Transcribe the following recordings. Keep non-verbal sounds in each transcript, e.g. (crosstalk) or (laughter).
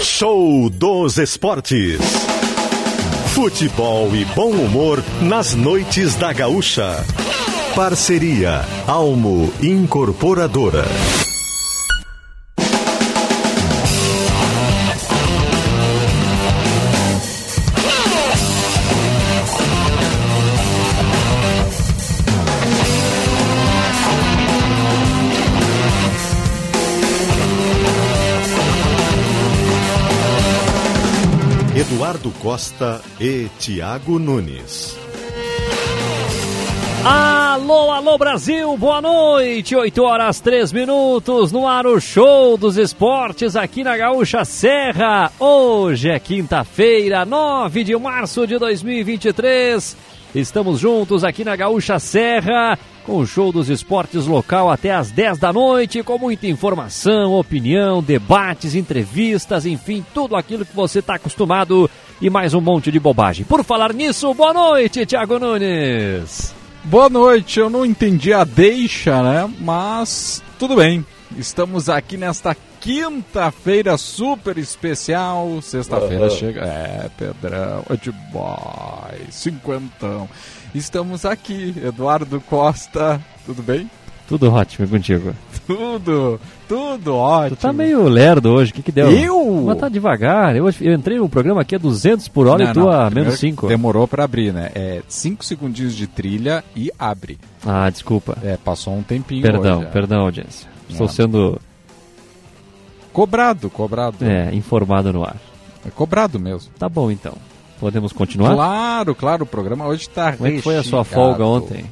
Show dos Esportes. Futebol e bom humor nas noites da Gaúcha. Parceria Almo Incorporadora. Costa e Tiago Nunes. Alô, alô Brasil, boa noite, 8 horas 3 minutos, no ar o show dos esportes aqui na Gaúcha Serra. Hoje é quinta-feira, 9 de março de 2023. Estamos juntos aqui na Gaúcha Serra com o show dos esportes local até às 10 da noite, com muita informação, opinião, debates, entrevistas, enfim, tudo aquilo que você está acostumado e mais um monte de bobagem. Por falar nisso, boa noite, Thiago Nunes. Boa noite, eu não entendi a deixa, né? Mas tudo bem. Estamos aqui nesta quinta-feira super especial. Sexta-feira uhum. chega. É, Pedrão, é demais. Cinquentão. Estamos aqui, Eduardo Costa. Tudo bem? Tudo ótimo contigo. (laughs) Tudo, tudo ótimo. Tu tá meio lerdo hoje, o que que deu? Eu? Mas tá devagar. Eu, eu entrei no programa aqui a 200 por hora não, e tu a menos 5. Demorou pra abrir, né? É 5 segundinhos de trilha e abre. Ah, desculpa. É, passou um tempinho Perdão, hoje, é. perdão, audiência. Estou sendo... Cobrado, cobrado. É, informado no ar. É cobrado mesmo. Tá bom, então. Podemos continuar? Claro, claro, o programa hoje está Como é que foi a sua folga ontem?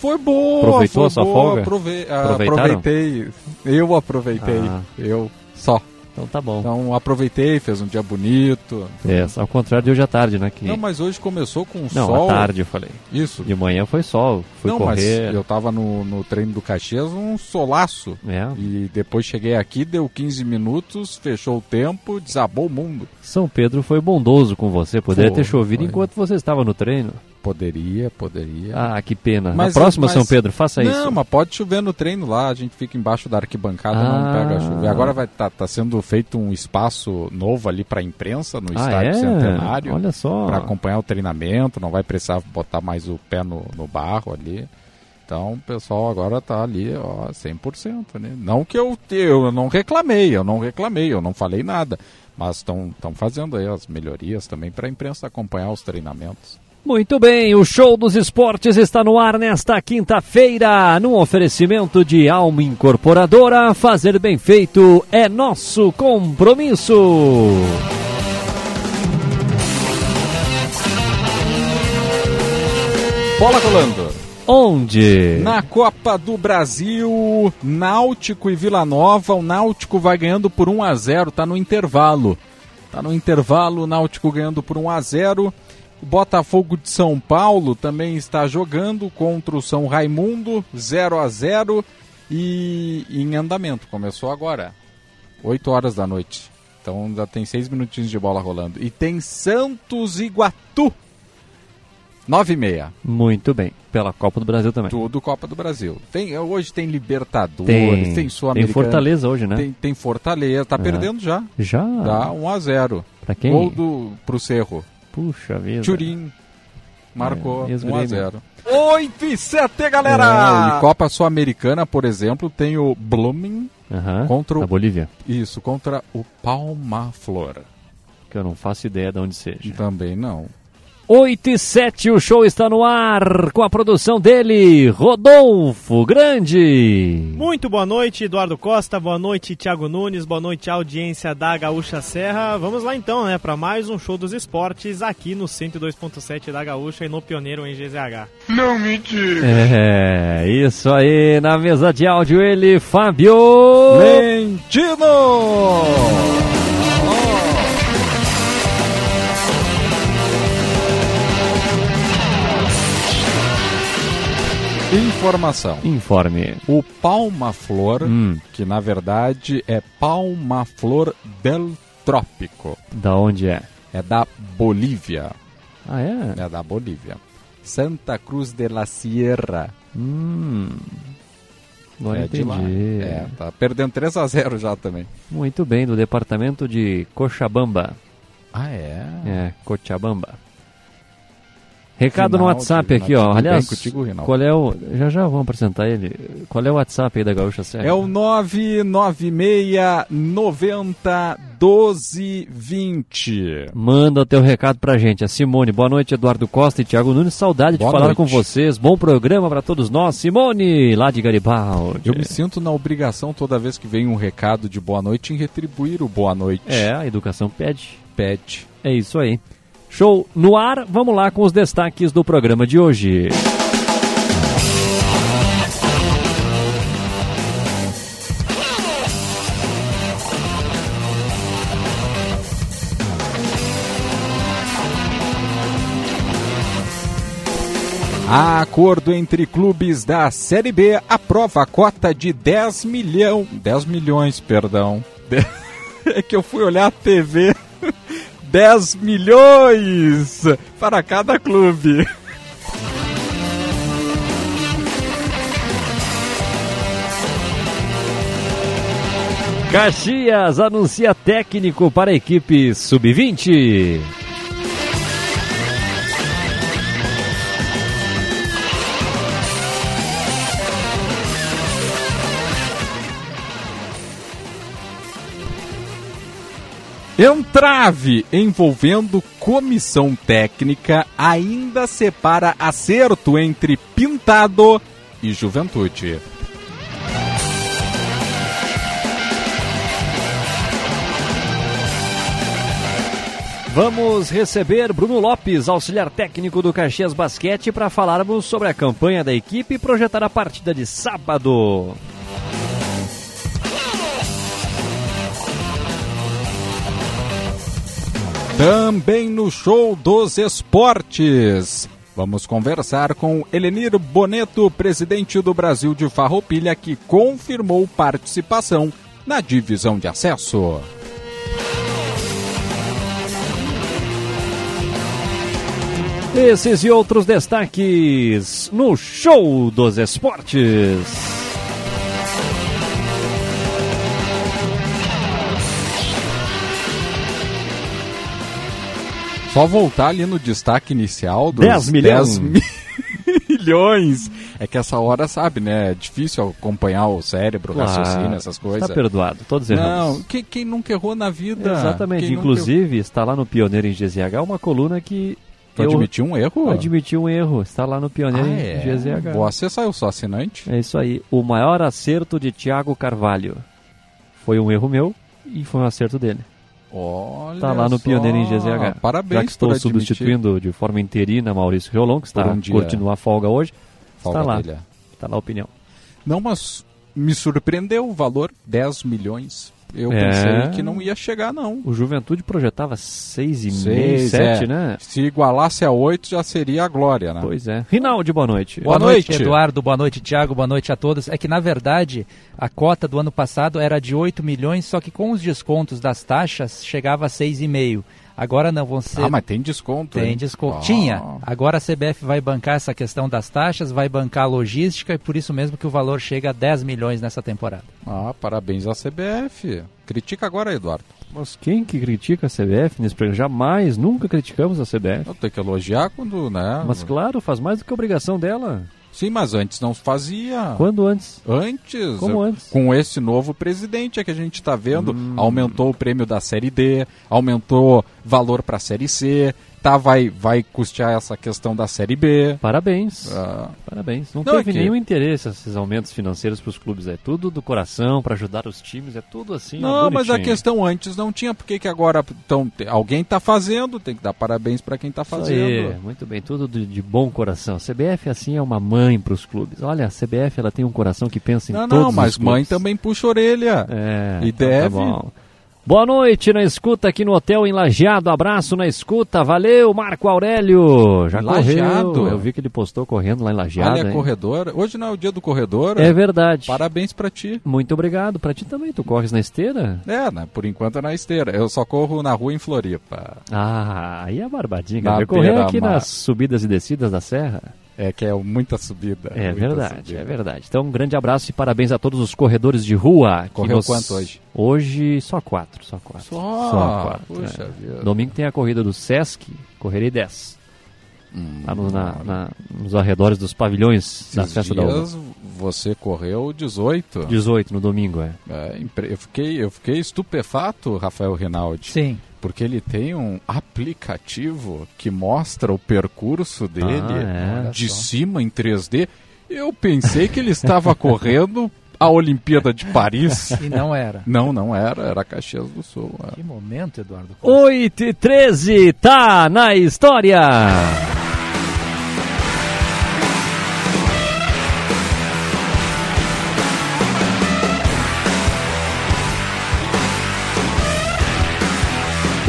Foi boa. Aproveitou foi a sua boa, folga? Aprove aproveitei. Eu aproveitei. Ah. Eu só. Então tá bom. Então aproveitei, fez um dia bonito. É, ao contrário de hoje à tarde, né? Que... Não, mas hoje começou com Não, sol. Não, à tarde eu falei. Isso. De manhã foi sol, fui Não, correr. mas eu tava no, no treino do Caxias, um solaço. É. E depois cheguei aqui, deu 15 minutos, fechou o tempo, desabou o mundo. São Pedro foi bondoso com você, poderia ter chovido foi. enquanto você estava no treino. Poderia, poderia. Ah, que pena. Mas, Na próxima, mas... São Pedro, faça não, isso. Não, mas pode chover no treino lá, a gente fica embaixo da arquibancada, Ah. não pega a chuva. E agora vai tá, tá sendo feito um espaço novo ali para imprensa no Ah, estádio é? centenário. Olha só. Para acompanhar o treinamento, não vai precisar botar mais o pé no, no barro ali. Então o pessoal agora tá ali, ó, 100%, né? Não que eu, eu não reclamei, eu não reclamei, eu não falei nada. Mas estão fazendo aí as melhorias também para a imprensa acompanhar os treinamentos. Muito bem, o show dos esportes está no ar nesta quinta-feira, num oferecimento de Alma Incorporadora. Fazer bem feito é nosso compromisso. Bola rolando. Onde? Na Copa do Brasil, Náutico e Vila Nova, o Náutico vai ganhando por 1 a 0, tá no intervalo. Tá no intervalo, o Náutico ganhando por 1 a 0. O Botafogo de São Paulo também está jogando contra o São Raimundo, 0 a 0 e em andamento. Começou agora, 8 horas da noite. Então ainda tem 6 minutinhos de bola rolando. E tem Santos Iguatu, 9 e meia. Muito bem, pela Copa do Brasil também. Tudo Copa do Brasil. Tem, hoje tem Libertadores, Tem, tem, Sul-Americana. tem Fortaleza hoje, né? Tem, tem Fortaleza, tá É. perdendo já. Já? Dá 1 a 0 Pra quem? Gol do, pro Cerro. Puxa vida. Turim marcou É, 1 a ex-Grêmio. 0 8 e 7, galera! É, e Copa Sul-Americana, por exemplo, tem o Blooming Aham, contra o- Bolívia. isso, contra o Palma Flor. Que eu não faço ideia de onde seja. Também não. 8 e 7, o show está no ar com a produção dele, Rodolfo Grande. Muito boa noite, Eduardo Costa. Boa noite, Thiago Nunes. Boa noite, audiência da Gaúcha Serra. Vamos lá então, né, para mais um show dos esportes aqui no 102.7 da Gaúcha e no Pioneiro em GZH. É, isso aí, na mesa de áudio ele, Fábio. Lentino! Informação. Informe. O Palma Flor, Hum, que na verdade é Palma Flor del Trópico, da onde é? é da Bolívia. Ah, é? É da Bolívia. Santa Cruz de la Sierra. Hum, Agora é de lá. entendi. É, tá perdendo 3 a 0 já também. Muito bem, do departamento de Cochabamba. Ah, é? É, Cochabamba. Recado no WhatsApp aqui, ó. Aliás, contigo, qual é o. Já já vamos apresentar ele. Qual é o WhatsApp aí da Gaúcha Serra? É o 996 90 12 20. Manda o teu recado pra gente. A Simone, boa noite, Eduardo Costa e Thiago Nunes. Saudade Boa de falar noite. com vocês. Bom programa pra todos nós. Simone, lá de Garibaldi. Eu me sinto na obrigação toda vez que vem um recado de boa noite em retribuir o boa noite. É, a educação pede. Pede. É isso aí. Show no ar. Vamos lá com os destaques do programa de hoje. Acordo entre clubes da Série B aprova a cota de 10 milhão, 10 milhões, perdão. (laughs) É que eu fui olhar a TV. 10 milhões para cada clube. Caxias anuncia técnico para a equipe sub-20. Entrave envolvendo comissão técnica ainda separa acerto entre Pintado e Juventude. Vamos receber Bruno Lopes, auxiliar técnico do Caxias Basquete, para falarmos sobre a campanha da equipe e projetar a partida de sábado. Também no show dos esportes. Vamos conversar com Elenir Boneto, presidente do Brasil de Farroupilha, que confirmou participação na divisão de acesso. Esses e outros destaques no show dos esportes. Só voltar ali no destaque inicial dos 10 milhões. 10 (laughs) milhões. É que essa hora, sabe, né? É difícil acompanhar o cérebro, o raciocínio, essas coisas. Está perdoado, todos erramos. Não, quem, quem nunca errou na vida? Exatamente. Quem nunca Inclusive, está lá no Pioneiro em GZH uma coluna que eu admitiu um erro? admiti um erro. Está lá no Pioneiro Ah, em é? GZH. Vou acessar, eu sou assinante. É isso aí. O maior acerto de Thiago Carvalho. Foi um erro meu e foi um acerto dele. Olha Está lá no só. Pioneiro em GZH. Parabéns Já que estou substituindo de forma interina Maurício Riolon, que está um curtindo a folga hoje. Folga está lá. dele, é. Está lá a opinião. Não, mas me surpreendeu o valor, 10 milhões. Eu É. pensei que não ia chegar, não. O Juventude projetava 6,5, Seis, 7, é. né? Se igualasse a 8, já seria a glória, né? Pois é. Rinaldi, boa noite. Boa Boa noite, noite. Eduardo. Boa noite, Thiago. Boa noite a todos. É que, na verdade, a cota do ano passado era de 8 milhões, só que com os descontos das taxas chegava a 6,5. Agora não vão ser. Ah, mas tem desconto. Tem hein? desconto. Ah. Tinha. Agora a CBF vai bancar essa questão das taxas, vai bancar a logística e por isso mesmo que o valor chega a 10 milhões nessa temporada. Ah, parabéns à CBF. Critica agora, Eduardo. Mas quem que critica a CBF nesse programa? Jamais, nunca criticamos a CBF. Tenho que elogiar quando, né? Mas claro, faz mais do que obrigação dela. Sim, mas antes não fazia. Quando antes? Antes. Como antes? Com esse novo presidente é que a gente está vendo, Hum. aumentou o prêmio da Série D, aumentou valor para a Série C, tá, vai, vai custear essa questão da Série B. Parabéns. Ah, Parabéns. Não, Não, teve é que- nenhum interesse esses aumentos financeiros para os clubes. É tudo do coração, para ajudar os times, é tudo assim. ó, não, mas a questão antes não tinha, por que que agora tão, alguém está fazendo, tem que dar parabéns para quem está fazendo. aí, muito bem, tudo de, de bom coração. A CBF, assim, é uma mãe para os clubes. Olha, a CBF ela tem um coração que pensa em Não, todos não, mas mãe também puxa orelha. É, E então tá deve. bom. Boa noite na escuta aqui no Hotel em Lajeado. Abraço na escuta. Valeu, Marco Aurélio. Já Lajeado? correu. Eu vi que ele postou correndo lá em Lajeado. Olha, hein? corredor. Hoje não é o dia do corredor. É verdade. Parabéns para ti. Muito obrigado. Pra ti também. Tu corres na esteira? É, né? Por enquanto é na esteira. Eu só corro na rua em Floripa. Ah, aí é barbadinha. Vai correr aqui nas subidas e descidas da serra. É que é muita subida. É muita verdade, subida. é verdade. Então, um grande abraço e parabéns a todos os corredores de rua. Correu nos- quanto hoje? Hoje, só quatro, só quatro. Só? quatro. Puxa é. vida. Domingo tem a corrida do Sesc, correrei 10. Hum, Lá no- na- na- nos arredores dos pavilhões da festa da uva. você correu 18. 18 no domingo, é. É, eu, fiquei, eu fiquei estupefato, Rafael Rinaldi. Sim. Porque ele tem um aplicativo que mostra o percurso dele Ah, é. de cima em 3D. Eu pensei que ele estava (laughs) correndo a Olimpíada de Paris. E não era. Não, não era, era Caxias do Sul. é. Que momento, Eduardo. Costa. 8 e 13, tá na história!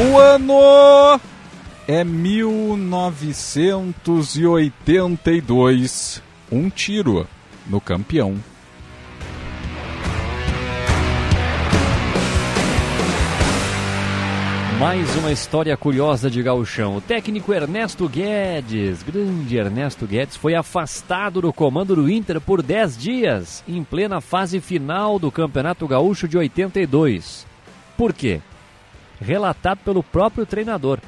O ano é 1982. Um tiro no campeão. Mais uma história curiosa de gauchão. O técnico Ernesto Guedes, grande Ernesto Guedes, foi afastado do comando do Inter por 10 dias, em plena fase final do Campeonato Gaúcho de 82. Por quê? Relatado pelo próprio treinador,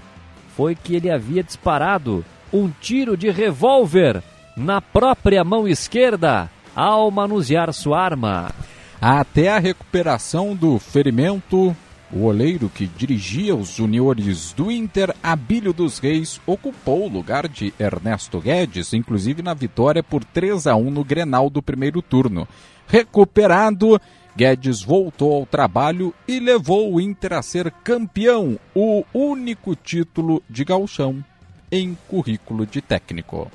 foi que ele havia disparado um tiro de revólver na própria mão esquerda ao manusear sua arma. Até a recuperação do ferimento, o oleiro que dirigia os juniores do Inter, Abílio dos Reis, ocupou o lugar de Ernesto Guedes, inclusive na vitória por 3 a 1 no Grenal do primeiro turno. Recuperado, Guedes voltou ao trabalho e levou o Inter a ser campeão, o único título de gauchão em currículo de técnico.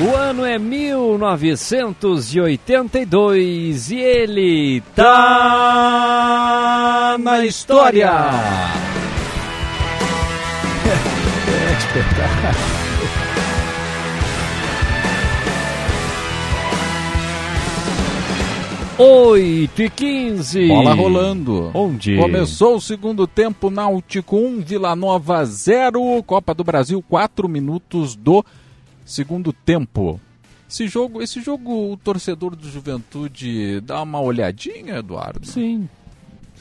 O ano é 1982 e ele tá na história. (laughs) Oito e quinze. Bola rolando. Onde? Começou o segundo tempo, Náutico 1, Vila Nova 0, Copa do Brasil, 4 minutos do segundo tempo. Esse jogo, esse jogo, o torcedor do Juventude dá uma olhadinha, Eduardo? Sim,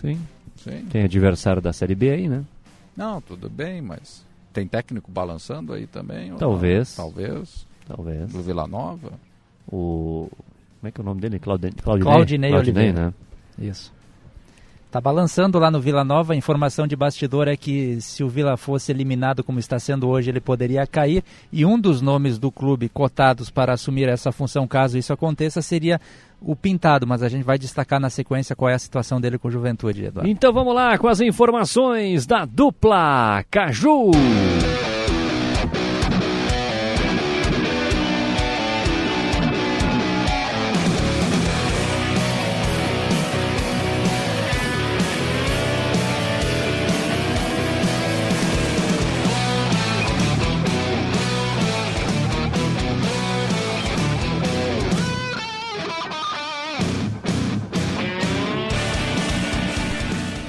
sim. Sim. Tem adversário da Série B aí, né? Não, tudo bem, mas tem técnico balançando aí também? Talvez. Talvez. Talvez. Do Vila Nova? O. Como é que é o nome dele? Claudinei, Claudinei, Claudinei Oliveira. né? Isso. Tá balançando lá no Vila Nova. A informação de bastidor é que se o Vila fosse eliminado como está sendo hoje, ele poderia cair. E um dos nomes do clube cotados para assumir essa função, caso isso aconteça, seria o Pintado. Mas a gente vai destacar na sequência qual é a situação dele com o Juventude, Eduardo. Então vamos lá com as informações da dupla Caju.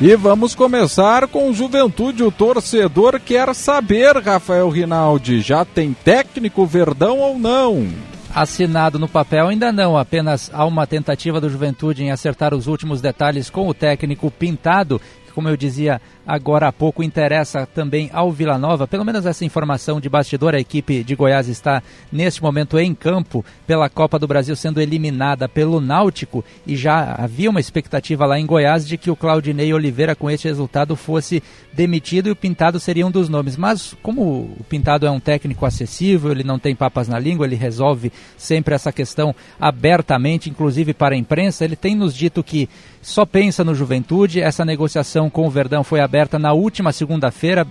E vamos começar com Juventude. O torcedor quer saber, Rafael Rinaldi, já tem técnico Verdão ou não? Assinado no papel ainda não, apenas há uma tentativa do Juventude em acertar os últimos detalhes com o técnico Pintado, que como eu dizia agora há pouco interessa também ao Vila Nova. Pelo menos essa informação de bastidor, a equipe de Goiás está neste momento em campo pela Copa do Brasil sendo eliminada pelo Náutico e já havia uma expectativa lá em Goiás de que o Claudinei Oliveira com este resultado fosse demitido e o Pintado seria um dos nomes. Mas como o Pintado é um técnico acessível, ele não tem papas na língua, ele resolve sempre essa questão abertamente, inclusive para a imprensa, ele tem nos dito que só pensa no Juventude. Essa negociação com o Verdão foi aberta na última segunda-feira,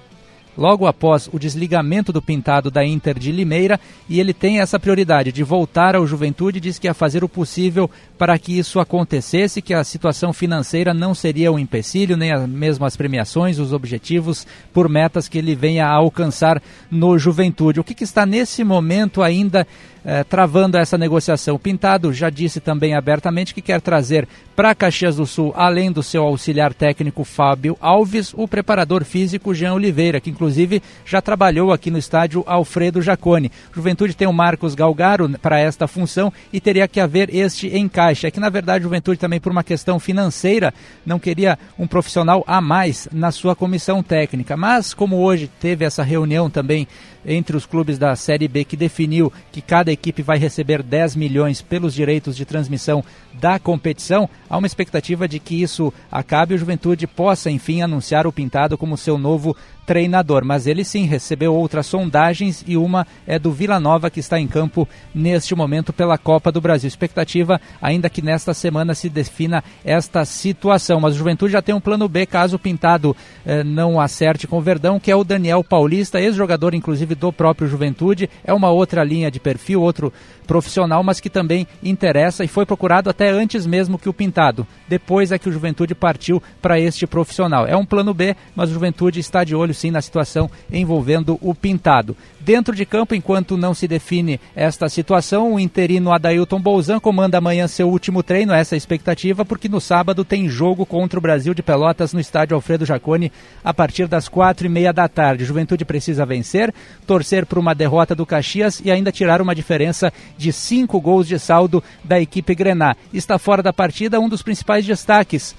logo após o desligamento do pintado da Inter de Limeira e ele tem essa prioridade de voltar ao Juventude, diz que ia fazer o possível para que isso acontecesse, que a situação financeira não seria um empecilho, nem mesmo as premiações, os objetivos por metas que ele venha a alcançar no Juventude. O que, que está nesse momento ainda eh, travando essa negociação. O Pintado já disse também abertamente que quer trazer para Caxias do Sul, além do seu auxiliar técnico Fábio Alves, o preparador físico Jean Oliveira, que inclusive já trabalhou aqui no estádio Alfredo Jacone. Juventude tem o Marcos Galgaro para esta função e teria que haver este encaixe. É que na verdade Juventude também por uma questão financeira não queria um profissional a mais na sua comissão técnica. Mas como hoje teve essa reunião também entre os clubes da Série B que definiu que cada equipe vai receber 10 milhões pelos direitos de transmissão da competição, há uma expectativa de que isso acabe e o Juventude possa, enfim, anunciar o Pintado como seu novo treinador. Mas ele sim recebeu outras sondagens e uma é do Vila Nova, que está em campo neste momento pela Copa do Brasil. Expectativa ainda que nesta semana se defina esta situação. Mas o Juventude já tem um plano B caso o Pintado eh, não acerte com o Verdão, que é o Daniel Paulista, ex-jogador inclusive do próprio Juventude. É uma outra linha de perfil, outro profissional, mas que também interessa e foi procurado até antes mesmo que o Pintado. Depois é que o Juventude partiu para este profissional. É um plano B, mas o Juventude está de olho sim na situação envolvendo o Pintado. Dentro de campo, enquanto não se define esta situação, o interino Adailton Bolzan comanda amanhã seu último treino, essa é a expectativa, porque no sábado tem jogo contra o Brasil de Pelotas no estádio Alfredo Jaconi a partir das quatro e meia da tarde. Juventude precisa vencer, torcer por uma derrota do Caxias e ainda tirar uma diferença de cinco gols de saldo da equipe Grená. Está fora da partida um dos principais destaques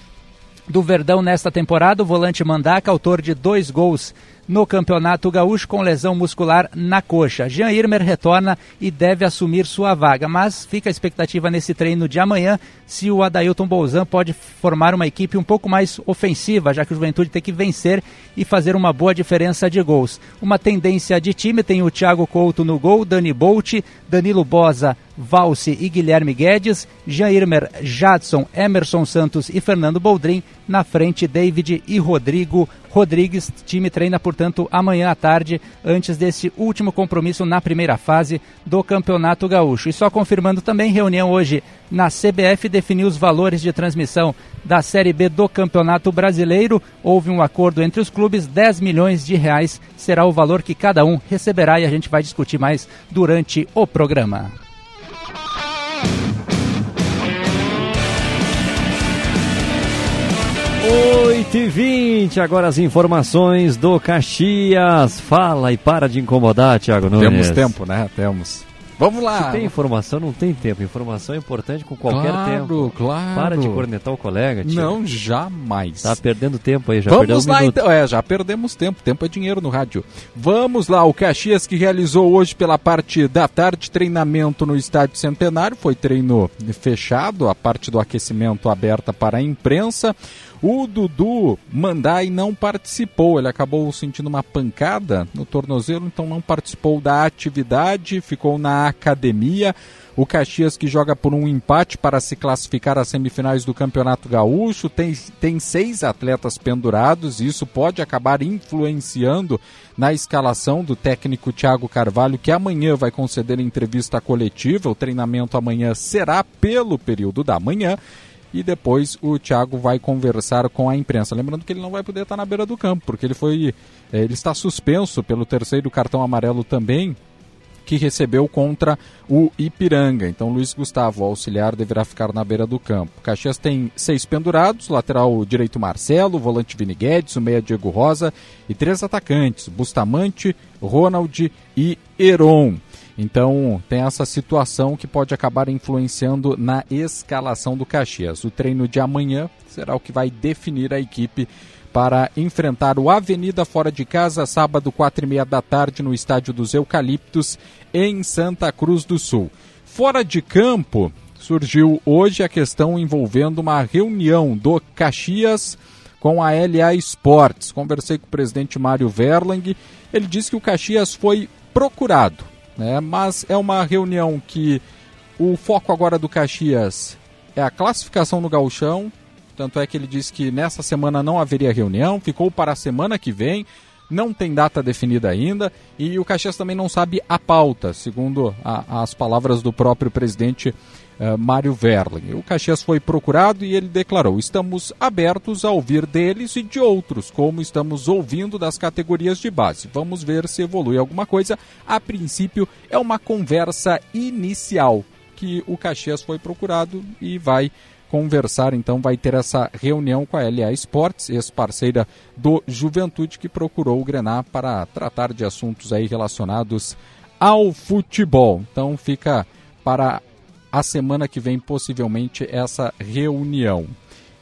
do Verdão nesta temporada, o volante Mandaca, autor de dois gols no Campeonato Gaúcho com lesão muscular na coxa. Jean Irmer retorna e deve assumir sua vaga, mas fica a expectativa nesse treino de amanhã se o Adailton Bolzan pode formar uma equipe um pouco mais ofensiva, já que o Juventude tem que vencer e fazer uma boa diferença de gols. Uma tendência de time tem o Thiago Couto no gol, Dani Bolt, Danilo Bosa, Valse e Guilherme Guedes, Jean Irmer, Jadson, Emerson Santos e Fernando Boldrin. Na frente, David e Rodrigo Rodrigues. Time treina, portanto, amanhã à tarde, antes desse último compromisso na primeira fase do Campeonato Gaúcho. E só confirmando também, reunião hoje na CBF definiu os valores de transmissão da Série B do Campeonato Brasileiro. Houve um acordo entre os clubes, 10 milhões de reais será o valor que cada um receberá e a gente vai discutir mais durante o programa. 8 e 20 agora as informações do Caxias. Fala e para de incomodar, Thiago Nunes. Temos tempo, né? Temos. Vamos lá. Se tem informação, não tem tempo. Informação é importante com qualquer claro, tempo. Claro, Para de cornetar o colega, tio. Não, jamais. Tá perdendo tempo aí, já Vamos um lá então. É, já perdemos tempo. Tempo é dinheiro no rádio. Vamos lá. O Caxias que realizou hoje pela parte da tarde treinamento no Estádio Centenário. Foi treino fechado, a parte do aquecimento aberta para a imprensa. O Dudu Mandai não participou, ele acabou sentindo uma pancada no tornozelo, então não participou da atividade, ficou na academia. O Caxias que joga por um empate para se classificar às semifinais do Campeonato Gaúcho tem, tem seis atletas pendurados e isso pode acabar influenciando na escalação do técnico Thiago Carvalho, que amanhã vai conceder entrevista coletiva. O treinamento amanhã será pelo período da manhã e depois o Thiago vai conversar com a imprensa. Lembrando que ele não vai poder estar na beira do campo, porque ele foi. eh, Ele está suspenso pelo terceiro cartão amarelo também, que recebeu contra o Ipiranga. Então Luiz Gustavo, auxiliar, deverá ficar na beira do campo. Caxias tem seis pendurados, lateral direito Marcelo, volante Vini Guedes, o meia Diego Rosa e três atacantes, Bustamante, Ronald e Heron. Então tem essa situação que pode acabar influenciando na escalação do Caxias. O treino de amanhã será o que vai definir a equipe para enfrentar o Avenida fora de casa, sábado, quatro e meia da tarde, no Estádio dos Eucaliptos, em Santa Cruz do Sul. Fora de campo, surgiu hoje a questão envolvendo uma reunião do Caxias com a LA Sports. Conversei com o presidente Mário Verlang, ele disse que o Caxias foi procurado, né? mas é uma reunião que o foco agora do Caxias é a classificação no gauchão, tanto é que ele disse que nessa semana não haveria reunião, ficou para a semana que vem, não tem data definida ainda e o Caxias também não sabe a pauta, segundo a, as palavras do próprio presidente uh, Mário Verling. O Caxias foi procurado e ele declarou: estamos abertos a ouvir deles e de outros, como estamos ouvindo das categorias de base. Vamos ver se evolui alguma coisa. A princípio, é uma conversa inicial que o Caxias foi procurado e vai conversar, então vai ter essa reunião com a LA Sports, ex-parceira do Juventude, que procurou o Grenar para tratar de assuntos aí relacionados ao futebol. Então fica para a semana que vem, possivelmente, essa reunião.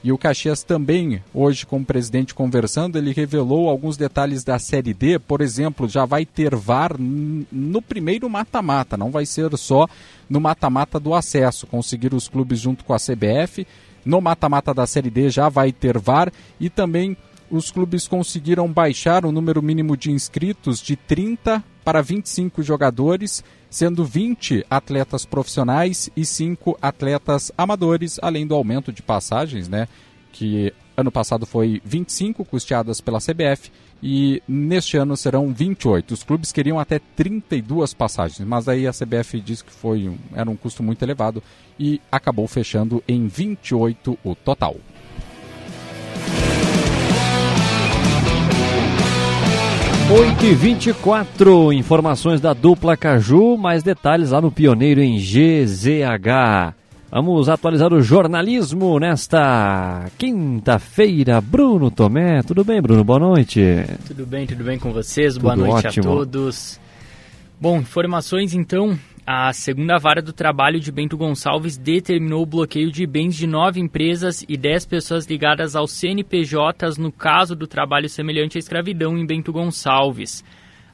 E o Caxias também, hoje com o presidente conversando, ele revelou alguns detalhes da Série D. Por exemplo, já vai ter VAR no primeiro mata-mata, não vai ser só no mata-mata do acesso. Conseguir os clubes junto com a CBF. No mata-mata da Série D já vai ter VAR e também os clubes conseguiram baixar o número mínimo de inscritos de 30 para 25 jogadores, sendo 20 atletas profissionais e 5 atletas amadores, além do aumento de passagens, né? Que ano passado foi 25 custeadas pela CBF e neste ano serão 28. Os clubes queriam até 32 passagens, mas aí a CBF disse que foi um, era um custo muito elevado e acabou fechando em 28 o total. 8 e 24 informações da dupla Caju, mais detalhes lá no Pioneiro em GZH. Vamos atualizar o jornalismo nesta quinta-feira. Bruno Tomé, tudo bem, Bruno? Boa noite. Tudo bem, tudo bem com vocês? Tudo Boa noite ótimo. a todos. Bom, informações então. A segunda vara do trabalho de Bento Gonçalves determinou o bloqueio de bens de nove empresas e dez pessoas ligadas aos CNPJs no caso do trabalho semelhante à escravidão em Bento Gonçalves.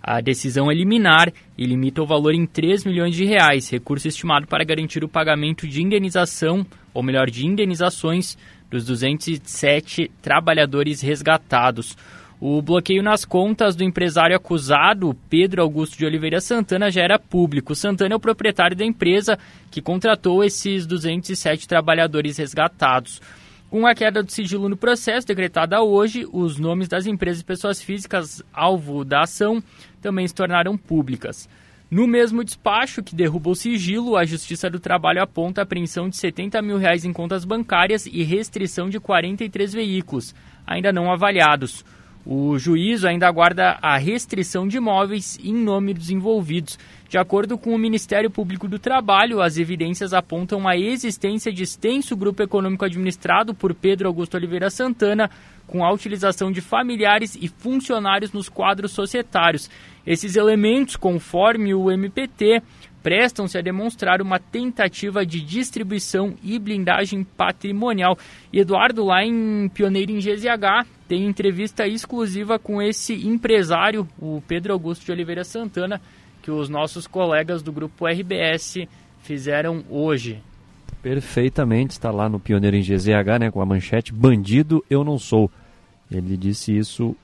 A decisão é liminar e limita o valor em 3 milhões de reais, recurso estimado para garantir o pagamento de indenização, ou melhor, de indenizações dos 207 trabalhadores resgatados. O bloqueio nas contas do empresário acusado, Pedro Augusto de Oliveira Santana, já era público. Santana é o proprietário da empresa que contratou esses 207 trabalhadores resgatados. Com a queda do sigilo no processo, decretada hoje, os nomes das empresas e pessoas físicas alvo da ação também se tornaram públicas. No mesmo despacho que derruba o sigilo, a Justiça do Trabalho aponta a apreensão de 70 mil reais em contas bancárias e restrição de 43 veículos, ainda não avaliados. O juízo ainda aguarda a restrição de imóveis em nome dos envolvidos. De acordo com o Ministério Público do Trabalho, as evidências apontam a existência de extenso grupo econômico administrado por Pedro Augusto Oliveira Santana, com a utilização de familiares e funcionários nos quadros societários. Esses elementos, conforme o MPT, prestam-se a demonstrar uma tentativa de distribuição e blindagem patrimonial. E Eduardo, lá em Pioneiro em GZH, tem entrevista exclusiva com esse empresário, o Pedro Augusto de Oliveira Santana, que os nossos colegas do grupo RBS fizeram hoje. Perfeitamente, está lá no Pioneiro em GZH, né, com a manchete Bandido eu não sou. Ele disse isso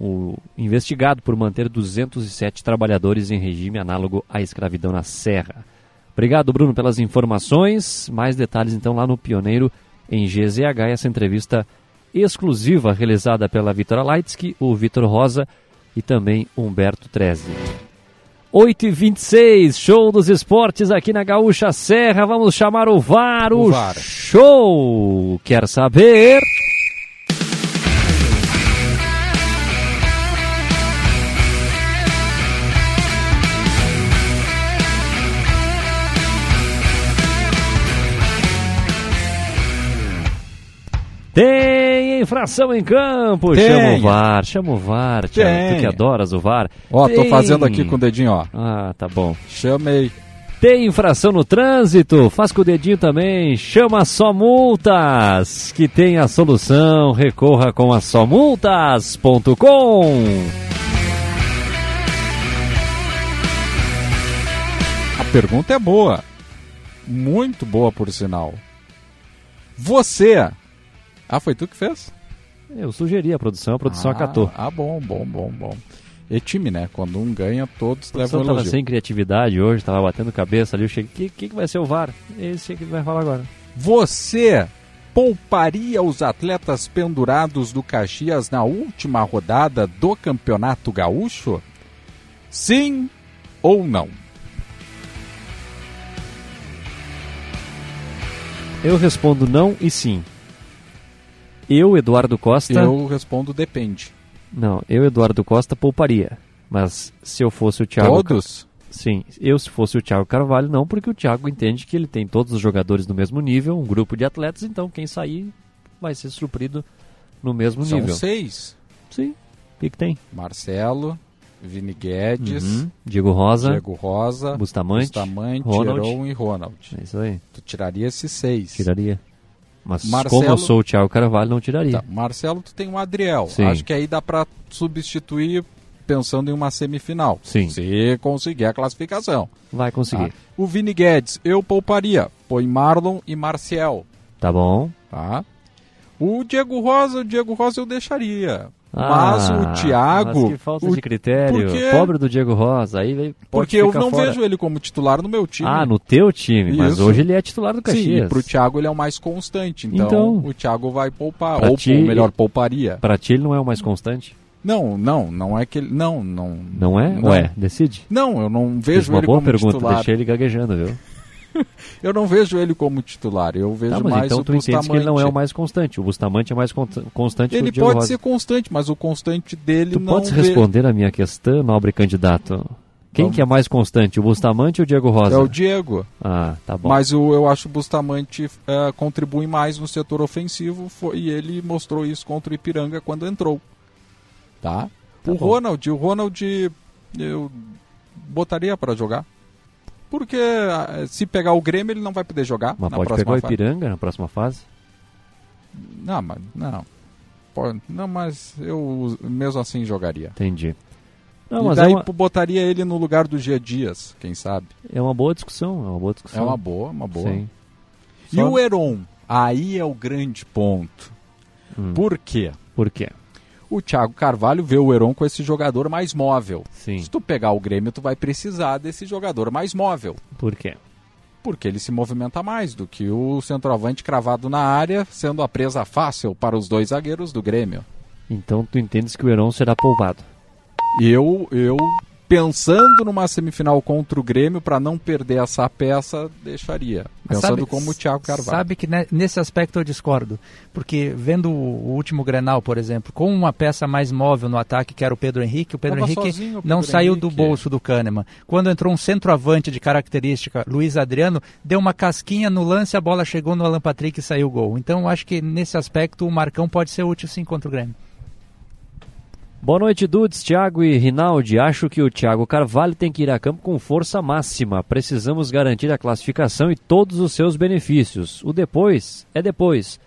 o investigado por manter 207 trabalhadores em regime análogo à escravidão na Serra. Obrigado, Bruno, pelas informações. Mais detalhes então lá no Pioneiro em GZH, essa entrevista exclusiva realizada pela Vitora Leitsky, o Vitor Rosa e também Humberto Treze. 8 e 26 show dos esportes aqui na Gaúcha Serra. Vamos chamar o VAR, o, O VAR. show. Quer saber? Tem infração em campo. Tem. Chama o VAR, chama o VAR, Thiago. Tu que adoras o VAR. Ó, tô Tem. fazendo aqui com o dedinho, ó. Ah, tá bom. Chamei. Tem infração no trânsito? Faz com o dedinho também. Chama Só Multas, que tem a solução. Recorra com a somultas.com. A pergunta é boa. Muito boa, por sinal. Você. Ah, foi tu que fez? Eu sugeri a produção, a produção ah, acatou. Ah, bom, bom, bom, bom. E time, né? Quando um ganha, todos levam o tava elogio. sem criatividade hoje, tava batendo cabeça ali. Eu cheguei, o que, que, que vai ser o VAR? Esse que vai falar agora. Você pouparia os atletas pendurados do Caxias na última rodada do Campeonato Gaúcho? Sim ou não? Eu respondo não e sim. Eu, Eduardo Costa. Eu respondo depende. Não, eu, Eduardo Costa, pouparia. Mas se eu fosse o Thiago. Todos? Sim, eu se fosse o Thiago Carvalho, não, porque o Thiago entende que ele tem todos os jogadores no mesmo nível, um grupo de atletas, então quem sair vai ser suprido no mesmo São nível. seis. Sim. O que, que tem? Marcelo, Vini Guedes, Uhum. Diego Rosa, Diego Rosa, Bustamante, Bustamante Ronald. Heron e Ronald. É isso aí, Tu tiraria esses seis. tiraria. Mas Marcelo- como eu sou o Thiago Carvalho, não tiraria. Tá, Marcelo, tu tem um Adriel. Sim. Acho que aí dá pra substituir pensando em uma semifinal. Sim. Se conseguir a classificação. Vai conseguir. Tá. O Vini Guedes, eu pouparia. Põe Marlon e Marcial. Tá bom. Tá? O Diego Rosa, o Diego Rosa eu deixaria. Ah, mas o Thiago. Mas que falta o- de critério. por quê? Pobre do Diego Rosa. Aí pode Porque eu não fora. vejo ele como titular no meu time. Ah, no teu time. Mas Isso. hoje ele é titular do Sim, Caxias. e pro Thiago ele é o mais constante. Então, Então, o Thiago vai poupar. Ou, ti- melhor, pouparia. Pra ti ele não é o mais constante? Não, não, não é que ele. Não, não. Não é? Não. Ué, decide. Não, eu não Fiz vejo uma ele boa como pergunta, titular. deixei ele gaguejando, viu? (laughs) Eu não vejo ele como titular. Eu vejo Tá, mais então o tu entende que ele Bustamante. não é o mais constante. O Bustamante é mais con- constante que Ele pode Rosa. ser constante, mas o constante dele Tu não podes vê- responder a minha questão, nobre candidato? Quem Vamos. que é mais constante, o Bustamante ou o Diego Rosa? É o Diego. Ah, tá bom. Mas o, eu acho que o Bustamante eh, contribui mais no setor ofensivo foi- e ele mostrou isso contra o Ipiranga quando entrou. Tá? Tá o bom. Ronald, o Ronald eu botaria para jogar. Porque ah, se pegar o Grêmio ele não vai poder jogar Mas na pode pegar o fase. Ipiranga na próxima fase? Não, mas não. Pode- não, mas eu mesmo assim jogaria. Entendi. Não, e mas daí é, uma, botaria ele no lugar do Gia Dias, quem sabe? é uma boa discussão, é uma boa É discussão. uma boa, uma boa. Sim. E Só- o Heron? Aí é o grande ponto. Hum, Por quê? Por quê? O Thiago Carvalho vê o Heron com esse jogador mais móvel. Sim. Se tu pegar o Grêmio, tu vai precisar desse jogador mais móvel. Por quê? Porque ele se movimenta mais do que o centroavante cravado na área, sendo a presa fácil para os dois zagueiros do Grêmio. Então tu entendes que o Heron será poupado. Eu, eu pensando numa semifinal contra o Grêmio, para não perder essa peça, deixaria. Mas Pensando sabe- como o Thiago Carvalho. Sabe que ne- nesse aspecto eu discordo. Porque vendo o, último Grenal, por exemplo, com uma peça mais móvel no ataque, que era o Pedro Henrique, o Pedro Tava Henrique sozinho o não Pedro saiu do Henrique. bolso do Kahneman. Quando entrou um centroavante de característica, Luiz Adriano, deu uma casquinha no lance, a bola chegou no Alan Patrick e saiu o gol. Então eu acho que nesse aspecto o Marcão pode ser útil sim contra o Grêmio. Boa noite, Dudes, Thiago e Rinaldi. Acho que o Thiago Carvalho tem que ir a campo com força máxima. Precisamos garantir a classificação e todos os seus benefícios. O depois é depois.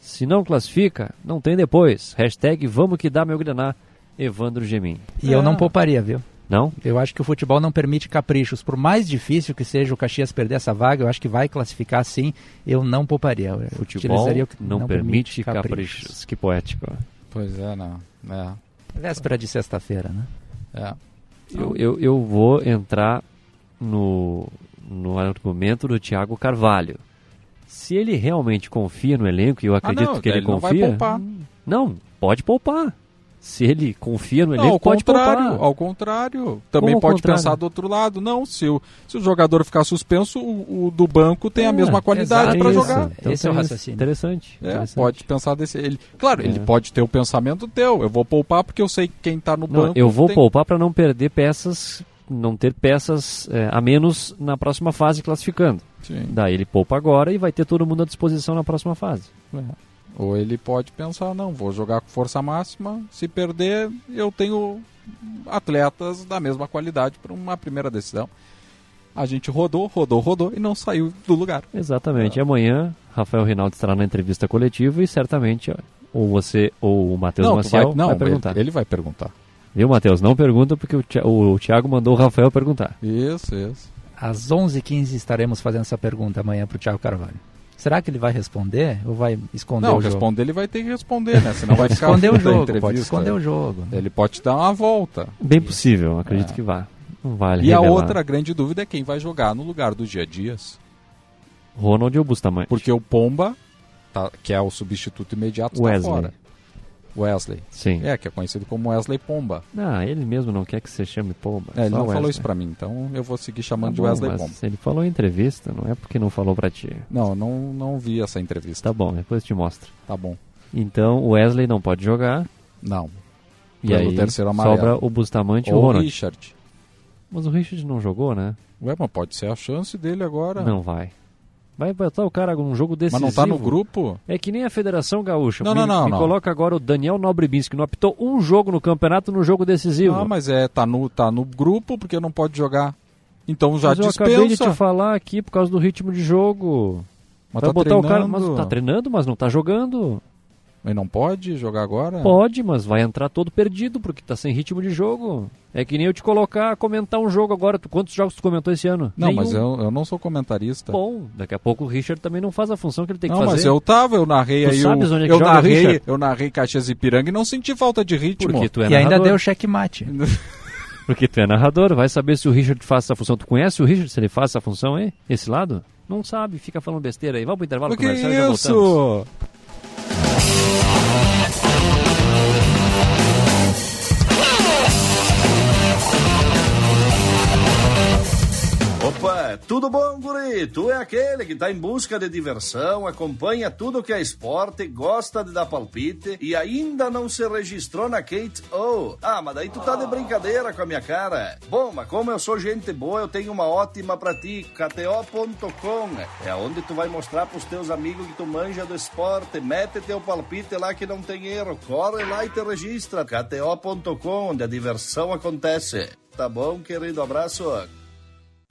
Se não classifica, não tem depois. Hashtag vamos que dá meu grenar. Evandro Gemin. E eu não pouparia, viu? Não? Eu acho que o futebol não permite caprichos. Por mais difícil que seja o Caxias perder essa vaga, eu acho que vai classificar sim. Eu não pouparia. Eu Futebol utilizaria o que não, permite caprichos. Que poético. Pois é, não. É, Véspera de sexta-feira, né? é. Eu, eu, eu vou entrar no, no argumento do Thiago Carvalho. Se ele realmente confia no elenco, e eu acredito Ah, não, que ele, ele não confia. poupar. Não, pode poupar. Se ele confia no Não, elenco, ao pode contrário, poupar. ao contrário. Também ao pode contrário? pensar do outro lado. Não, se o, se o jogador ficar suspenso, o, o do banco tem a É, mesma qualidade para jogar. Então, Esse é o tem- raciocínio. Interessante. É, interessante. pode pensar desse. Ele, claro, ele É. pode ter o pensamento teu. Eu vou poupar porque eu sei que quem tá no Não, banco. eu vou tem- poupar para não perder peças, não ter peças é, a menos na próxima fase classificando. Sim. Daí ele poupa agora e vai ter todo mundo à disposição na próxima fase. É. Ou ele pode pensar, não, vou jogar com força máxima. Se perder, eu tenho atletas da mesma qualidade para uma primeira decisão. A gente rodou, rodou, rodou e não saiu do lugar. Exatamente. E amanhã, Rafael Rinaldo estará na entrevista coletiva e certamente ou você ou o Matheus Maciel vai, não vai perguntar. Ele, ele vai perguntar. Viu, Matheus? Não pergunta porque o Thiago mandou o Rafael perguntar. Isso, isso. Às 11h15 estaremos fazendo essa pergunta amanhã para o Thiago Carvalho. Será que ele vai responder ou vai esconder Não, o jogo? responder ele vai ter que responder, né? Senão vai (laughs) ficar Esconder o jogo, entrevista. pode esconder o jogo. Ele pode te dar uma volta. Bem possível, acredito É. que vá. Não vale E a revelar. outra grande dúvida é quem vai jogar no lugar do Dia Dias. Ronald ou Bustamante? Porque o Pomba tá, que é o substituto imediato, Wesley. está fora. Wesley. Sim. É, que é conhecido como Wesley Pomba. Ah, ele mesmo não quer que você chame Pomba. É, ele não falou Wesley. isso pra mim, então eu vou seguir chamando Tá de bom, Wesley mas Pomba. Ele falou em entrevista, não é porque não falou pra ti. Não, não, não vi essa entrevista. Tá bom, depois eu te mostro. Tá bom. Então o Wesley não pode jogar. Não. E Pelo aí terceiro amarelo. sobra o Bustamante e o Ou o Ronald. Richard. Mas o Richard não jogou, né? Ué, mas pode ser a chance dele agora. Não vai. Vai botar o cara num jogo decisivo. Mas não tá no grupo? É que nem a Federação Gaúcha. Não, me, não, não, Me não. coloca agora o Daniel Nobribins, que não apitou um jogo no campeonato no jogo decisivo. Não, mas é, tá no, tá no grupo porque não pode jogar. Então já Mas eu dispensa. acabei de te falar aqui por causa do ritmo de jogo. Mas vai tá botar o cara. treinando. Mas tá treinando, mas não tá jogando. Mas não pode jogar agora? Pode, mas vai entrar todo perdido, porque tá sem ritmo de jogo. É que nem eu te colocar, comentar um jogo agora. Tu, quantos jogos tu comentou esse ano? Não, Nenhum. mas eu, eu não sou comentarista. Bom, daqui a pouco o Richard também não faz a função que ele tem que não, fazer. mas eu tava, eu narrei Tu aí. sabes o, onde é que eu joga narrei, Richard? eu narrei Caxias e Piranga e não senti falta de ritmo. Porque tu é E ainda narrador. deu checkmate. (laughs) Porque tu é narrador, vai saber se o Richard faz essa função. Tu conhece o Richard, se ele faz essa função aí? Esse lado? Não sabe, fica falando besteira aí. Vamos pro intervalo O que comercial e já isso? voltamos. Thank you. Opa, tudo bom, guri? Tu é aquele que tá em busca de diversão, acompanha tudo que é esporte, gosta de dar palpite e ainda não se registrou na Kate O. Ah, mas daí tu tá de brincadeira com a minha cara. Bom, mas como eu sou gente boa, eu tenho uma ótima pra ti, KTO.com. É onde tu vai mostrar pros teus amigos que tu manja do esporte. Mete teu palpite lá que não tem erro. Corre lá e te registra. KTO.com, onde a diversão acontece. Tá bom, querido? Abraço.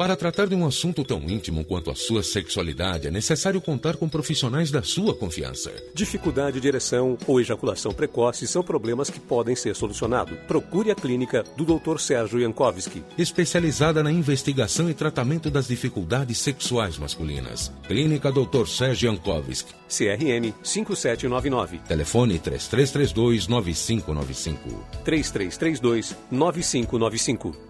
Para tratar de um assunto tão íntimo quanto a sua sexualidade, é necessário contar com profissionais da sua confiança. Dificuldade de ereção ou ejaculação precoce são problemas que podem ser solucionados. Procure a clínica do Dr. Sérgio Jankowski. Especializada na investigação e tratamento das dificuldades sexuais masculinas. Clínica Dr. Sérgio Jankowski. CRM 5799 Telefone 3332 9595. 3332 9595.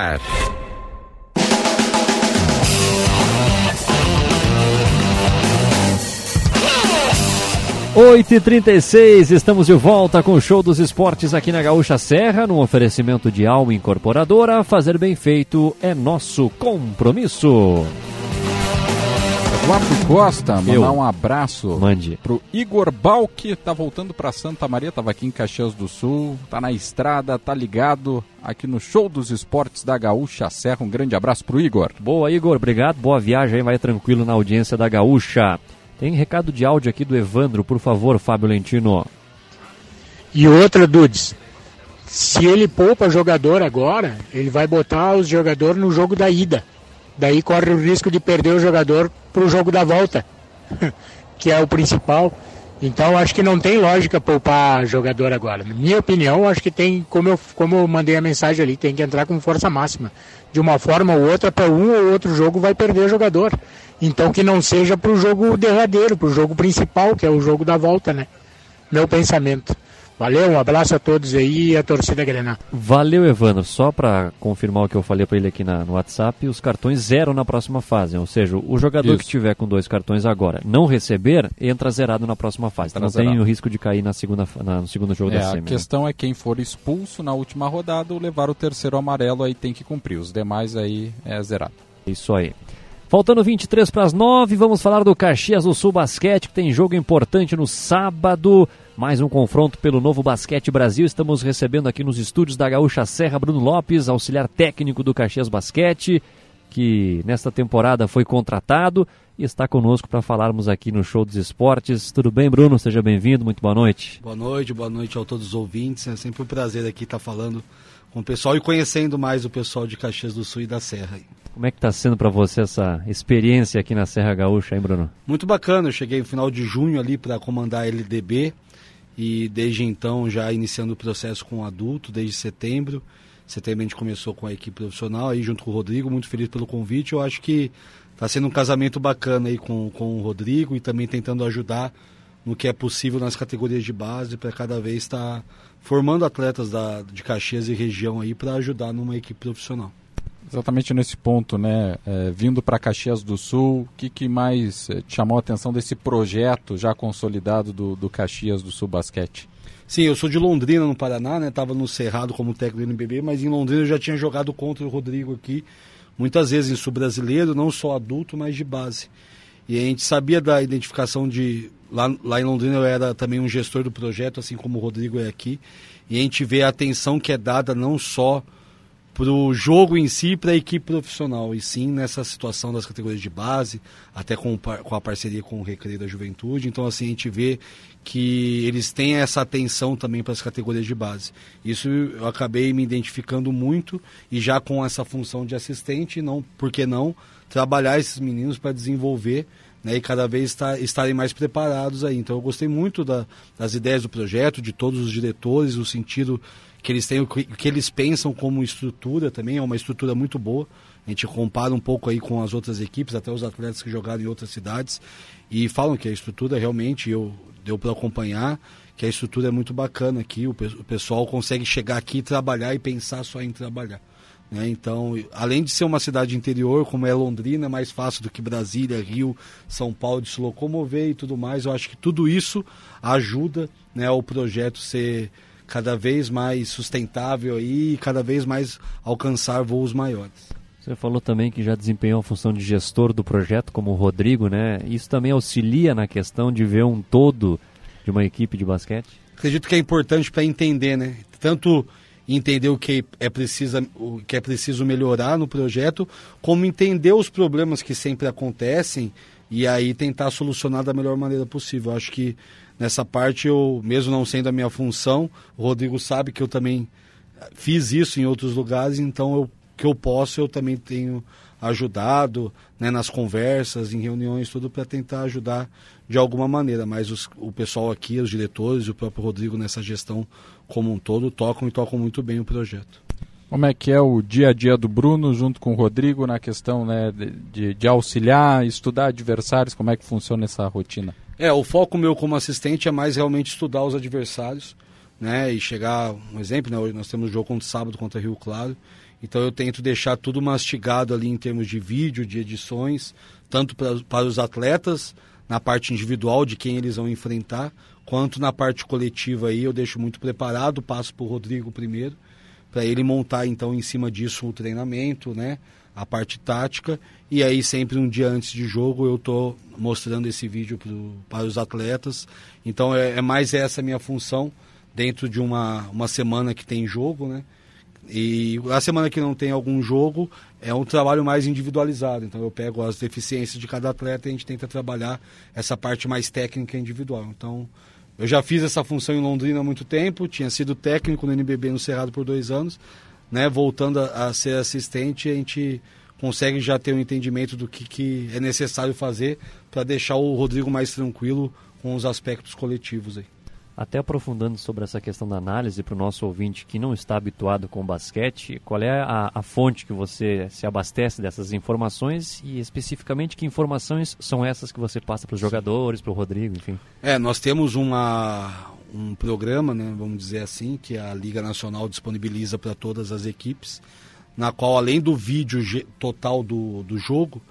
8h36, estamos de volta com o show dos esportes aqui na Gaúcha Serra, num oferecimento de Alma Incorporadora. Fazer bem feito é nosso compromisso. Eduardo Costa, mandar Eu. um abraço Mande. pro Igor Balk, tá voltando pra Santa Maria, tava aqui em Caxias do Sul, tá na estrada, tá ligado aqui no show dos esportes da Gaúcha Serra. Um grande abraço pro Igor. Boa, Igor, obrigado. Boa viagem aí, vai tranquilo na audiência da Gaúcha. Tem recado de áudio aqui do Evandro, por favor, Fábio Lentino. E outra, Dudes, se ele poupa jogador agora, ele vai botar os jogadores no jogo da ida. Daí corre o risco de perder o jogador pro jogo da volta, (laughs) que é o principal. Então acho que não tem lógica poupar jogador agora. Na minha opinião, acho que tem, como eu, como eu mandei a mensagem ali, tem que entrar com força máxima. De uma forma ou outra, para um ou outro jogo vai perder jogador. Então que não seja para o jogo derradeiro, para o jogo principal, que é o jogo da volta, né? Meu pensamento. Valeu, um abraço a todos aí e a torcida Grenal. Valeu, Evandro. Só para confirmar o que eu falei para ele aqui na, no WhatsApp, os cartões zero na próxima fase. Ou seja, o jogador Isso. que tiver com dois cartões agora não receber, entra zerado na próxima fase. Entra não zerado. tem o risco de cair na segunda, na, no segundo jogo é, da semi. A né? questão né? é quem for expulso na última rodada ou levar o terceiro amarelo aí tem que cumprir. Os demais aí é zerado. Isso aí. Faltando 23 para as 9, vamos falar do Caxias do Sul Basquete, que tem jogo importante no sábado. Mais um confronto pelo Novo Basquete Brasil. Estamos recebendo aqui nos estúdios da Gaúcha Serra Bruno Lopes, auxiliar técnico do Caxias Basquete, que nesta temporada foi contratado e está conosco para falarmos aqui no Show dos Esportes. Tudo bem, Bruno? Seja bem-vindo, muito boa noite. Boa noite, boa noite a todos os ouvintes. É sempre um prazer aqui estar falando com o pessoal e conhecendo mais o pessoal de Caxias do Sul e da Serra. Como é que está sendo para você essa experiência aqui na Serra Gaúcha, hein, Bruno? Muito bacana. Eu cheguei no final de junho ali para comandar a LDB e desde então já iniciando o processo com o adulto, desde setembro. Setembro a gente começou com a equipe profissional aí junto com o Rodrigo, muito feliz pelo convite. Eu acho que está sendo um casamento bacana aí com, com o Rodrigo e também tentando ajudar no que é possível nas categorias de base para cada vez estar tá formando atletas da, de Caxias e região aí para ajudar numa equipe profissional. Exatamente nesse ponto, né? É, vindo para Caxias do Sul, o que, que mais é, te chamou a atenção desse projeto já consolidado do, do Caxias do Sul Basquete? Sim, eu sou de Londrina, no Paraná, né? Tava no Cerrado como técnico do NBB, mas em Londrina eu já tinha jogado contra o Rodrigo aqui, muitas vezes em sul brasileiro, não só adulto, mas de base. E a gente sabia da identificação de. Lá, lá em Londrina eu era também um gestor do projeto, assim como o Rodrigo é aqui. E a gente vê a atenção que é dada não só para o jogo em si para a equipe profissional, e sim nessa situação das categorias de base, até com, com a parceria com o Recreio da Juventude. Então, assim, a gente vê que eles têm essa atenção também para as categorias de base. Isso eu acabei me identificando muito e já com essa função de assistente, não, por que não, trabalhar esses meninos para desenvolver né, e cada vez estar, estarem mais preparados aí. Então eu gostei muito da, das ideias do projeto, de todos os diretores, o sentido que eles têm, o que, que eles pensam como estrutura também, é uma estrutura muito boa. A gente compara um pouco aí com as outras equipes, até os atletas que jogaram em outras cidades, e falam que a estrutura realmente, eu deu para acompanhar, que a estrutura é muito bacana aqui, o, o pessoal consegue chegar aqui, trabalhar e pensar só em trabalhar. Né? Então, além de ser uma cidade interior, como é Londrina, é mais fácil do que Brasília, Rio, São Paulo de se locomover e tudo mais. Eu acho que tudo isso ajuda né, o projeto ser cada vez mais sustentável e cada vez mais alcançar voos maiores. Você falou também que já desempenhou a função de gestor do projeto, como o Rodrigo, né? Isso também auxilia na questão de ver um todo de uma equipe de basquete? Acredito que é importante para entender, né? Tanto entender o que é, precisa, o que é preciso melhorar no projeto, como entender os problemas que sempre acontecem e aí tentar solucionar da melhor maneira possível. Acho que nessa parte eu, mesmo não sendo a minha função, o Rodrigo sabe que eu também fiz isso em outros lugares, então eu que eu posso eu também tenho ajudado né, nas conversas, em reuniões, tudo para tentar ajudar de alguma maneira. Mas os, o pessoal aqui, os diretores, o próprio Rodrigo nessa gestão como um todo tocam e tocam muito bem o projeto. Como é que é o dia a dia do Bruno junto com o Rodrigo na questão né, de, de auxiliar, estudar adversários? Como é que funciona essa rotina? É, o foco meu como assistente é mais realmente estudar os adversários, né? E chegar, um exemplo, né? Hoje nós temos o jogo contra sábado contra Rio Claro. Então eu tento deixar tudo mastigado ali em termos de vídeo, de edições, tanto pra, para os atletas, na parte individual de quem eles vão enfrentar, quanto na parte coletiva aí eu deixo muito preparado, passo para o Rodrigo primeiro, para ele montar então em cima disso o treinamento, né? A parte tática e aí sempre um dia antes de jogo eu tô mostrando esse vídeo pro, para os atletas. Então é, é mais essa minha função dentro de uma, uma semana que tem jogo, né? E a semana que não tem algum jogo é um trabalho mais individualizado. Então eu pego as deficiências de cada atleta e a gente tenta trabalhar essa parte mais técnica individual. Então eu já fiz essa função em Londrina há muito tempo, tinha sido técnico no NBB no Cerrado por dois anos. Né? Voltando a, a ser assistente, a gente consegue já ter um entendimento do que, que é necessário fazer para deixar o Rodrigo mais tranquilo com os aspectos coletivos aí. Até aprofundando sobre essa questão da análise para o nosso ouvinte que não está habituado com basquete, qual é a, a, fonte que você se abastece dessas informações e especificamente que informações são essas que você passa para os jogadores, para o Rodrigo, enfim? É, nós temos uma, um programa, né, vamos dizer assim, que a Liga Nacional disponibiliza para todas as equipes, na qual além do vídeo total do, do jogo,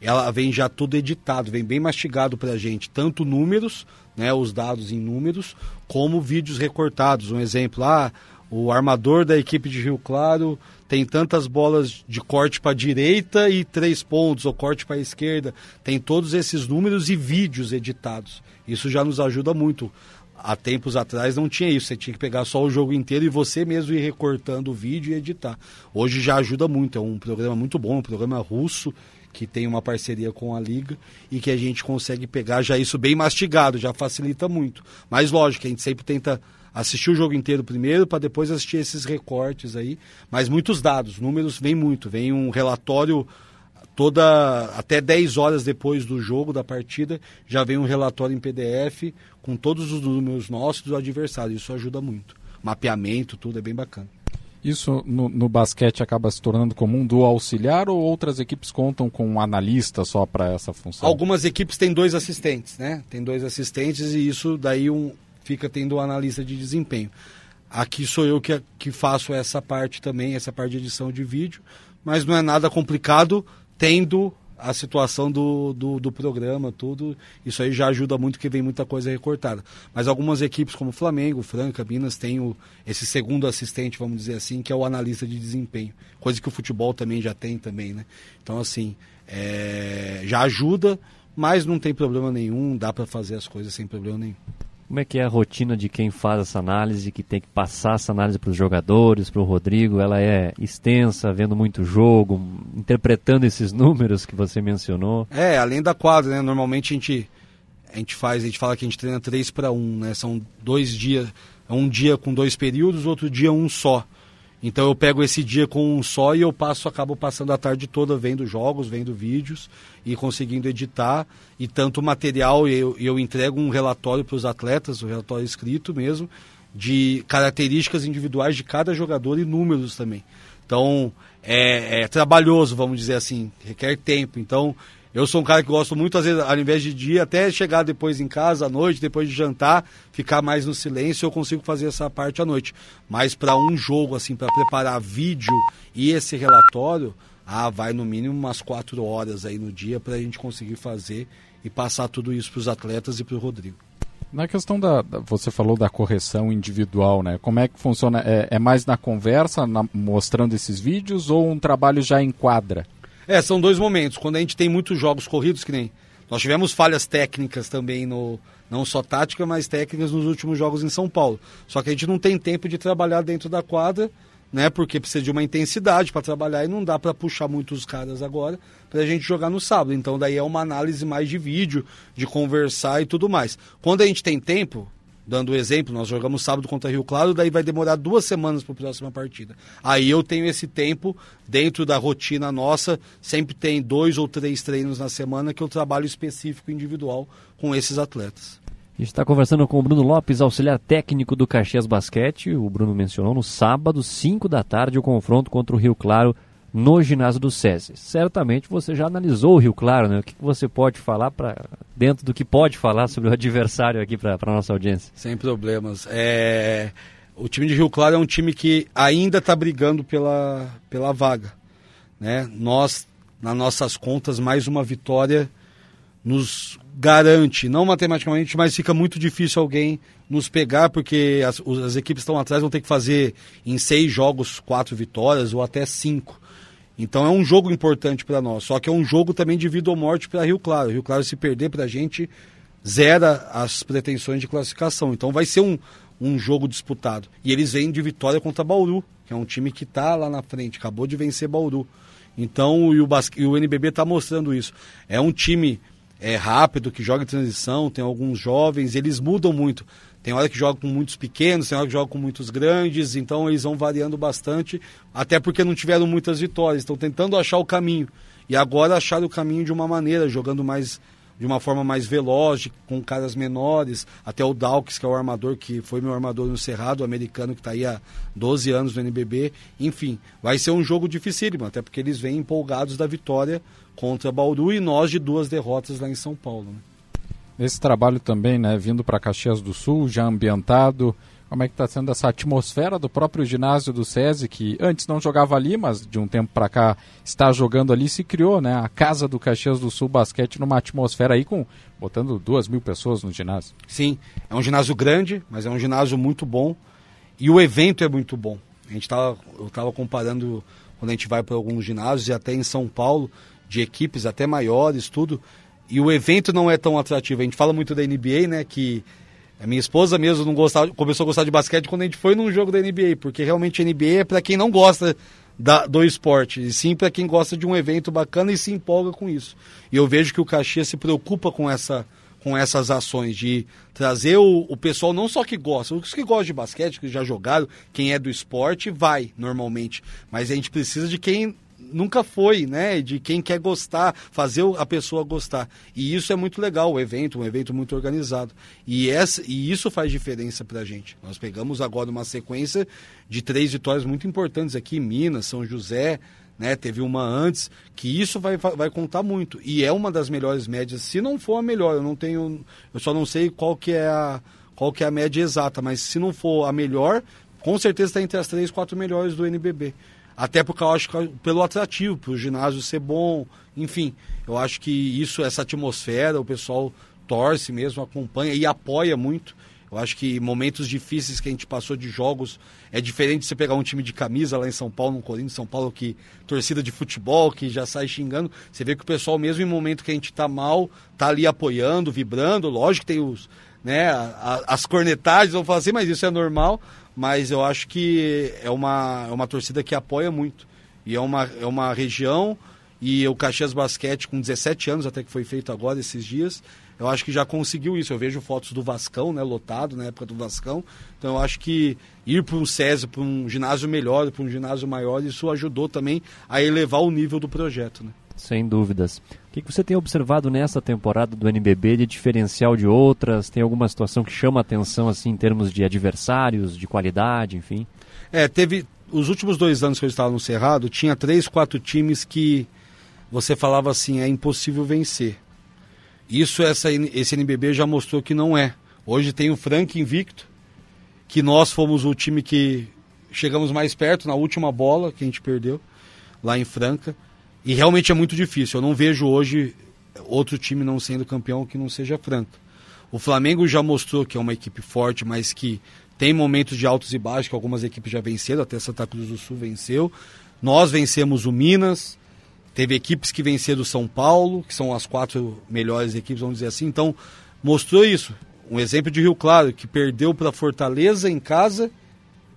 ela vem já tudo editado, vem bem mastigado para a gente, tanto números, né, os dados em números, como vídeos recortados. Um exemplo, ah, o armador da equipe de Rio Claro tem tantas bolas de corte para direita e três pontos, ou corte para esquerda. Tem todos esses números e vídeos editados. Isso já nos ajuda muito. Há tempos atrás não tinha isso, você tinha que pegar só o jogo inteiro e você mesmo ir recortando o vídeo e editar. Hoje já ajuda muito, é um programa muito bom, um programa russo que tem uma parceria com a Liga e que a gente consegue pegar já isso bem mastigado, já facilita muito. Mas lógico, a gente sempre tenta assistir o jogo inteiro primeiro para depois assistir esses recortes aí. Mas muitos dados, números vem muito, vem um relatório toda até 10 horas depois do jogo da partida, já vem um relatório em PDF com todos os números nossos do adversário. Isso ajuda muito. Mapeamento, tudo é bem bacana. Isso no, no, basquete acaba se tornando comum do auxiliar ou outras equipes contam com um analista só para essa função? Algumas equipes têm dois assistentes, né? Tem dois assistentes e isso daí um fica tendo um analista de desempenho. Aqui sou eu que, que faço essa parte também, essa parte de edição de vídeo, mas não é nada complicado tendo a situação do, do, do, programa, tudo, isso aí já ajuda muito, que vem muita coisa recortada. Mas algumas equipes como Flamengo, Franca, Minas, têm o, esse segundo assistente, vamos dizer assim, que é o analista de desempenho. Coisa que o futebol também já tem também, né? Então, assim, é, já ajuda, mas não tem problema nenhum, dá para fazer as coisas sem problema nenhum. Como é que é a rotina de quem faz essa análise, que tem que passar essa análise para os jogadores, para o Rodrigo? Ela é extensa, vendo muito jogo, interpretando esses (laughs) números que você mencionou? É, além da quadra, né? Normalmente a gente, a gente faz, a gente fala que a gente treina 3 para 1, né? São dois dias, um dia com dois períodos, outro dia um só. Então eu pego esse dia com um só e eu passo, acabo passando a tarde toda vendo jogos, vendo vídeos e conseguindo editar. E tanto material, eu, eu entrego um relatório para os atletas, um relatório escrito mesmo, de características individuais de cada jogador e números também. Então é, é trabalhoso, vamos dizer assim, requer tempo. Então eu sou um cara que gosto muito, às vezes, ao invés de dia, até chegar depois em casa à noite, depois de jantar, ficar mais no silêncio, eu consigo fazer essa parte à noite. Mas para um jogo, assim, para preparar vídeo e esse relatório, ah, vai no mínimo umas quatro horas aí no dia para a gente conseguir fazer e passar tudo isso para os atletas e para o Rodrigo. Na questão da, você falou da correção individual, né? Como é que funciona? É, é mais na conversa, na, mostrando esses vídeos ou um trabalho já em quadra? É, são dois momentos. Quando a gente tem muitos jogos corridos, que nem. Nós tivemos falhas técnicas também, no, não só tática, mas técnicas nos últimos jogos em São Paulo. Só que a gente não tem tempo de trabalhar dentro da quadra, né? Porque precisa de uma intensidade para trabalhar e não dá para puxar muitos caras agora para a gente jogar no sábado. Então daí é uma análise mais de vídeo, de conversar e tudo mais. Quando a gente tem tempo, Dando exemplo, nós jogamos sábado contra Rio Claro, daí vai demorar duas semanas para a próxima partida. Aí eu tenho esse tempo dentro da rotina nossa, sempre tem dois ou três treinos na semana que eu trabalho específico individual com esses atletas. A gente está conversando com o Bruno Lopes, auxiliar técnico do Caxias Basquete. O Bruno mencionou no sábado, 5 da tarde, o confronto contra o Rio Claro no ginásio do SESI. Certamente você já analisou o Rio Claro, né? O que você pode falar para dentro do que pode falar sobre o adversário aqui para a nossa audiência? Sem problemas. É... O time de Rio Claro é um time que ainda está brigando pela, pela vaga. Né? Nós, nas nossas contas, mais uma vitória nos garante, não matematicamente, mas fica muito difícil alguém nos pegar, porque as, as equipes estão atrás vão ter que fazer em seis jogos quatro vitórias ou até cinco. Então é um jogo importante para nós. Só que é um jogo também de vida ou morte para Rio Claro. Rio Claro, se perder para a gente, zera as pretensões de classificação. Então vai ser um, um jogo disputado. E eles vêm de vitória contra Bauru, que é um time que está lá na frente, acabou de vencer Bauru. Então e o, e o NBB está mostrando isso. É um time é, rápido, que joga em transição, tem alguns jovens, eles mudam muito. Tem hora que joga com muitos pequenos, tem hora que joga com muitos grandes, então eles vão variando bastante, até porque não tiveram muitas vitórias, estão tentando achar o caminho. E agora acharam o caminho de uma maneira, jogando mais de uma forma mais veloz, com caras menores, até o Dawkins, que é o armador, que foi meu armador no Cerrado, americano que está aí há 12 anos no NBB. Enfim, vai ser um jogo dificílimo, até porque eles vêm empolgados da vitória contra Bauru e nós de duas derrotas lá em São Paulo. Né? Esse trabalho também, né, vindo para Caxias do Sul, já ambientado, como é que está sendo essa atmosfera do próprio ginásio do SESI, que antes não jogava ali, mas de um tempo para cá está jogando ali, se criou, né? A casa do Caxias do Sul Basquete numa atmosfera aí com botando duas mil pessoas no ginásio. Sim, é um ginásio grande, mas é um ginásio muito bom e o evento é muito bom. A gente tava, eu estava comparando quando a gente vai para alguns ginásios e até em São Paulo de equipes até maiores, tudo. E o evento não é tão atrativo. A gente fala muito da NBA, né? Que a minha esposa mesmo não gostava, começou a gostar de basquete quando a gente foi num jogo da NBA, porque realmente a NBA é para quem não gosta da, do esporte, e sim para quem gosta de um evento bacana e se empolga com isso. E eu vejo que o Caxias se preocupa com essa com essas ações de trazer o, o pessoal não só que gosta, os que gostam de basquete, que já jogaram, quem é do esporte vai normalmente, mas a gente precisa de quem nunca foi, né? De quem quer gostar, fazer a pessoa gostar. E isso é muito legal, o evento, um evento muito organizado. E, essa, e isso faz diferença pra gente. Nós pegamos agora uma sequência de três vitórias muito importantes aqui, Minas, São José, né? Teve uma antes, que isso vai, vai contar muito. E é uma das melhores médias, se não for a melhor, eu não tenho. Eu só não sei qual que é a, qual que é a média exata, mas se não for a melhor, com certeza está entre as três, quatro melhores do NBB. Até porque eu acho que pelo atrativo, para o ginásio ser bom, enfim, eu acho que isso, essa atmosfera, o pessoal torce mesmo, acompanha e apoia muito. Eu acho que momentos difíceis que a gente passou de jogos é diferente de você pegar um time de camisa lá em São Paulo, no Corinthians, São Paulo, que torcida de futebol, que já sai xingando. Você vê que o pessoal, mesmo em momento que a gente está mal, tá ali apoiando, vibrando. Lógico que tem os, né, as cornetagens, vão falar assim, mas isso é normal mas eu acho que é uma, é uma torcida que apoia muito. E é uma, é uma região, e o Caxias Basquete, com 17 anos, até que foi feito agora esses dias, eu acho que já conseguiu isso. Eu vejo fotos do Vascão, né, lotado na época do Vascão. Então eu acho que ir para um SESI, para um ginásio melhor, para um ginásio maior, isso ajudou também a elevar o nível do projeto. Né? Sem dúvidas. O que você tem observado nessa temporada do NBB de diferencial de outras? Tem alguma situação que chama atenção assim em termos de adversários, de qualidade, enfim? É, teve os últimos dois anos que eu estava no Cerrado, tinha três, quatro times que você falava assim, é impossível vencer. Isso essa, esse NBB já mostrou que não é. Hoje tem o Frank invicto, que nós fomos o time que chegamos mais perto na última bola que a gente perdeu lá em Franca. E realmente é muito difícil. Eu não vejo hoje outro time não sendo campeão que não seja Franca. O Flamengo já mostrou que é uma equipe forte, mas que tem momentos de altos e baixos que algumas equipes já venceram, até Santa Cruz do Sul venceu. Nós vencemos o Minas, teve equipes que venceram o São Paulo, que são as quatro melhores equipes, vamos dizer assim. Então, mostrou isso. Um exemplo de Rio Claro, que perdeu para Fortaleza em casa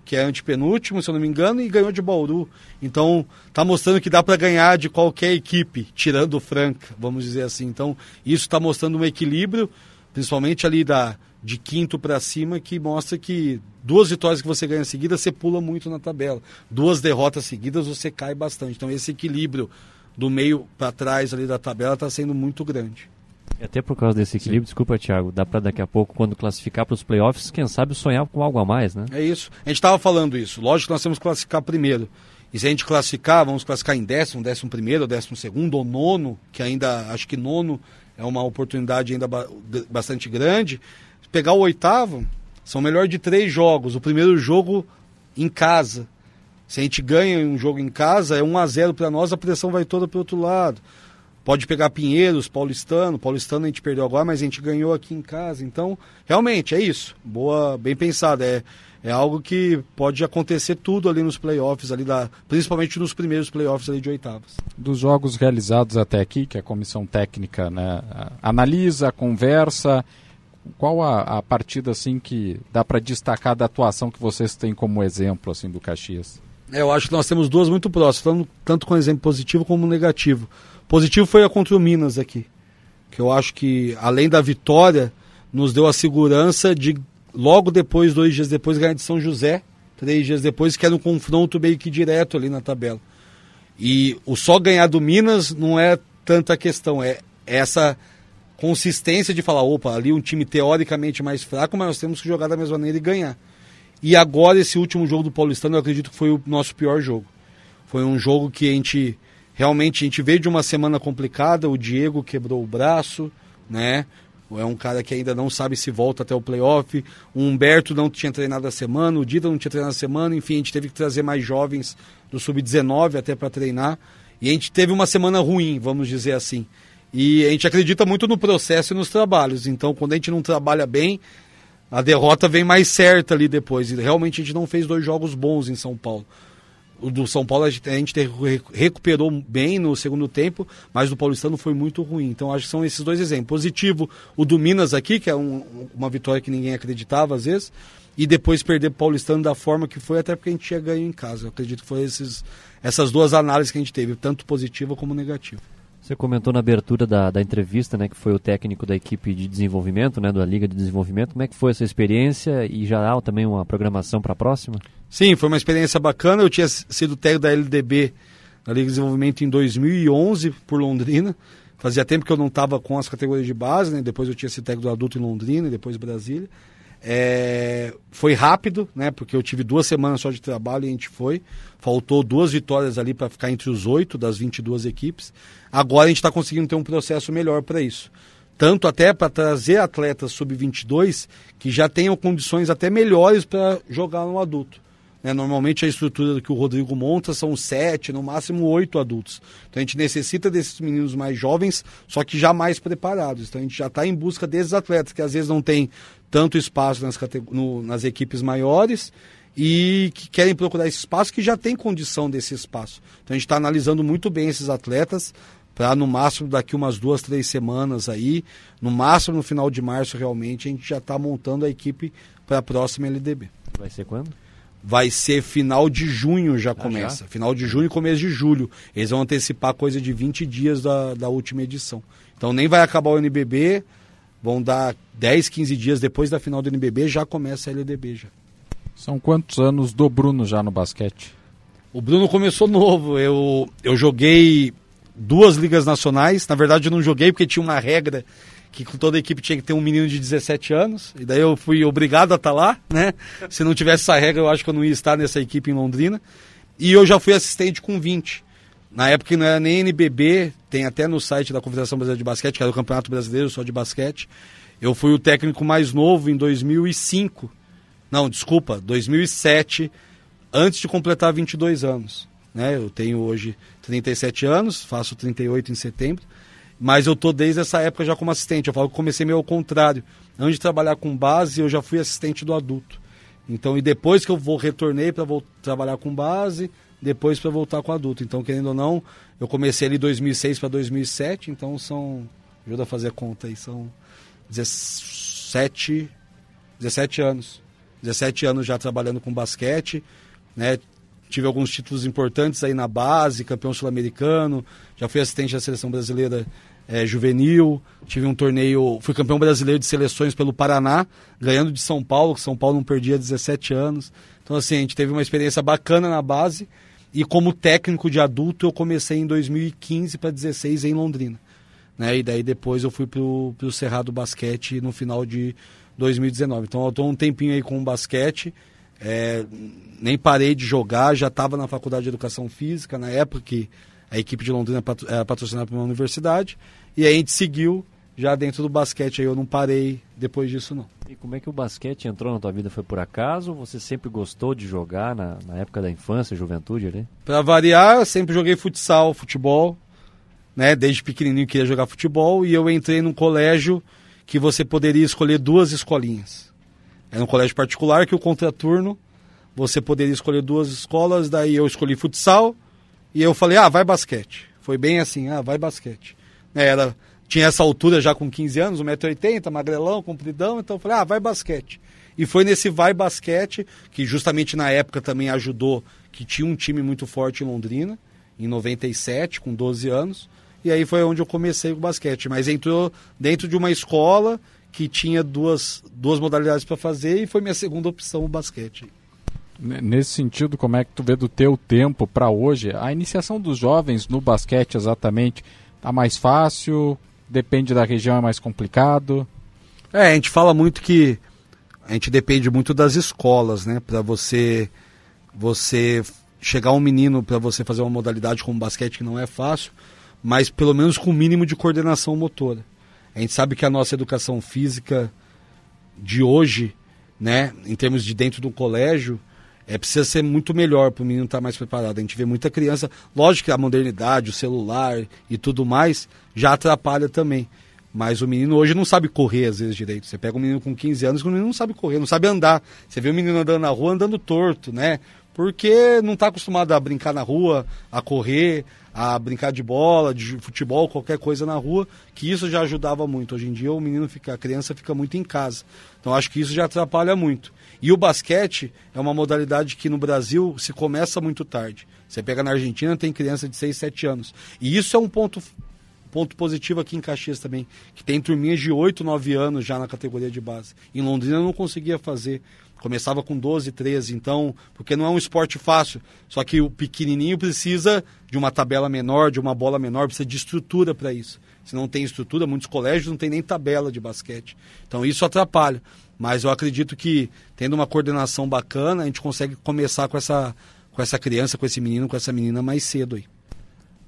que é antepenúltimo, se eu não me engano, e ganhou de Bauru. Então, está mostrando que dá para ganhar de qualquer equipe, tirando o Franca, vamos dizer assim. Então, isso está mostrando um equilíbrio, principalmente ali da de quinto para cima, que mostra que duas vitórias que você ganha seguidas, você pula muito na tabela. Duas derrotas seguidas, você cai bastante. Então, esse equilíbrio do meio para trás ali da tabela está sendo muito grande. E até por causa desse equilíbrio, Sim. desculpa, Thiago, dá para daqui a pouco, quando classificar para os playoffs, quem sabe sonhar com algo a mais, né? É isso. A gente estava falando isso. Lógico que nós temos que classificar primeiro. E se a gente classificar, vamos classificar em décimo, décimo primeiro, décimo segundo ou nono, que ainda, acho que nono é uma oportunidade ainda bastante grande. Pegar o oitavo, são melhor de três jogos. O primeiro jogo em casa. Se a gente ganha um jogo em casa, é 1 a 0 para nós, a pressão vai toda para o outro lado. Pode pegar Pinheiros, Paulistano. Paulistano a gente perdeu agora, mas a gente ganhou aqui em casa. Então, realmente, é isso. Boa, bem pensado. É, é algo que pode acontecer tudo ali nos playoffs, ali da, principalmente nos primeiros playoffs ali de oitavas. Dos jogos realizados até aqui, que a comissão técnica né, analisa, conversa, qual a, a partida assim que dá para destacar da atuação que vocês têm como exemplo assim do Caxias? É, eu acho que nós temos duas muito próximas, tanto com exemplo positivo como negativo. Positivo foi a contra o Minas aqui. Que eu acho que, além da vitória, nos deu a segurança de, logo depois, dois dias depois, ganhar de São José. Três dias depois, que era um confronto meio que direto ali na tabela. E o só ganhar do Minas não é tanta questão, é essa consistência de falar, opa, ali um time teoricamente mais fraco, mas nós temos que jogar da mesma maneira e ganhar. E agora esse último jogo do Paulistano, eu acredito que foi o nosso pior jogo. Foi um jogo que a gente realmente a gente veio de uma semana complicada, o Diego quebrou o braço, né? É um cara que ainda não sabe se volta até o playoff. O Humberto não tinha treinado a semana, o Dida não tinha treinado a semana. Enfim, a gente teve que trazer mais jovens do sub-19 até para treinar. E a gente teve uma semana ruim, vamos dizer assim. E a gente acredita muito no processo e nos trabalhos. Então, quando a gente não trabalha bem, a derrota vem mais certa ali depois. E realmente a gente não fez dois jogos bons em São Paulo. O do São Paulo a gente, recuperou bem no segundo tempo, mas o Paulistano foi muito ruim. Então acho que são esses dois exemplos. Positivo, o do Minas aqui, que é um, uma vitória que ninguém acreditava às vezes, e depois perder o Paulistano da forma que foi, até porque a gente tinha ganho em casa. Eu acredito que esses, essas duas análises que a gente teve, tanto positiva como negativa. Você comentou na abertura da, da entrevista, né, que foi o técnico da equipe de desenvolvimento, né, da Liga de Desenvolvimento. Como é que foi essa experiência e já há também uma programação para a próxima? Sim, foi uma experiência bacana. Eu tinha sido técnico da LDB, da Liga de Desenvolvimento, em 2011 por Londrina. Fazia tempo que eu não estava com as categorias de base, né? Depois eu tinha sido técnico do adulto em Londrina e depois Brasília. É, foi rápido, né? Porque eu tive duas semanas só de trabalho e a gente foi. Faltou duas vitórias ali para ficar entre os oito das 22 equipes. Agora a gente está conseguindo ter um processo melhor para isso. Tanto até para trazer atletas sub-22 que já tenham condições até melhores para jogar no adulto. Né? Normalmente a estrutura que o Rodrigo monta são sete, no máximo oito adultos. Então a gente necessita desses meninos mais jovens, só que já mais preparados. Então a gente já está em busca desses atletas que às vezes não tem tanto espaço nas, no, nas equipes maiores e que querem procurar esse espaço que já tem condição desse espaço. Então a gente está analisando muito bem esses atletas para no máximo daqui umas duas, três semanas aí, no máximo no final de março realmente, a gente já está montando a equipe para a próxima LDB. Vai ser quando? Vai ser final de junho já ah, começa. Já? Final de junho e começo de julho. Eles vão antecipar coisa de 20 dias da, da última edição. Então nem vai acabar o NBB, vão dar 10, 15 dias depois da final do NBB, já começa a LDB já. São quantos anos do Bruno já no basquete? O Bruno começou novo. Eu, eu joguei duas ligas nacionais. Na verdade, eu não joguei porque tinha uma regra que com toda a equipe tinha que ter um menino de 17 anos. E daí eu fui obrigado a estar tá lá, né? Se não tivesse essa regra, eu acho que eu não ia estar nessa equipe em Londrina. E eu já fui assistente com 20. Na época não era nem NBB, tem até no site da Confederação Brasileira de Basquete, que era o Campeonato Brasileiro só de basquete. Eu fui o técnico mais novo em 2005. Não, desculpa, 2007, antes de completar 22 anos. Né? Eu tenho hoje 37 anos, faço 38 em setembro, mas eu tô desde essa época já como assistente. Eu falo que comecei meio ao contrário. Antes de trabalhar com base, eu já fui assistente do adulto. Então, e depois que eu vou retornei para trabalhar com base, depois para voltar com adulto. Então, querendo ou não, eu comecei ali 2006 para 2007, então são, ajuda a fazer a conta aí, são 17, 17 anos. 17 anos já trabalhando com basquete, né? Tive alguns títulos importantes aí na base, campeão sul-americano, já fui assistente da seleção brasileira é, juvenil, tive um torneio, fui campeão brasileiro de seleções pelo Paraná, ganhando de São Paulo, que São Paulo não perdia 17 anos. Então, assim, a gente teve uma experiência bacana na base e como técnico de adulto, eu comecei em 2015 para 16 em Londrina. Né? E daí depois eu fui para o Cerrado Basquete no final de 2019. Então eu estou um tempinho aí com o basquete, é, nem parei de jogar, já estava na faculdade de Educação Física, na época que a equipe de Londrina era patrocinada por uma universidade, e aí a gente seguiu já dentro do basquete, aí eu não parei depois disso não. E como é que o basquete entrou na tua vida? Foi por acaso? Você sempre gostou de jogar na, na época da infância, juventude ali? Para variar, sempre joguei futsal, futebol, né? Desde pequenininho queria jogar futebol e eu entrei num colégio que você poderia escolher duas escolinhas. Era um colégio particular que o contraturno você poderia escolher duas escolas, daí eu escolhi futsal e eu falei: "Ah, vai basquete". Foi bem assim: "Ah, vai basquete". Era tinha essa altura já com 15 anos, 1,80m, magrelão, compridão, então eu falei, ah, vai basquete. E foi nesse vai basquete, que justamente na época também ajudou, que tinha um time muito forte em Londrina, em 97, com 12 anos, e aí foi onde eu comecei com o basquete. Mas entrou dentro de uma escola que tinha duas, duas modalidades para fazer e foi minha segunda opção o basquete. Nesse sentido, como é que tu vê do teu tempo para hoje? A iniciação dos jovens no basquete exatamente está mais fácil? Depende da região, é mais complicado? É, a gente fala muito que a gente depende muito das escolas, né? Para você, você chegar um menino para você fazer uma modalidade como basquete que não é fácil, mas pelo menos com o mínimo de coordenação motora. A gente sabe que a nossa educação física de hoje, né, em termos de dentro do colégio, é, precisa ser muito melhor para o menino estar tá mais preparado. A gente vê muita criança, lógico que a modernidade, o celular e tudo mais já atrapalha também. Mas o menino hoje não sabe correr às vezes direito. Você pega um menino com 15 anos, o menino não sabe correr, não sabe andar. Você vê o menino andando na rua andando torto, né? Porque não está acostumado a brincar na rua, a correr, a brincar de bola, de futebol, qualquer coisa na rua, que isso já ajudava muito. Hoje em dia o menino fica, a criança fica muito em casa. Então acho que isso já atrapalha muito. E o basquete é uma modalidade que no Brasil se começa muito tarde. Você pega na Argentina, tem criança de 6, 7 anos. E isso é um ponto, ponto positivo aqui em Caxias também, que tem turminhas de 8, 9 anos já na categoria de base. Em Londrina não conseguia fazer. Começava com 12, 13, então, porque não é um esporte fácil. Só que o pequenininho precisa de uma tabela menor, de uma bola menor, precisa de estrutura para isso. Se não tem estrutura, muitos colégios não tem nem tabela de basquete. Então isso atrapalha. Mas eu acredito que tendo uma coordenação bacana, a gente consegue começar com essa, com essa criança, com esse menino, com essa menina mais cedo aí.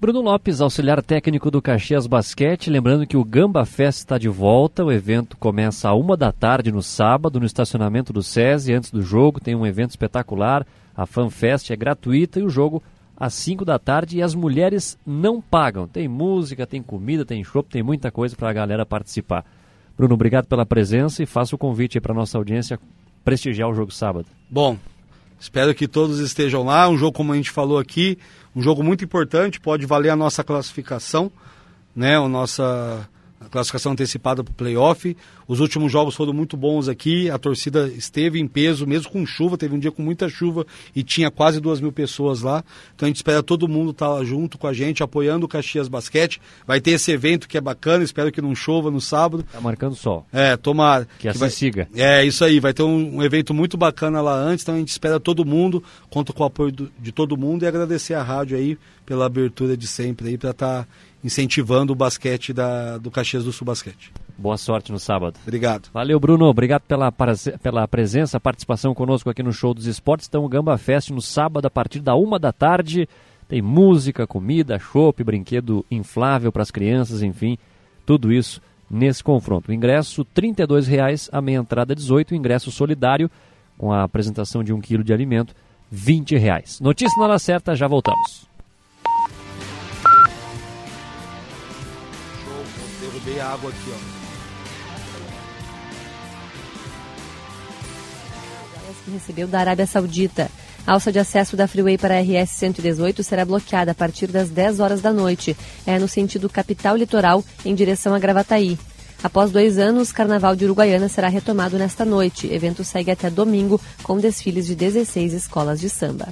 Bruno Lopes, auxiliar técnico do Caxias Basquete, lembrando que o Gamba Fest está de volta. O evento começa a uma da tarde no sábado, no estacionamento do SESI, antes do jogo. Tem um evento espetacular. A FanFest é gratuita e o jogo às 5 da tarde. E as mulheres não pagam. Tem música, tem comida, tem show, tem muita coisa para a galera participar. Bruno, obrigado pela presença e faço o convite para nossa audiência prestigiar o jogo sábado. Bom, espero que todos estejam lá. Um jogo, como a gente falou aqui, um jogo muito importante, pode valer a nossa classificação, né? A nossa classificação antecipada para o playoff. Os últimos jogos foram muito bons aqui, a torcida esteve em peso, mesmo com chuva, teve um dia com muita chuva e tinha quase duas mil pessoas lá. Então a gente espera todo mundo estar tá junto com a gente, apoiando o Caxias Basquete. Vai ter esse evento que é bacana, espero que não chova no sábado. Tá marcando sol. É, tomara. Que, que assim vai... siga. É, isso aí, vai ter um, um, evento muito bacana lá antes, então a gente espera todo mundo, conta com o apoio do, de todo mundo e agradecer a rádio aí pela abertura de sempre aí para estar tá incentivando o basquete da, do Caxias do Sul Basquete. Boa sorte no sábado. Obrigado. Valeu, Bruno. Obrigado pela, pela presença, participação conosco aqui no Show dos Esportes. Então, o Gamba Fest no sábado, a partir da uma da tarde. Tem música, comida, chopp, brinquedo inflável para as crianças, enfim, tudo isso nesse confronto. O ingresso R$ 32,00, a meia entrada 18, o ingresso solidário, com a apresentação de um quilo de alimento, R$ 20,00. Notícia na hora certa, já voltamos. Água aqui, ó. que recebeu da Arábia Saudita. A alça de acesso da Freeway para a RS 118 será bloqueada a partir das 10 horas da noite. É no sentido capital litoral, em direção a Gravataí. Após dois anos, Carnaval de Uruguaiana será retomado nesta noite. Evento segue até domingo, com desfiles de 16 escolas de samba.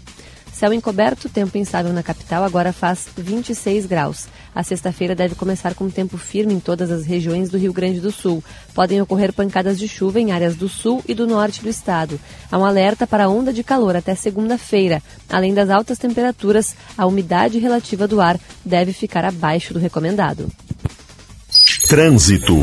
Céu encoberto, tempo instável na capital, agora faz 26 graus. A sexta-feira deve começar com tempo firme em todas as regiões do Rio Grande do Sul. Podem ocorrer pancadas de chuva em áreas do sul e do norte do estado. Há um alerta para onda de calor até segunda-feira. Além das altas temperaturas, a umidade relativa do ar deve ficar abaixo do recomendado. Trânsito.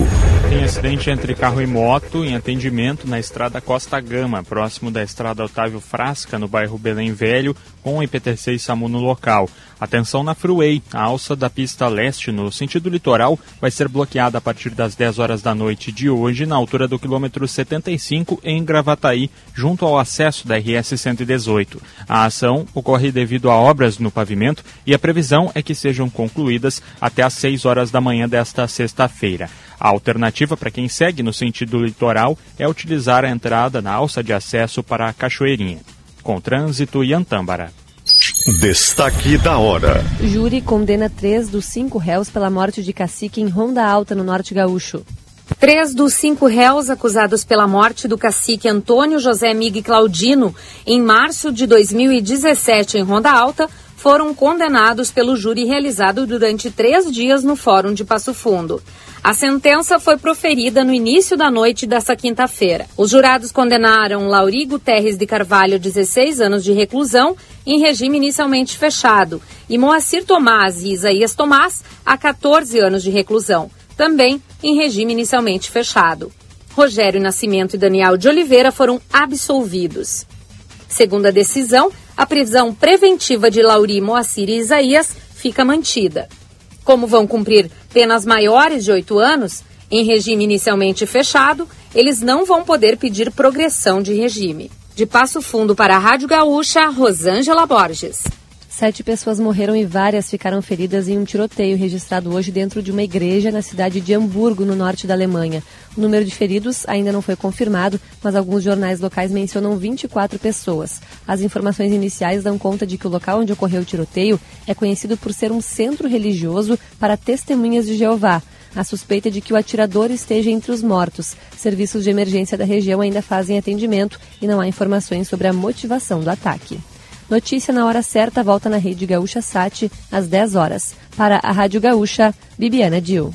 Tem acidente entre carro e moto em atendimento na estrada Costa Gama, próximo da estrada Otávio Frasca, no bairro Belém Velho, com IPTC e SAMU no local. Atenção na Freeway, a alça da pista leste no sentido litoral vai ser bloqueada a partir das 10 horas da noite de hoje, na altura do quilômetro 75 em Gravataí, junto ao acesso da RS 118. A ação ocorre devido a obras no pavimento e a previsão é que sejam concluídas até às 6 horas da manhã desta sexta-feira. A alternativa para quem segue no sentido litoral é utilizar a entrada na alça de acesso para a Cachoeirinha. Com trânsito e Antâmbara. Destaque da hora. Júri condena três dos cinco réus pela morte de cacique em Ronda Alta, no Norte Gaúcho. Três dos cinco réus acusados pela morte do cacique Antônio José Migue Claudino em março de 2017 em Ronda Alta foram condenados pelo júri realizado durante três dias no Fórum de Passo Fundo. A sentença foi proferida no início da noite dessa quinta-feira. Os jurados condenaram Laurigo Terres de Carvalho, 16 anos de reclusão, em regime inicialmente fechado, e Moacir Tomás e Isaías Tomás, a 14 anos de reclusão. também em regime inicialmente fechado. Rogério Nascimento e Daniel de Oliveira foram absolvidos. Segundo a decisão, a prisão preventiva de Lauri Moacir e Isaías fica mantida. Como vão cumprir penas maiores de oito anos, em regime inicialmente fechado, eles não vão poder pedir progressão de regime. De Passo Fundo para a Rádio Gaúcha, Rosângela Borges. Sete pessoas morreram e várias ficaram feridas em um tiroteio registrado hoje dentro de uma igreja na cidade de Hamburgo, no norte da Alemanha. O número de feridos ainda não foi confirmado, mas alguns jornais locais mencionam 24 pessoas. As informações iniciais dão conta de que o local onde ocorreu o tiroteio é conhecido por ser um centro religioso para testemunhas de Jeová. A suspeita de que o atirador esteja entre os mortos. Serviços de emergência da região ainda fazem atendimento e não há informações sobre a motivação do ataque. Notícia na hora certa volta na Rede Gaúcha Sat às 10 horas. Para a Rádio Gaúcha, Bibiana Dil.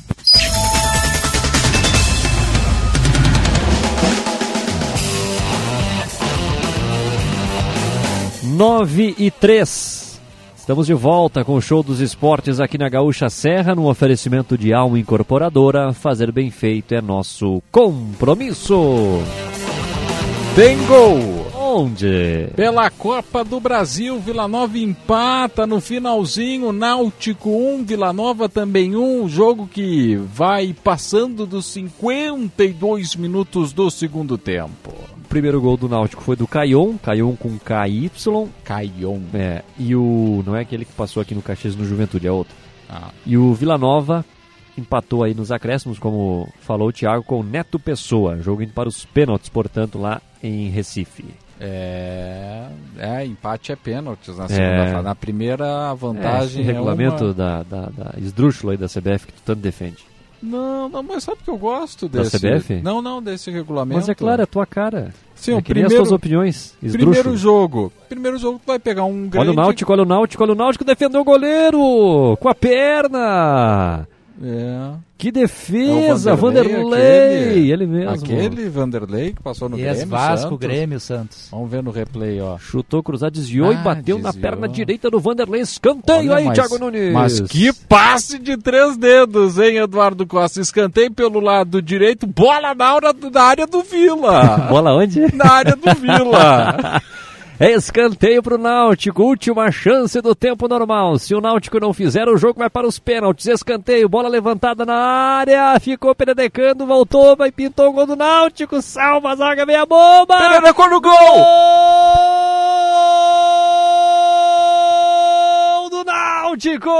Nove e três. Estamos de volta com o show dos esportes aqui na Gaúcha Serra, no oferecimento de Alma Incorporadora. Fazer bem feito é nosso compromisso. Tem gol! Onde? Pela Copa do Brasil, Vila Nova empata no finalzinho, Náutico 1, Vila Nova também 1, jogo que vai passando dos 52 minutos do segundo tempo. O primeiro gol do Náutico foi do Caion, Caion com KY. Caion. É, e o. Não é aquele que passou aqui no Caxias no Juventude, é outro. Ah. E o Vila Nova empatou aí nos acréscimos, como falou o Thiago, com o Neto Pessoa. Jogo indo para os pênaltis, portanto, lá em Recife. É, é empate é pênaltis na É. segunda fase. Na primeira, a É, vantagem esse é regulamento uma... da, da, da esdrúxula aí da CBF que tu tanto defende. Não, não, mas sabe que eu gosto Da desse... CBF? Não, não, desse regulamento. Mas é claro, é a tua cara. Sim, é nem primeiro, as tuas opiniões. Primeiro esdrúxulo. jogo. Primeiro jogo tu vai pegar um grande... Olha o Náutico, olha o Náutico, olha o Náutico defendeu o goleiro com a perna. É. Que É defesa, o Vanderlei, aquele, ele mesmo. Aquele Vanderlei que passou no E Grêmio, as Vasco, Santos. Grêmio, Santos. Vamos ver no replay, ó. Chutou, cruzado, desviou e Ah, bateu na desviou. perna direita do Vanderlei. Escanteio Olha, aí, mas- Thiago Nunes. Mas que passe de três dedos, hein, Eduardo Costa? Escanteio pelo lado direito, bola na, hora, na área do Vila. (laughs) Bola onde? Na área do Vila. (laughs) É escanteio pro Náutico, última chance do tempo normal. Se o Náutico não fizer, o jogo vai para os pênaltis. Escanteio, bola levantada na área, ficou peredecando, voltou, vai pintou o gol do Náutico. Salva a zaga, meia bomba! Peredecou no Gol do Náutico!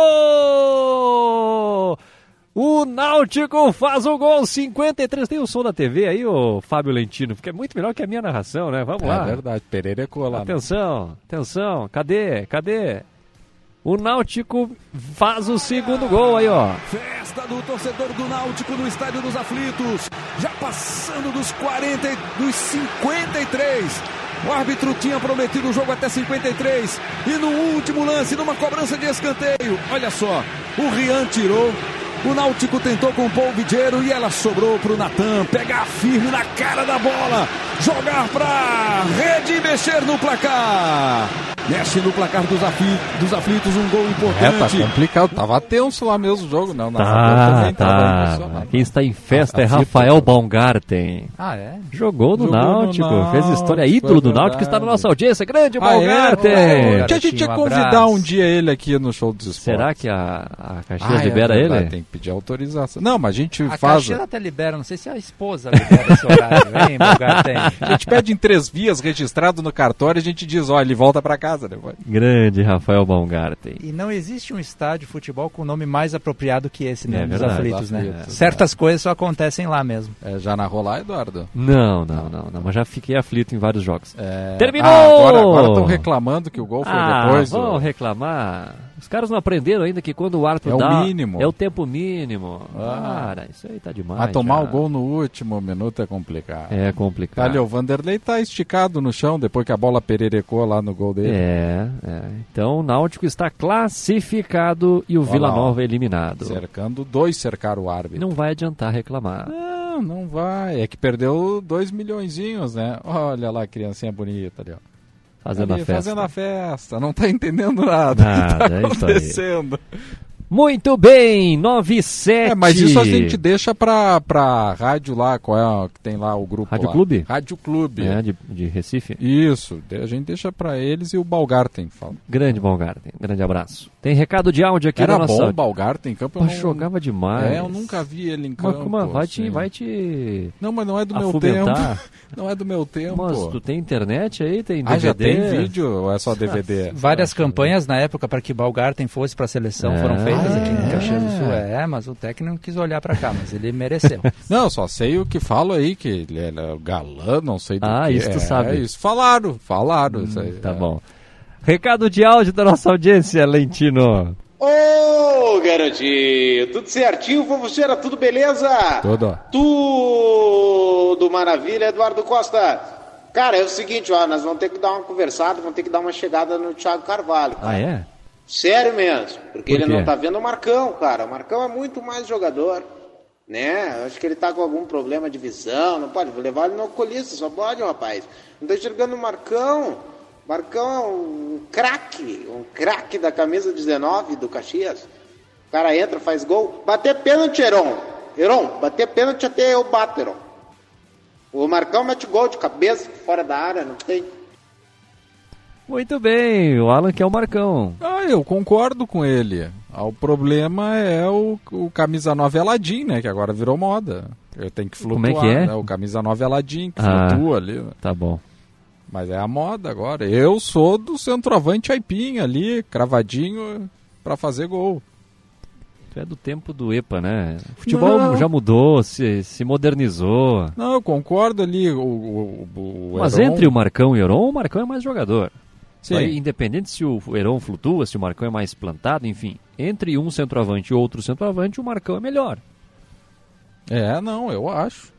O Náutico faz o gol 53. Tem o som da TV aí, ô Fábio Lentino, porque é muito melhor que a minha narração, né? Vamos lá. É verdade, Pererecou lá. Atenção, atenção, cadê? Cadê? O Náutico faz o segundo gol aí, ó. Festa do torcedor do Náutico no Estádio dos Aflitos. Já passando dos 40, e- dos 53. O árbitro tinha prometido o jogo até 53. E no último lance, numa cobrança de escanteio, olha só, o Rian tirou. O Náutico tentou com o Paul Vidiero e ela sobrou pro Natan. Pegar firme na cara da bola. Jogar pra rede e mexer no placar. Mexe no placar dos, afli- dos aflitos, um gol É, importante. tá complicado. Tava tenso lá mesmo o jogo, não. narrador Tá, tava tá. Quem está em festa A- é a Rafael fita- Baumgarten. Ah, é? Jogou no Jogou no Náutico, fez história, Náutico, ídolo é do Náutico, está na nossa audiência. Grande Ah, é? Baumgarten! É, a gente ia convidar um dia ele aqui no show dos esportes. Será que a, a Caxias Ah, é libera verdade, ele? Tem que pedir autorização. Não, mas a gente A faz. Caxias até libera, não sei se a esposa libera esse horário, hein, Baumgarten? A gente pede em três vias registrado no cartório e a gente diz, ó, ele volta pra casa depois. Grande Rafael Baumgarten. E não existe um estádio de futebol com nome mais apropriado que esse, né? É dos verdade. aflitos, né? Aflitos, Certas coisas só acontecem lá mesmo. É, já narrou lá, Eduardo? Não, não, não, não, mas já fiquei aflito em vários jogos. É... Terminou! Ah, agora estão reclamando que o gol foi Ah, depois. vão do- reclamar. Os caras não aprenderam ainda que quando o árbitro É o dá... mínimo. É o tempo mínimo. Ah. Cara, isso aí tá demais. Mas tomar já. o gol no último minuto é complicado. É complicado. Ali, o Vanderlei tá esticado no chão depois que a bola pererecou lá no gol dele. É, é. Então o Náutico está classificado e o Olha Vila. Nova eliminado. Cercando dois, cercaram o árbitro. Não vai adiantar reclamar. Não, não vai. É que perdeu dois milhõezinhos, né? Olha lá a criancinha bonita ali, ó. Fazendo Ali, a festa. Fazendo a festa. Não tá entendendo nada. Nada, que (laughs) é tá isso aí. Muito bem, 97. É, mas isso a gente deixa pra, pra rádio lá, qual é a- que tem lá o grupo Rádio lá? Clube? Rádio Clube. É, de, de Recife. Isso, a gente deixa pra eles e o Balgarten fala. Grande Balgarten, grande abraço. Tem recado de áudio aqui Era da nossa... bom o Balgarten em campo. eu Pô, não- jogava demais. É, eu nunca vi ele em Mas campo. como vai te, assim. vai te... Não, mas não é do meu tempo. (laughs) Não é do meu tempo. Mas tu tem internet aí, tem DVD? Ah, já tem vídeo ou é só DVD? Várias campanhas na época para que Balgarten fosse para a seleção É. foram feitas aqui em Ah, Caxias do é. Sul. É, mas o técnico não quis olhar para cá, mas ele mereceu. (laughs) Não, só sei o que falo aí, que ele é galã, não sei do Ah, que. isso tu é, sabe. Isso. Falaram, falaram. isso aí, Tá é. bom. Recado de áudio da nossa audiência, Lentino. Ô, garotinho, tudo certinho, fofucheira, tudo beleza? Tudo. Tudo maravilha, Eduardo Costa. Cara, é o seguinte, ó, nós vamos ter que dar uma conversada, vamos ter que dar uma chegada no Thiago Carvalho. Ah, é? Sério mesmo, porque Por ele não tá vendo o Marcão, cara. O Marcão é muito mais jogador, né? Eu acho que ele tá com algum problema de visão, não pode levar ele no oculista, só pode, rapaz. Não tô enxergando o Marcão. Marcão é um craque, um craque da camisa 19 do Caxias. O cara entra, faz gol. Bater pênalti, Heron. Heron, bater pênalti até eu bato, Heron. O Marcão mete gol de cabeça, fora da área, não tem. Muito bem, o Alan que é o Marcão. Ah, eu concordo com ele. Ah, O problema é o, o camisa 9 Aladim, né? Que agora virou moda. Eu tenho que Como flutuar. é que é? Né? O camisa 9 Aladim, que Ah, flutua ali. né? Tá bom. Mas é a moda agora. Eu sou do centroavante aipim ali, cravadinho pra fazer gol. Tu é do tempo do EPA, né? O futebol Não. já mudou, se, se modernizou. Não, eu concordo ali. O, o, o- o Mas Heron- entre o Marcão e o Heron, o Marcão é mais jogador. Sim. Aí, independente se o Heron flutua, se o Marcão é mais plantado, enfim. Entre um centroavante e outro centroavante, o Marcão é melhor. É, não, eu acho.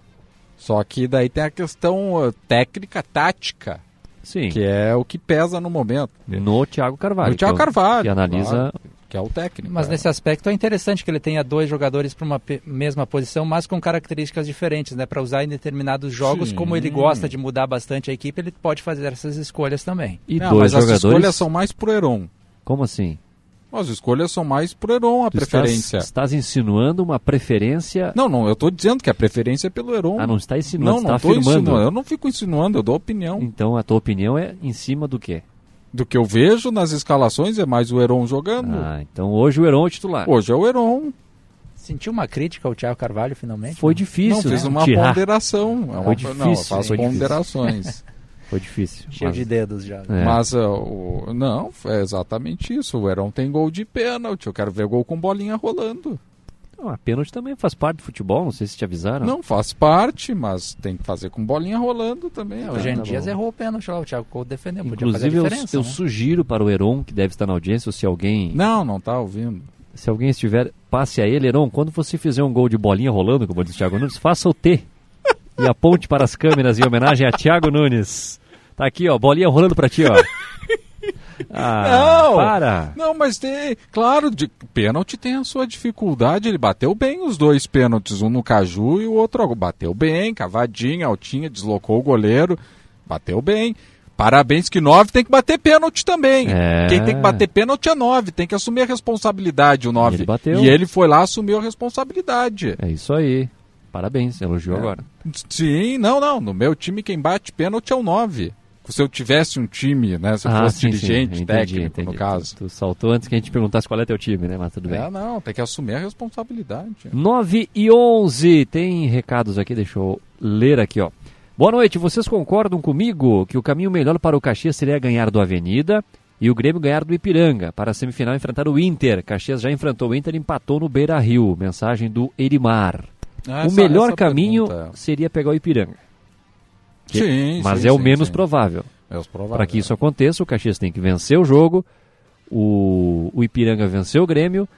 Só que daí tem a questão uh, técnica, tática. Sim. Que é o que pesa no momento. No Thiago Carvalho. No Thiago que é o- Carvalho. Que analisa. claro, que é o técnico. Mas é. nesse aspecto é interessante que ele tenha dois jogadores para uma mesma posição, mas com características diferentes, né? Para usar em determinados jogos, Sim. como ele gosta de mudar bastante a equipe, ele pode fazer essas escolhas também. E Não, dois mas as jogadores. escolhas são mais pro Heron. Como assim? As escolhas são mais pro Heron, a Tu preferência. Estás, estás insinuando uma preferência. Não, não, eu tô dizendo que a preferência é pelo Heron. Ah, não está insinuando, Não, está não tô afirmando. insinuando. Eu não fico insinuando, eu dou opinião. Então a tua opinião é em cima do quê? Do que eu vejo nas escalações é mais o Heron jogando. Ah, então hoje o Heron é o titular. Hoje é o Heron. Sentiu uma crítica ao Thiago Carvalho finalmente? Foi difícil. Não, fiz né? uma Tirar. ponderação. É uma, Foi difícil. Não, eu faço foi difícil. ponderações. (laughs) Foi difícil. Cheio mas- de dedos já. É. Mas uh, o, não, é exatamente isso. O Heron tem gol de pênalti. Eu quero ver gol com bolinha rolando. Não, a pênalti também faz parte do futebol, não sei se te avisaram. Não, faz parte, mas tem que fazer com bolinha rolando também. É, né? o Jean tá bom. errou o pênalti lá, o Thiago Couto defendeu, podia fazer a Inclusive, eu, eu né? sugiro para o Heron, que deve estar na audiência, ou se alguém. Não, não tá ouvindo. Se alguém estiver, passe a ele, Heron, quando você fizer um gol de bolinha rolando, como diz o Thiago Nunes, faça o T e aponte para as câmeras em homenagem a Thiago Nunes. Tá aqui, ó, bolinha rolando para ti, ó. Ah, não! para! Não, mas tem. Claro, de, pênalti tem a sua dificuldade. Ele bateu bem os dois pênaltis, um no Caju e o outro. Bateu bem, cavadinha, altinha, deslocou o goleiro. Bateu bem. Parabéns que nove tem que bater pênalti também. É. Quem tem que bater pênalti é nove, tem que assumir a responsabilidade o nove. Ele bateu. E ele foi lá assumiu a responsabilidade. É isso aí. Parabéns, elogiou É. agora. Sim, não, não. No meu time quem bate pênalti é o nove. Se eu tivesse um time, né? Se eu Ah, fosse sim, sim, dirigente, entendi, técnico, no entendi. caso. Tu, tu saltou antes que a gente perguntasse qual é teu time, né? Mas tudo bem. É, não, tem que assumir a responsabilidade. 9 e 11. Tem recados aqui, deixa eu ler aqui, ó. Boa noite, vocês concordam comigo que o caminho melhor para o Caxias seria ganhar do Avenida e o Grêmio ganhar do Ipiranga para a semifinal enfrentar o Inter? Caxias já enfrentou o Inter e empatou no Beira Rio. Mensagem do Erimar. Ah, o essa- melhor essa caminho pergunta- seria pegar o Ipiranga. Sim, mas sim, é o sim, menos sim. provável. É os prováveis. Para que isso aconteça, o Caxias tem que vencer o jogo, o, o Ipiranga vencer o Grêmio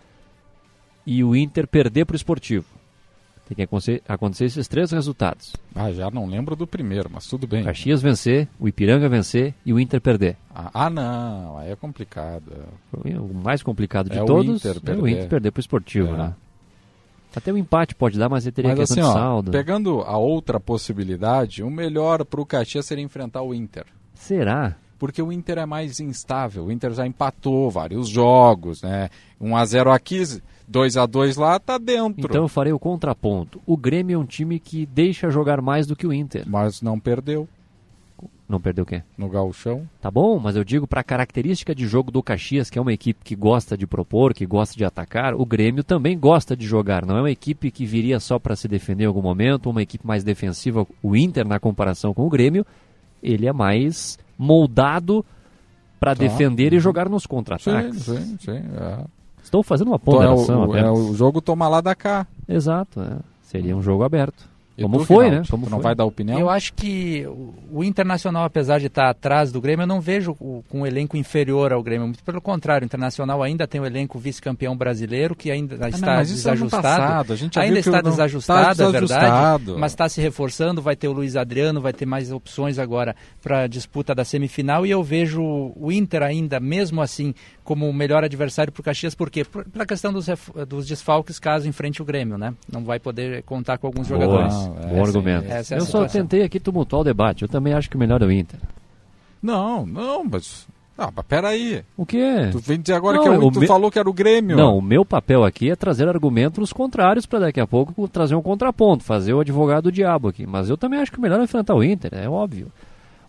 e o Inter perder para o Esportivo. Tem que acontecer, acontecer esses três resultados. Ah, já não lembro do primeiro, mas tudo bem. O Caxias vencer, o Ipiranga vencer e o Inter perder. Ah, ah, não, aí é complicado. O mais complicado de É o todos Inter é o perder. Inter perder para o Esportivo, É. né? Até o empate pode dar, mas ele teria Mas questão assim, de ó, saldo. pegando a outra possibilidade, o melhor para o Caxias seria enfrentar o Inter. Será? porque o Inter é mais instável. O Inter já empatou vários jogos, né? 1 a 0 aqui, 2 a 2 lá, tá dentro. Então eu farei o contraponto. O Grêmio é um time que deixa jogar mais do que o Inter. Mas não perdeu. Não perdeu o quê? No gauchão. Tá bom, mas eu digo para a característica de jogo do Caxias, que é uma equipe que gosta de propor, que gosta de atacar, o Grêmio também gosta de jogar. Não é uma equipe que viria só para se defender em algum momento, uma equipe mais defensiva. O Inter, na comparação com o Grêmio, ele é mais moldado para Tá. defender e jogar nos contra-ataques. Sim, sim, sim. É. Estou fazendo uma Então ponderação é o, é o jogo toma lá da cá. Exato, é. seria um jogo aberto. E Como foi, né? Como não foi. vai dar opinião? Eu acho que o- o Internacional, apesar de estar atrás do Grêmio, eu não vejo o- com um elenco inferior ao Grêmio. Muito pelo contrário, o Internacional ainda tem um elenco vice-campeão brasileiro que ainda está Ah, é ano desajustado. passado, a gente ainda está não- desajustado, tá é verdade. desajustado. Mas está se reforçando, vai ter o Luiz Adriano, vai ter mais opções agora para a disputa da semifinal. E eu vejo o Inter ainda, mesmo assim, como o melhor adversário para o Caxias, por quê? Por- Pela questão dos, dos desfalques caso enfrente o Grêmio, né? Não vai poder contar com alguns Boa, jogadores. bom argumento. Essa é eu só tentei aqui tumultuar o debate. Eu também acho que o melhor é o Inter. Não, não, mas. Ah, mas peraí. O quê? Tu vem dizer agora Não, que é o, o tu me- falou que era o Grêmio. Não, o meu papel aqui é trazer argumentos contrários para daqui a pouco trazer um contraponto, fazer o advogado do diabo aqui. Mas eu também acho que o melhor é enfrentar o Inter, é óbvio.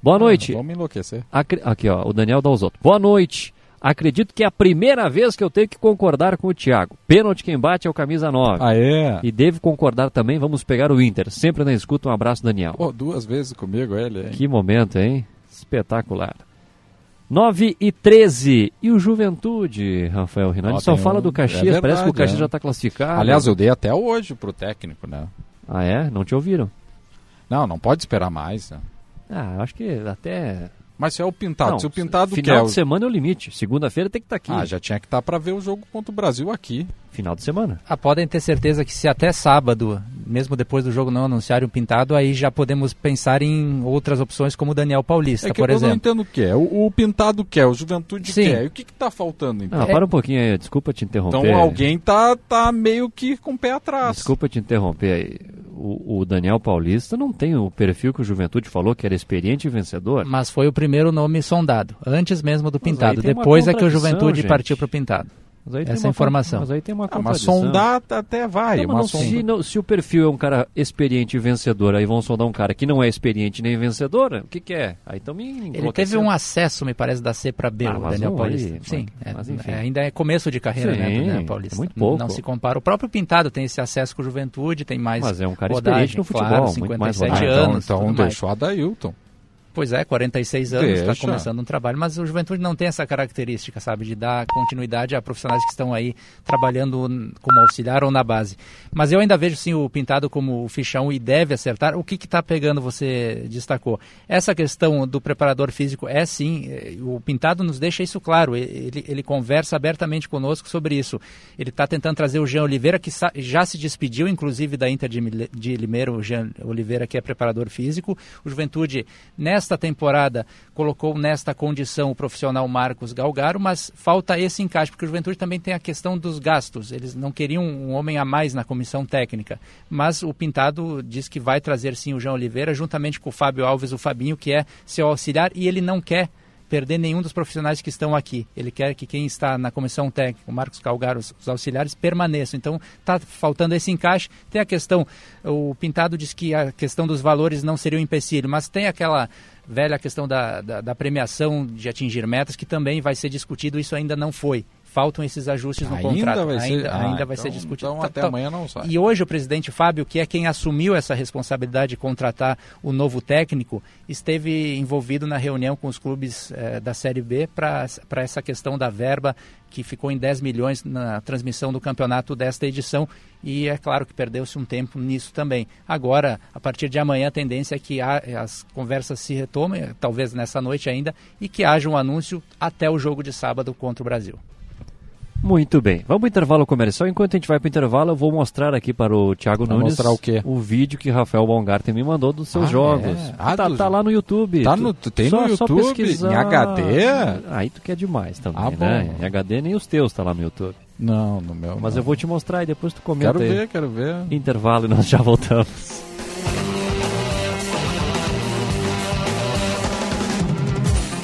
Boa noite. Ah, Vamos enlouquecer. Aqui, ó, o Daniel Dalzotto. Boa noite. Acredito que é a primeira vez que eu tenho que concordar com o Thiago. Pênalti quem bate é o camisa 9. Ah, é? E devo concordar também, vamos pegar o Inter. Sempre na escuta, um abraço, Daniel. Pô, duas vezes comigo ele, hein? Que momento, hein? Espetacular. 9 e 13. E o Juventude, Rafael Rinaldi? Só fala um- do é Caxias, verdade, parece que o Caxias é. já está classificado. Aliás, eu dei até hoje pro técnico, né? Ah, é? Não te ouviram? Não, não pode esperar mais, né? Ah, acho que até. Mas se é o Pintado, Não, se o Pintado final quer... de semana é o limite. Segunda-feira tem que estar aqui. Ah, já tinha que estar pra ver o jogo contra o Brasil aqui. Final de semana. Ah, podem ter certeza que se até sábado, mesmo depois do jogo não anunciarem o pintado, aí já podemos pensar em outras opções como o Daniel Paulista, É que por eu não exemplo. entendo o que é. O, o Pintado quer, o Juventude Sim. quer. E o que que tá faltando, então? Ah, para um pouquinho aí, desculpa te interromper. Então alguém tá, tá meio que com o pé atrás. Desculpa te interromper aí. O, o Daniel Paulista não tem o perfil que o Juventude falou que era experiente e vencedor. Mas foi o primeiro nome sondado, antes mesmo do pintado. Depois é que o Juventude gente. partiu para o pintado. Mas aí tem Essa é uma informação. Mas aí tem uma Ah, mas sondar até vai. Não, não, se, não- se o perfil é um cara experiente e vencedor, aí vão sondar um cara que não é experiente nem vencedor, o que, que é? Aí estão me Ele teve um acesso, me parece, da C para B, Ah, o Daniel Paulista. aí, Sim, mas- é, mas enfim. é, ainda é começo de carreira, né, do Sim, Daniel Paulista. é muito pouco. Não se compara. O próprio Pintado tem esse acesso com o Juventude, tem mais Mas é um cara rodagem, experiente no futebol, claro, muito mais 57 rodagem. Ah, então, anos. então deixou a Dailton. Pois é, 46 anos, está começando um trabalho, mas o Juventude não tem essa característica, sabe, de dar continuidade a profissionais que estão aí trabalhando como auxiliar ou na base. Mas eu ainda vejo sim o Pintado como o fichão e deve acertar. O que está pegando, você destacou? Essa questão do preparador físico é sim, eh, o Pintado nos deixa isso claro, ele, ele conversa abertamente conosco sobre isso. Ele está tentando trazer o Jean Oliveira, que já se despediu, inclusive, da Inter de, Limeira, o Jean Oliveira, que é preparador físico. O Juventude, nesta temporada, colocou nesta condição o profissional Marcos Galgaro, mas falta esse encaixe, porque o Juventude também tem a questão dos gastos. Eles não queriam um homem a mais na comissão técnica, mas o Pintado diz que vai trazer sim o Jean Oliveira, juntamente com o Fábio Alves, o Fabinho, que é seu auxiliar, e ele não quer perder nenhum dos profissionais que estão aqui. Ele quer que quem está na comissão técnica, o Marcos Calgaro, os, os auxiliares, permaneçam. Então, está faltando esse encaixe. Tem a questão, o Pintado diz que a questão dos valores não seria um empecilho, mas tem aquela velha questão da, da, da premiação de atingir metas, que também vai ser discutido, isso ainda não foi. Faltam esses ajustes no Ainda contrato. vai ser- ainda Ah, ainda vai então- ser discutido. então Tá- até tá- amanhã não sai. E hoje o presidente Fábio, que é quem assumiu essa responsabilidade de contratar o novo técnico, esteve envolvido na reunião com os clubes eh, da Série B para essa questão da verba que ficou em 10 milhões na transmissão do campeonato desta edição e é claro que perdeu-se um tempo nisso também. Agora, a partir de amanhã, a tendência é que as conversas se retomem, talvez nessa noite ainda, e que haja um anúncio até o jogo de sábado contra o Brasil. Muito bem. Vamos para o intervalo comercial. Enquanto a gente vai para o intervalo, eu vou mostrar aqui para o Thiago Vai Nunes mostrar o quê? vídeo que Rafael Baumgarten me mandou dos seus Ah, jogos. é? Ah, tá, dos- tá lá no YouTube. Tá Tu- no- tem só- no YouTube? pesquisar. Em HD? Aí tu quer demais também, Ah, né? bom. Em HD nem os teus tá lá no YouTube. Não, no meu. Mas não. eu vou te mostrar e depois tu comenta Quero aí. ver, quero ver. Intervalo e nós já voltamos.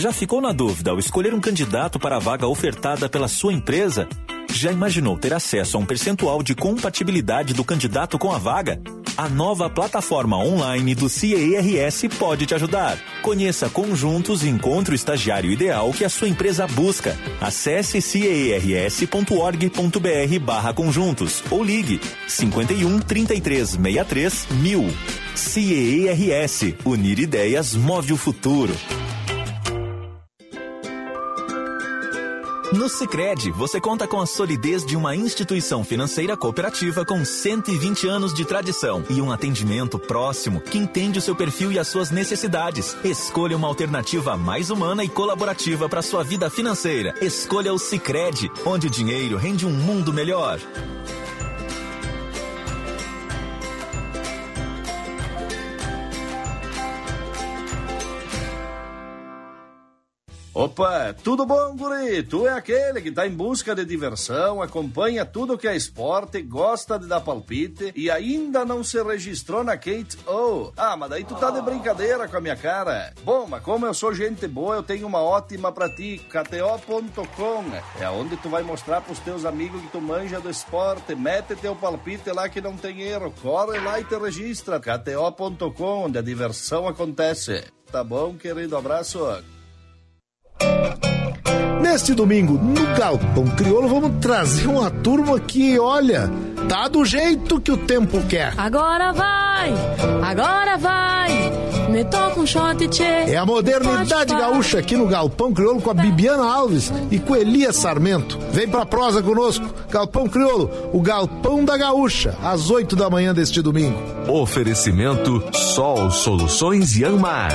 Já ficou na dúvida ao escolher um candidato para a vaga ofertada pela sua empresa? Já imaginou ter acesso a um percentual de compatibilidade do candidato com a vaga? A nova plataforma online do CIERS pode te ajudar. Conheça conjuntos e encontre o estagiário ideal que a sua empresa busca. Acesse ciers.org.br barra conjuntos ou ligue 51 33 63 mil. CIERS. Unir ideias move o futuro. No Sicredi, você conta com a solidez de uma instituição financeira cooperativa com 120 anos de tradição e um atendimento próximo que entende o seu perfil e as suas necessidades. Escolha uma alternativa mais humana e colaborativa para sua vida financeira. Escolha o Sicredi, onde o dinheiro rende um mundo melhor. Opa, tudo bom, guri? Tu é aquele que tá em busca de diversão, acompanha tudo que é esporte, gosta de dar palpite e ainda não se registrou na Kate O. Ah, mas daí tu tá de brincadeira com a minha cara. Bom, mas como eu sou gente boa, eu tenho uma ótima pra ti, KTO.com. É onde tu vai mostrar pros teus amigos que tu manja do esporte. Mete teu palpite lá que não tem erro. Corre lá e te registra. KTO.com, onde a diversão acontece. Tá bom, querido? Abraço. Neste domingo, no Galpão Crioulo, vamos trazer uma turma que, olha, tá do jeito que o tempo quer. Agora vai, agora vai, me toca um shot, tchê. É a modernidade gaúcha aqui no Galpão Crioulo com a Bibiana Alves e com Elias Sarmento. Vem pra prosa conosco, Galpão Crioulo, o Galpão da Gaúcha, às 8 da manhã deste domingo. Oferecimento Sol Soluções Yanmar.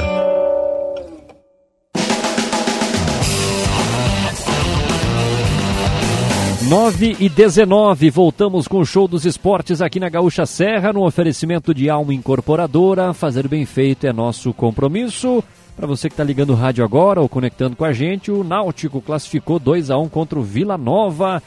9 e 19, voltamos com o show dos esportes aqui na Gaúcha Serra, no oferecimento de Alma Incorporadora. Fazer bem feito é nosso compromisso. Para você que está ligando o rádio agora ou conectando com a gente, o Náutico classificou 2 a 1 contra o Vila Nova,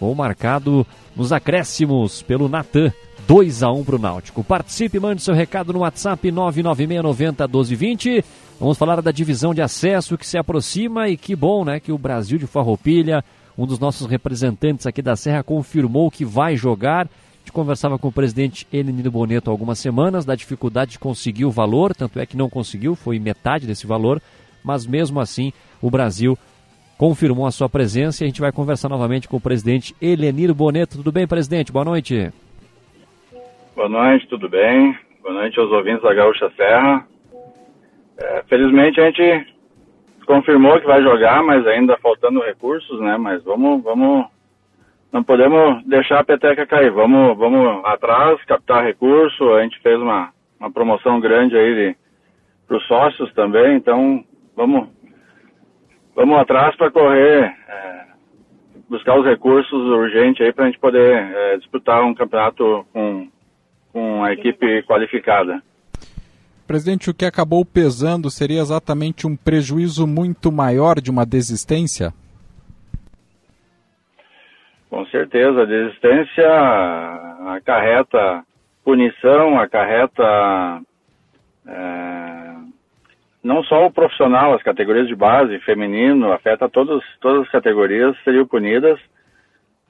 gol marcado nos acréscimos pelo Natan. 2 a 1 para o Náutico. Participe, mande seu recado no WhatsApp 996901220. Vamos falar da divisão de acesso que se aproxima e que bom, né, que o Brasil de Farroupilha um dos nossos representantes aqui da Serra confirmou que vai jogar. A gente conversava com o presidente Elenino Boneto há algumas semanas da dificuldade de conseguir o valor, tanto é que não conseguiu, foi metade desse valor, mas mesmo assim o Brasil confirmou a sua presença e a gente vai conversar novamente com o presidente Elenir Boneto. Tudo bem, presidente? Boa noite. Boa noite, tudo bem? Boa noite aos ouvintes da Gaúcha Serra. É, felizmente a gente confirmou que vai jogar, mas ainda faltando recursos, né? Mas vamos, vamos, não podemos deixar a peteca cair. Vamos, vamos atrás, captar recurso. A gente fez uma, uma promoção grande aí para os sócios também, então vamos, vamos atrás para correr, é, buscar os recursos urgentes aí para a gente poder é, disputar um campeonato com, com a equipe qualificada. Presidente, o que acabou pesando seria exatamente um prejuízo muito maior de uma desistência? Com certeza, a desistência acarreta punição, acarreta é, não só o profissional, as categorias de base, feminino, afeta todos, todas as categorias seriam punidas,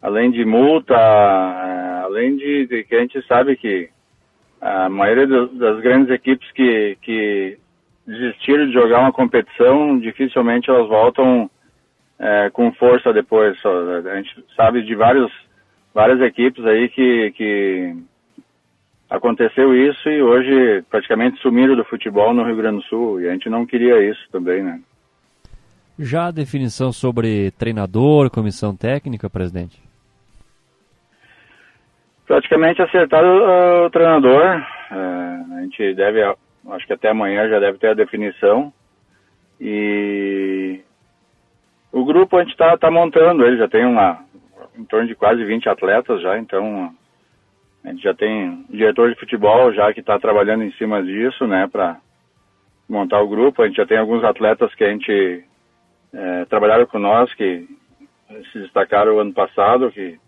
além de multa, é, além de, de que a gente sabe que a maioria das grandes equipes que, que desistiram de jogar uma competição, dificilmente elas voltam é, com força depois. A gente sabe de vários, várias equipes aí que, que aconteceu isso e hoje praticamente sumiram do futebol no Rio Grande do Sul e a gente não queria isso também, né? Já a definição sobre treinador, comissão técnica, presidente? Praticamente acertado uh, o treinador. Uh, a gente deve, acho que até amanhã já deve ter a definição. E o grupo a gente está tá montando, ele já tem uma, em torno de quase 20 atletas já, então a gente já tem diretor de futebol já que está trabalhando em cima disso, né, para montar o grupo. A gente já tem alguns atletas que a gente é, trabalharam com nós, que se destacaram ano passado, que,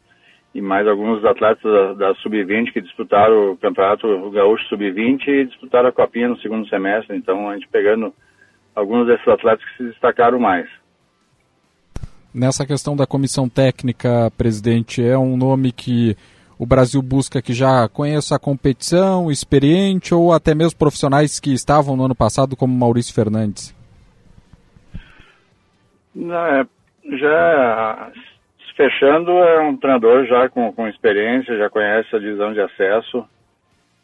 e mais alguns atletas da, da Sub-20 que disputaram o campeonato Gaúcho Sub-20 e disputaram a Copinha no segundo semestre. Então a gente pegando alguns desses atletas que se destacaram mais. Nessa questão da comissão técnica, presidente, é um nome que o Brasil busca que já conheça a competição, experiente ou até mesmo profissionais que estavam no ano passado, como Maurício Fernandes? É, já fechando, é um treinador já com, com experiência, já conhece a divisão de acesso,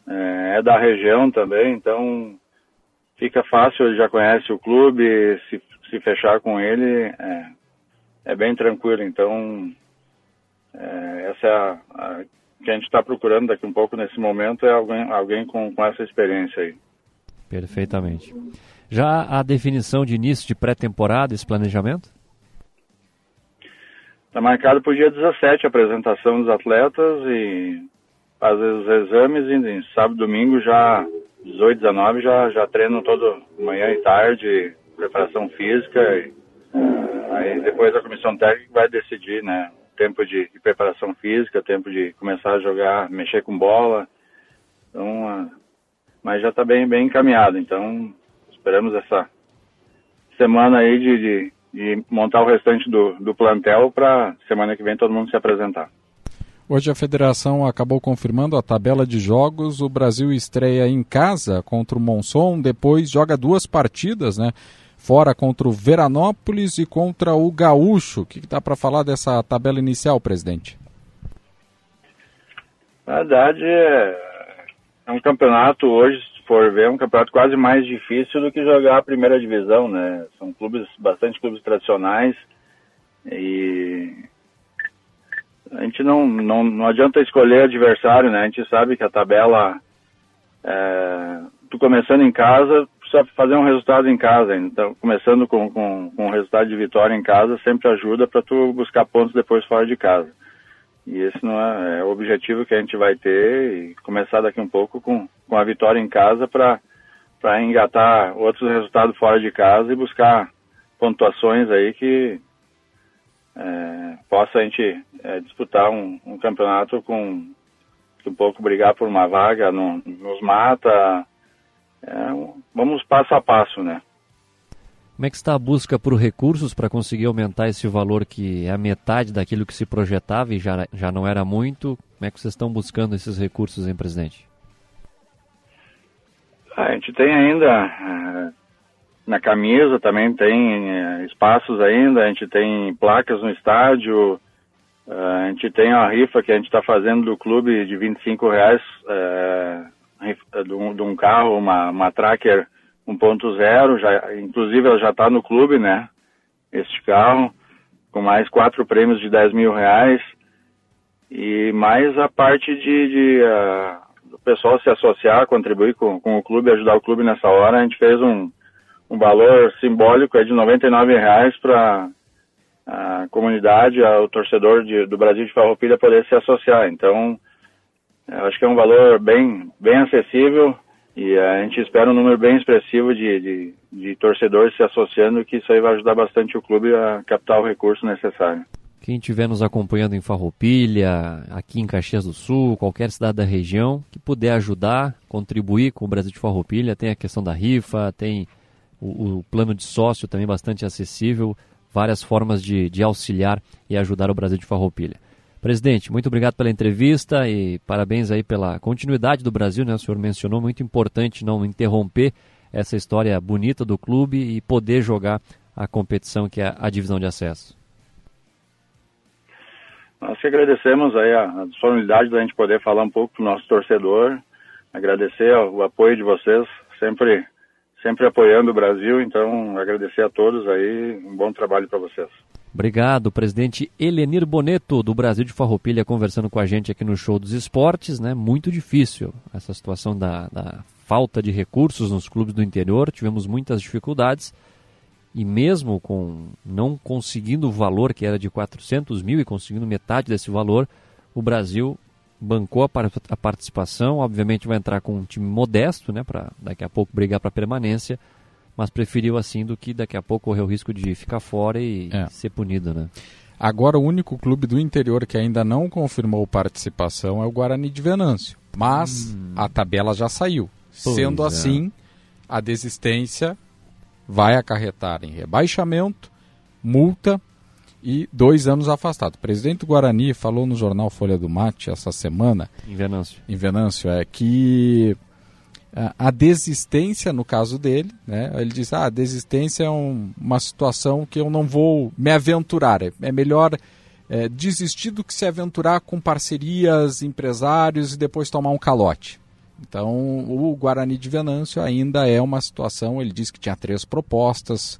é, é da região também, então fica fácil, ele já conhece o clube, se, se fechar com ele, é, é bem tranquilo. Então, é, essa é a, a, que a gente está procurando daqui um pouco nesse momento, é alguém, alguém com, com essa experiência aí. Perfeitamente. Já a definição de início de pré-temporada, esse planejamento? Está marcado para o dia 17 a apresentação dos atletas e fazer os exames e em sábado domingo já 18, 19 já, já treino todo manhã e tarde, preparação física e Aí depois a comissão técnica vai decidir, né? Tempo de, de preparação física, tempo de começar a jogar, mexer com bola. Então, mas já está bem, bem encaminhado. Então, esperamos essa semana aí de, de, de montar o restante do, do plantel para semana que vem todo mundo se apresentar. Hoje a federação acabou confirmando a tabela de jogos. O Brasil estreia em casa contra o Monson, depois joga duas partidas, né? fora contra o Veranópolis e contra o Gaúcho. O que, que dá para falar dessa tabela inicial, presidente? Na verdade, é, é um campeonato hoje, for ver, é um campeonato quase mais difícil do que jogar a primeira divisão, né? São clubes, bastante clubes tradicionais e a gente não, não, não adianta escolher adversário, né? A gente sabe que a tabela, é, tu começando em casa, precisa fazer um resultado em casa. Então, começando com, com, com um resultado de vitória em casa, sempre ajuda para tu buscar pontos depois fora de casa. E esse não é, é, o objetivo que a gente vai ter e começar daqui um pouco com, com a vitória em casa para engatar outros resultados fora de casa e buscar pontuações aí que é, possa a gente é, disputar um, um, campeonato com um pouco brigar por uma vaga no, nos mata é, vamos passo a passo, né? Como é que está a busca por recursos para conseguir aumentar esse valor que é a metade daquilo que se projetava e já, já não era muito? Como é que vocês estão buscando esses recursos, hein, presidente? A gente tem ainda é, na camisa também tem é, espaços ainda, a gente tem placas no estádio, é, a gente tem a rifa que a gente está fazendo do clube de 25 reais um, de um carro, uma, uma Tracker 1.0, já, inclusive ela já está no clube, né? Este carro, com mais quatro prêmios de 10 mil reais e mais a parte de, de uh, do pessoal se associar, contribuir com, com o clube, ajudar o clube nessa hora. A gente fez um, um valor simbólico é de 99 reais para a comunidade, o torcedor de, do Brasil de Farroupilha poder se associar. Então, acho que é um valor bem, bem acessível e a gente espera um número bem expressivo de, de, de torcedores se associando, que isso aí vai ajudar bastante o clube a captar o recurso necessário. Quem estiver nos acompanhando em Farroupilha, aqui em Caxias do Sul, qualquer cidade da região, que puder ajudar, contribuir com o Brasil de Farroupilha, tem a questão da rifa, tem o, o plano de sócio também bastante acessível, várias formas de, de auxiliar e ajudar o Brasil de Farroupilha. Presidente, muito obrigado pela entrevista e parabéns aí pela continuidade do Brasil, né? O senhor mencionou, muito importante não interromper essa história bonita do clube e poder jogar a competição que é a divisão de acesso. Nós que agradecemos aí a, a disponibilidade da gente poder falar um pouco para o nosso torcedor, agradecer o apoio de vocês, sempre, sempre apoiando o Brasil, então agradecer a todos aí, um bom trabalho para vocês. Obrigado, presidente Elenir Boneto, do Brasil de Farroupilha, conversando com a gente aqui no Show dos Esportes, né? Muito difícil essa situação da, da falta de recursos nos clubes do interior, tivemos muitas dificuldades E mesmo com não conseguindo o valor que era de 400 mil e conseguindo metade desse valor, o Brasil bancou a participação. Obviamente vai entrar com um time modesto, né, para daqui a pouco brigar para permanência, mas preferiu assim do que daqui a pouco correr o risco de ficar fora e É. ser punido, né? Agora, o único clube do interior que ainda não confirmou participação é o Guarani de Venâncio. Mas a tabela já saiu. Pois Sendo é. assim, a desistência vai acarretar em rebaixamento, multa e dois anos afastado. O presidente do Guarani falou no jornal Folha do Mate essa semana, Em Venâncio. em Venâncio, é que a- a desistência, no caso dele, né, ele diz, ah, a desistência é um- uma situação que eu não vou me aventurar, é, é melhor é, desistir do que se aventurar com parcerias, empresários e depois tomar um calote. Então, o Guarani de Venâncio ainda é uma situação, ele disse que tinha três propostas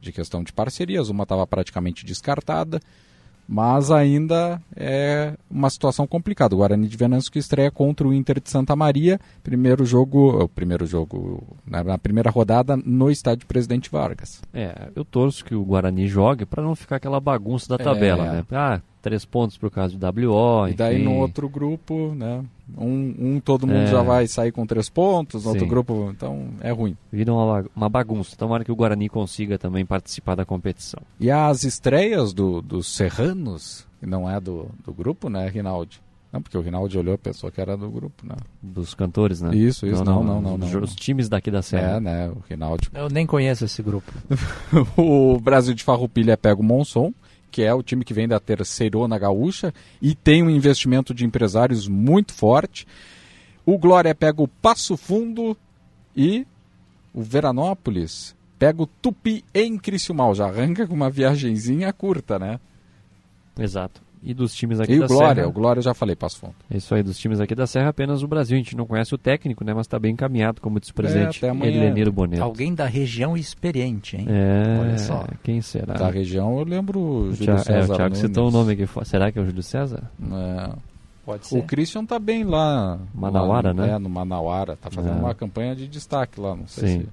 de questão de parcerias, uma estava praticamente descartada, mas ainda é uma situação complicada. O Guarani de Venâncio que estreia contra o Inter de Santa Maria, primeiro jogo, o primeiro jogo na, na primeira rodada no estádio Presidente Vargas. É, eu torço que o Guarani jogue para não ficar aquela bagunça da tabela, É. né? Ah, três pontos por causa do WO, E daí enfim. no outro grupo, né, um, um todo mundo É. já vai sair com três pontos, no outro grupo, então é ruim. Vira uma, uma bagunça. Tomara que o Guarani consiga também participar da competição. E as estreias do, dos Serranos, que não é do, do grupo, né, Rinaldi? Não, porque o Rinaldi olhou e pensou que era do grupo, né? Dos cantores, né? Isso, isso, não, não, não. não, Os, não. os times daqui da Serra. É, né, o Rinaldi. Eu nem conheço esse grupo. (laughs) o Brasil de Farroupilha pega o Monson, que é o time que vem da terceirona gaúcha e tem um investimento de empresários muito forte. O Glória pega o Passo Fundo e o Veranópolis pega o Tupi em Criciúmal. Já arranca com uma viagenzinha curta, né? Exato. E dos times aqui E da o Glória, Serra. o Glória eu já falei, Passo Fundo. É isso aí, dos times aqui da Serra, apenas o Brasil. A gente não conhece o técnico, né? Mas está bem encaminhado, como disse o presidente até amanhã. Eleniro Boneto. Alguém da região experiente, hein? É, Olha só. quem será? Da região eu lembro o O Júlio Thiago, é, César o Thiago Nunes. citou o nome aqui. Será que é o Júlio César? É. Pode O ser. Christian tá bem lá. Manauara, lá, né? É, no Manauara. Tá fazendo É. uma campanha de destaque lá, não sei Sim. se...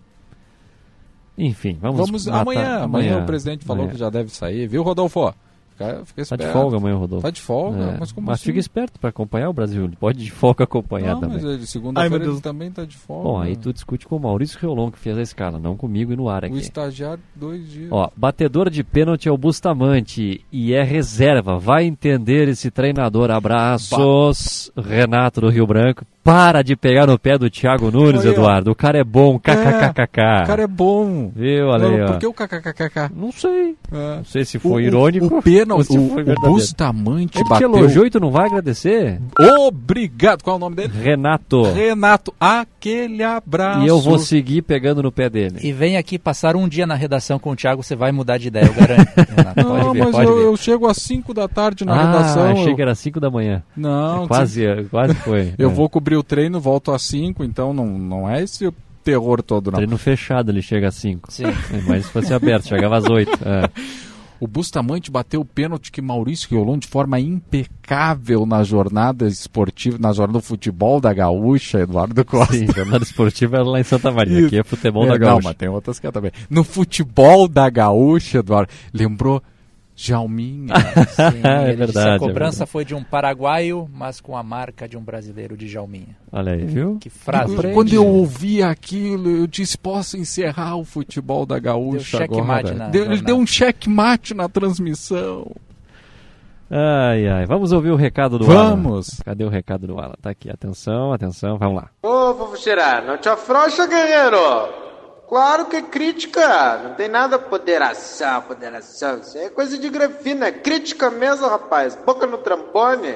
Enfim, vamos, Vamos matar- amanhã, amanhã, o presidente falou amanhã. que já deve sair, viu, Rodolfo? Fica, fica Tá de esperto. folga amanhã, Rodolfo. Tá de folga, É, mas como Mas assim? fica esperto para acompanhar o Brasil. Ele pode de folga acompanhar Não, também. mas ele- segunda-feira ele também tá de folga. Bom, aí tu discute com o Maurício Reolon, que fez a escala, não comigo e no ar O aqui. estagiário, dois dias. Ó, batedor de pênalti é o Bustamante e é reserva. Vai entender esse treinador. Abraços, Renato do Rio Branco. Para de pegar no pé do Thiago Nunes, Olha. Eduardo. O cara é bom. KKKKK. O cara é bom. Viu, aí, Não. Por que o kkkk? Não sei. É. Não sei se foi O- irônico. O, pênalti, ou se o, foi o verdadeiro. Bustamante Ele te bateu... elogiou e tu não vai agradecer? Obrigado. Qual é o nome dele? Renato. Renato, aquele abraço. E eu vou seguir pegando no pé dele. E vem aqui passar um dia na redação com o Thiago, você vai mudar de ideia, eu garanto. (laughs) Renato. Não, Pode ver, mas pode eu, ver. eu chego às 5 da tarde na ah, redação. achei eu- que era 5 da manhã. Não, É quase, quase foi. Eu É. vou cobrir o treino, volto às 5, então não, não é esse o terror todo, não. Treino fechado, ele chega às 5. Sim. Mas se fosse aberto, chegava às 8. É. (laughs) O Bustamante bateu o pênalti que Maurício Riolon, de forma impecável na jornada esportiva, na jornada do futebol da Gaúcha, Eduardo Costa. Sim, jornada esportiva era lá em Santa Maria. Isso. Aqui é futebol É, da Não, Gaúcha. mas tem outras que é também. No futebol da Gaúcha, Eduardo, lembrou Jalminha. (laughs) Sim, É ele disse, verdade, A é cobrança verdade. foi de um paraguaio, mas com a marca de um brasileiro de Jalminha. Olha aí, viu? Que frase. Quando eu ouvi aquilo, eu disse: posso encerrar o futebol da Gaúcha Deu agora. na Deu- ele deu um checkmate na transmissão. Ai, ai. Vamos ouvir o recado do Vamos. Alan. Cadê o recado do Alan? Tá aqui. Atenção, atenção. Vamos lá. Ô, vovô Xerá, não te afrouxa, guerreiro. Claro que é crítica. Não tem nada poderação, poderação. Isso é coisa de grafina. É crítica mesmo, rapaz. Boca no trampone.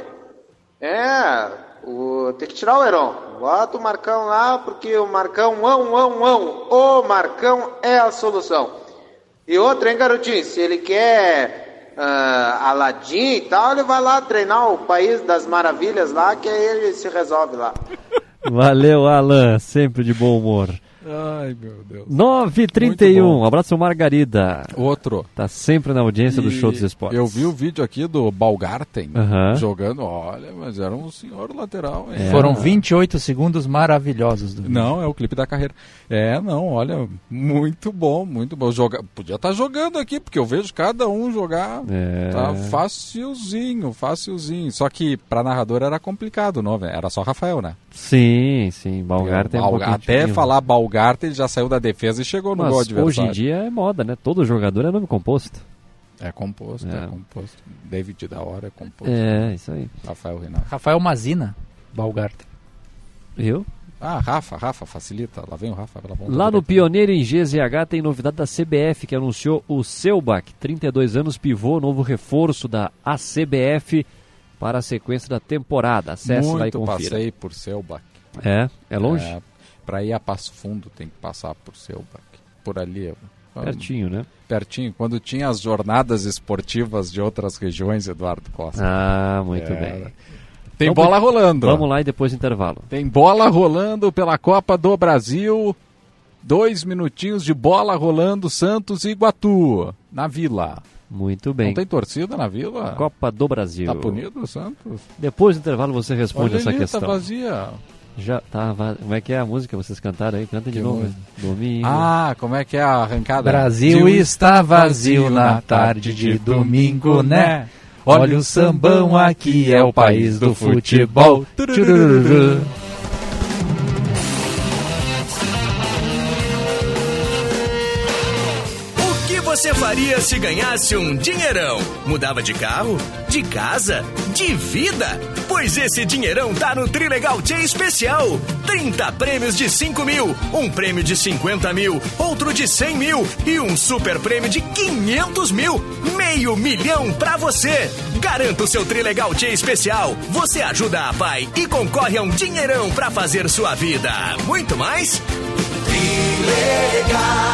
É, o... tem que tirar o Heron. Bota o Marcão lá, porque o Marcão, ão, ão, ão. O Marcão é a solução. E outra, hein, garotinho? Se ele quer ah, Aladim e tal, ele vai lá treinar o País das Maravilhas lá, que aí ele se resolve lá. Valeu, Alan. Sempre de bom humor. Ai, meu Deus. 9h31. Um abraço, Margarida. Outro. Tá sempre na audiência do E Show dos Esportes. Eu vi o vídeo aqui do Balgarten Aham. jogando. Olha, mas era um senhor lateral. hein? Foram 28 segundos maravilhosos do vídeo. Não, é o clipe da carreira. É, não, olha, muito bom, muito bom. Joga... Podia estar jogando aqui, porque eu vejo cada um jogar. É. Tá facilzinho, facilzinho. Só que pra narrador era complicado, não, velho? Era só Rafael, né? Sim, sim. Balgar tem um Balgar- pouquinho Até falar Balgarten, ele já saiu da defesa e chegou no Mas gol hoje adversário. em dia é moda, né? Todo jogador é nome composto. É composto, é, É. composto. David da hora é composto. É, isso aí. Rafael Renato. Rafael Mazina, Balgarten. Eu? Ah, Rafa, Rafa, facilita. Lá vem o Rafa pela ponta Lá no. Pioneiro em GZH tem novidade da CBF que anunciou o Selbach, 32 anos, pivô, novo reforço da ACBF para a sequência da temporada. Acesse lá e Muito confira. passei por Selbach. É? É longe? É, pra ir a Passo Fundo tem que passar por Selbach. Por ali. eu- Pertinho, né? Pertinho. Quando tinha as jornadas esportivas de outras regiões, Eduardo Costa. Ah, muito É. bem. Tem Vamos- bola rolando. Vamos lá e depois intervalo. Tem bola rolando pela Copa do Brasil. Dois minutinhos de bola rolando Santos e Iguatu. Na Vila. Muito bem. Não tem torcida na Vila? Copa do Brasil. Tá punido o Santos? Depois do intervalo você responde Olha essa ali, questão. Tá vazia. Já tá va- Como é que é a música que vocês cantaram aí? Canta de Que novo. música? Domingo. Ah, como é que é a arrancada? Brasil está vazio na tarde de domingo, né? Olha o sambão aqui, é o país do futebol. Tchurururu. Faria se ganhasse um dinheirão? Mudava de carro? De casa? De vida? Pois esse dinheirão tá no Trilegal T Especial. 30 prêmios de 5 mil, um prêmio de 50 mil, outro de 100 mil e um super prêmio de 500 mil. Meio milhão pra você. Garanta o seu Trilegal T Especial. Você ajuda a pai e concorre a um dinheirão pra fazer sua vida. Muito mais? Trilegal.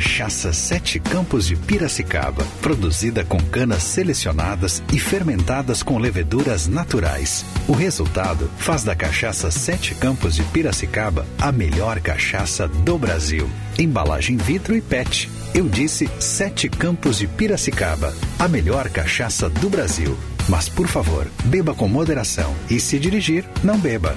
Cachaça Sete Campos de Piracicaba, produzida com canas selecionadas e fermentadas com leveduras naturais. O resultado faz da cachaça Sete Campos de Piracicaba a melhor cachaça do Brasil. Embalagem vidro e PET. Eu disse Sete Campos de Piracicaba, a melhor cachaça do Brasil. Mas por favor, beba com moderação e se dirigir, não beba.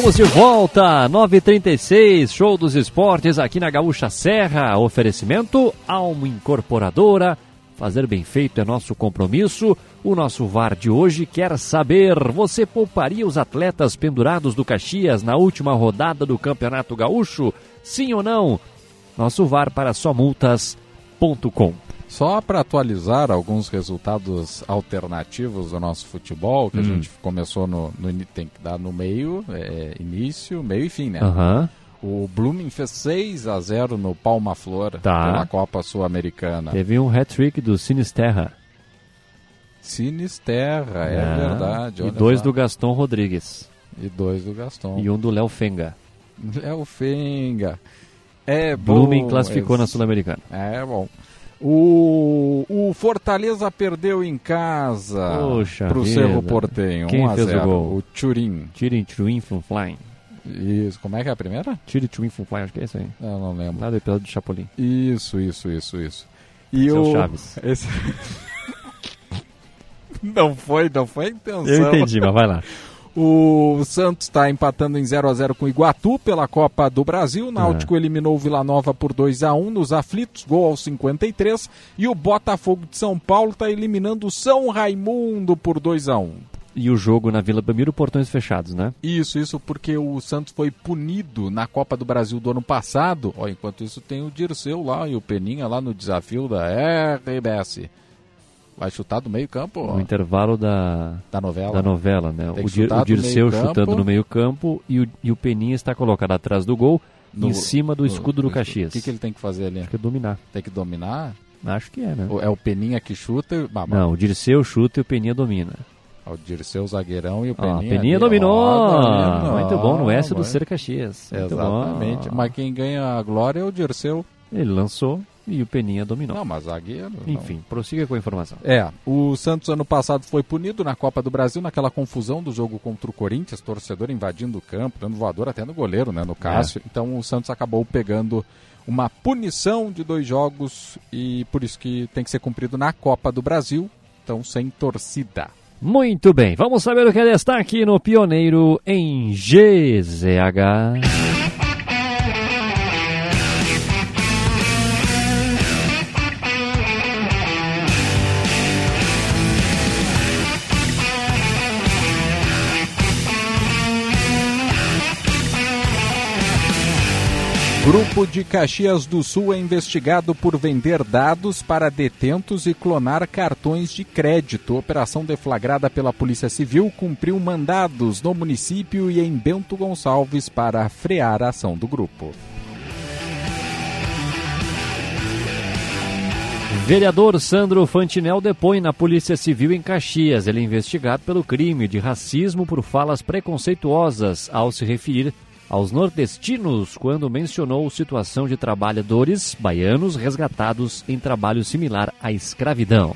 Estamos de volta, 9h36, show dos esportes aqui na Gaúcha Serra. Oferecimento Almo Incorporadora. Fazer bem feito é nosso compromisso. O nosso VAR de hoje quer saber: você pouparia os atletas pendurados do Caxias na última rodada do Campeonato Gaúcho? Sim ou não? Nosso VAR para somultas.com. Só para atualizar alguns resultados alternativos do nosso futebol, que a Hum. gente começou no, no tem que dar no meio, é, início, meio e fim, né? Aham. O Blooming fez 6 a 0 no Palma Flor Tá. pela Copa Sul-Americana. Teve um hat-trick do Sinisterra. Sinisterra, é, É. verdade. E dois só. do Gaston Rodrigues. E dois do Gaston. E um do Léo Fenga. Léo Fenga. É bom. Blooming classificou na Sul-Americana. É bom. O, o Fortaleza perdeu em casa pro vida. Cerro Portenho. Quem 1 a fez o 0. gol? O Turim. Twin from Flying. Isso, como é que é a primeira? Tire Twin from Flying, acho que é isso aí. Eu não lembro. Lá do episódio do Chapolin. Isso, isso, isso, isso. E Seu o Chaves. Esse... (laughs) não foi, não foi a intenção. Eu entendi, mas vai lá. (laughs) O Santos está empatando em 0 a 0 com o Iguatu pela Copa do Brasil. O Náutico eliminou o Vila Nova por 2 a 1 nos aflitos, gol aos 53. E o Botafogo de São Paulo está eliminando o São Raimundo por 2 a 1 E o jogo na Vila Belmiro, portões fechados, né? Isso, isso porque o Santos foi punido na Copa do Brasil do ano passado. Ó, enquanto isso tem o Dirceu lá e o Peninha lá no desafio da RBS. Vai chutar do meio campo? ó. No intervalo da, da novela. Da novela, né? Tem O, Dir, o Dirceu chutando no meio campo e o, e o Peninha está colocado atrás do gol, No- em cima do no- escudo do no- Caxias. O que, que ele tem que fazer ali? Acho que é dominar. Tem que dominar? Acho que é, né? É o Peninha que chuta? e- Ah, mas- Não, o Dirceu chuta e o Peninha domina. O Dirceu zagueirão e o Ó, Peninha. Peninha ali, dominou! ó, dominou, Muito bom no S do. Ser Caxias. Exatamente. bom. Mas quem ganha a glória é o Dirceu. Ele lançou e o Peninha dominou. Não, mas zagueiro. não. Enfim, prossiga com a informação. É, o Santos ano passado foi punido na Copa do Brasil naquela confusão do jogo contra o Corinthians, torcedor invadindo o campo, dando voador até no goleiro, né, no Cássio. Então o Santos acabou pegando uma punição de dois jogos e por isso que tem que ser cumprido na Copa do Brasil, então sem torcida. Muito bem, vamos saber o que é destaque no Pioneiro em GZH. Grupo de Caxias do Sul é investigado por vender dados para detentos e clonar cartões de crédito. Operação deflagrada pela Polícia Civil cumpriu mandados no município e em Bento Gonçalves para frear a ação do grupo. Vereador Sandro Fantinel depõe na Polícia Civil em Caxias. Ele é investigado pelo crime de racismo por falas preconceituosas ao se referir aos nordestinos quando mencionou situação de trabalhadores baianos resgatados em trabalho similar à escravidão.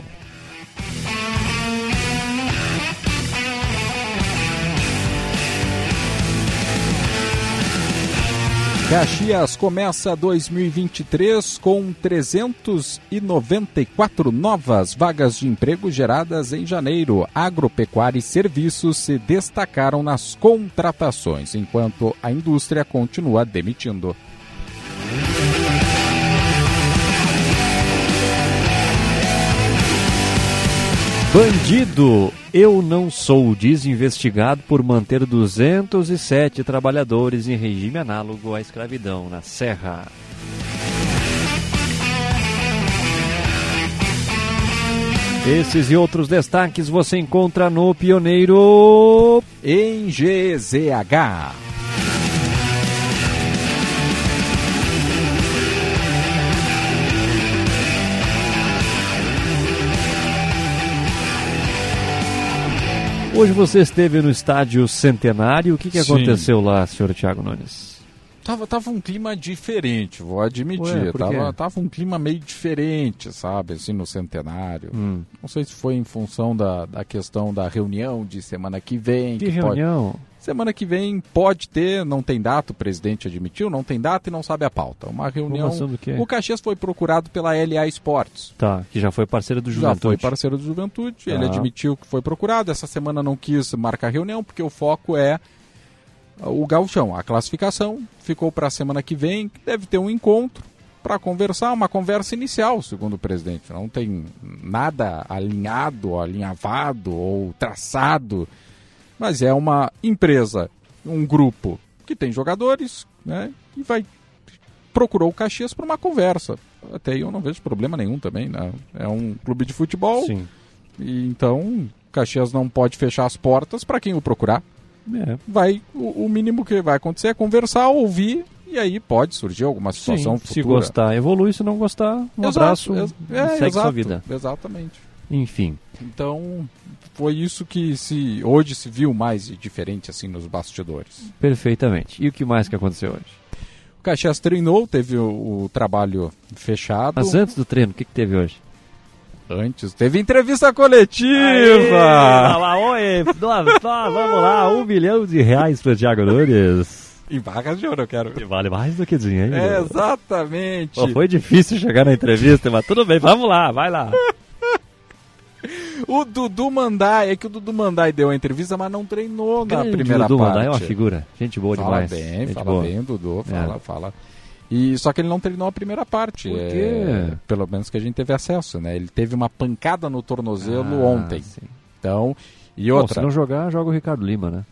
Caxias começa 2023 com 394 novas vagas de emprego geradas em janeiro. Agropecuária e serviços se destacaram nas contratações, enquanto a indústria continua demitindo. Bandido, eu não sou, diz investigado por manter 207 trabalhadores em regime análogo à escravidão na Serra. Esses e outros destaques você encontra no Pioneiro em GZH. Hoje você esteve no estádio Centenário. O que, que Sim. aconteceu lá, senhor Tiago Nunes? Tava, tava um clima diferente, vou admitir. Ué, tava, tava um clima meio diferente, sabe, assim, no centenário. Hum. Não sei se foi em função da, da questão da reunião de semana que vem. Que pode- reunião? Semana que vem pode ter, não tem data, o presidente admitiu, não tem data e não sabe a pauta. Uma reunião. O Caxias foi procurado pela LA Esportes. Tá, que já foi parceira do Já Juventude. foi parceiro do Juventude, ele Tá. admitiu que foi procurado. Essa semana não quis marcar reunião, porque o foco é o gauchão. A classificação ficou para a semana que vem, deve ter um encontro para conversar, uma conversa inicial, segundo o presidente. Não tem nada alinhado, alinhavado ou traçado, mas é uma empresa, um grupo que tem jogadores, né, e vai procurou o Caxias para uma conversa. Até aí eu não vejo problema nenhum também, né? É um clube de futebol. Sim. E então, o Caxias não pode fechar as portas para quem o procurar. É. Vai, o, o mínimo que vai acontecer é conversar, ouvir E aí pode surgir alguma situação Sim, futura. Se gostar, evolui. Se não gostar, um Exato, abraço e é, segue exato, sua vida. Exatamente. Enfim. Então, foi isso que se hoje se viu mais diferente assim nos bastidores. Perfeitamente. E o que mais que aconteceu hoje? O Caxias treinou, teve o, o trabalho fechado. Mas antes do treino, o que, que teve hoje? Antes, teve entrevista coletiva! Fala, oi, nós, nós vamos lá, um milhão de reais para Thiago Nunes. Em barras de ouro, eu quero. Que vale mais do que dinheiro. É, exatamente. Pô, foi difícil chegar na entrevista, mas tudo bem, vamos lá, vai lá. O Dudu Mandai, é que o Dudu Mandai deu a entrevista, mas não treinou na Grande primeira Dudu parte. Mandai é uma figura, gente boa fala demais. bem, gente fala boa. bem, Dudu, fala, É. fala. E, só que ele não treinou a primeira parte. Por é, quê? pelo menos que a gente teve acesso, né? Ele teve uma pancada no tornozelo Ah, ontem. sim. Então, e Bom, outra. se não jogar, joga o Ricardo Lima, né?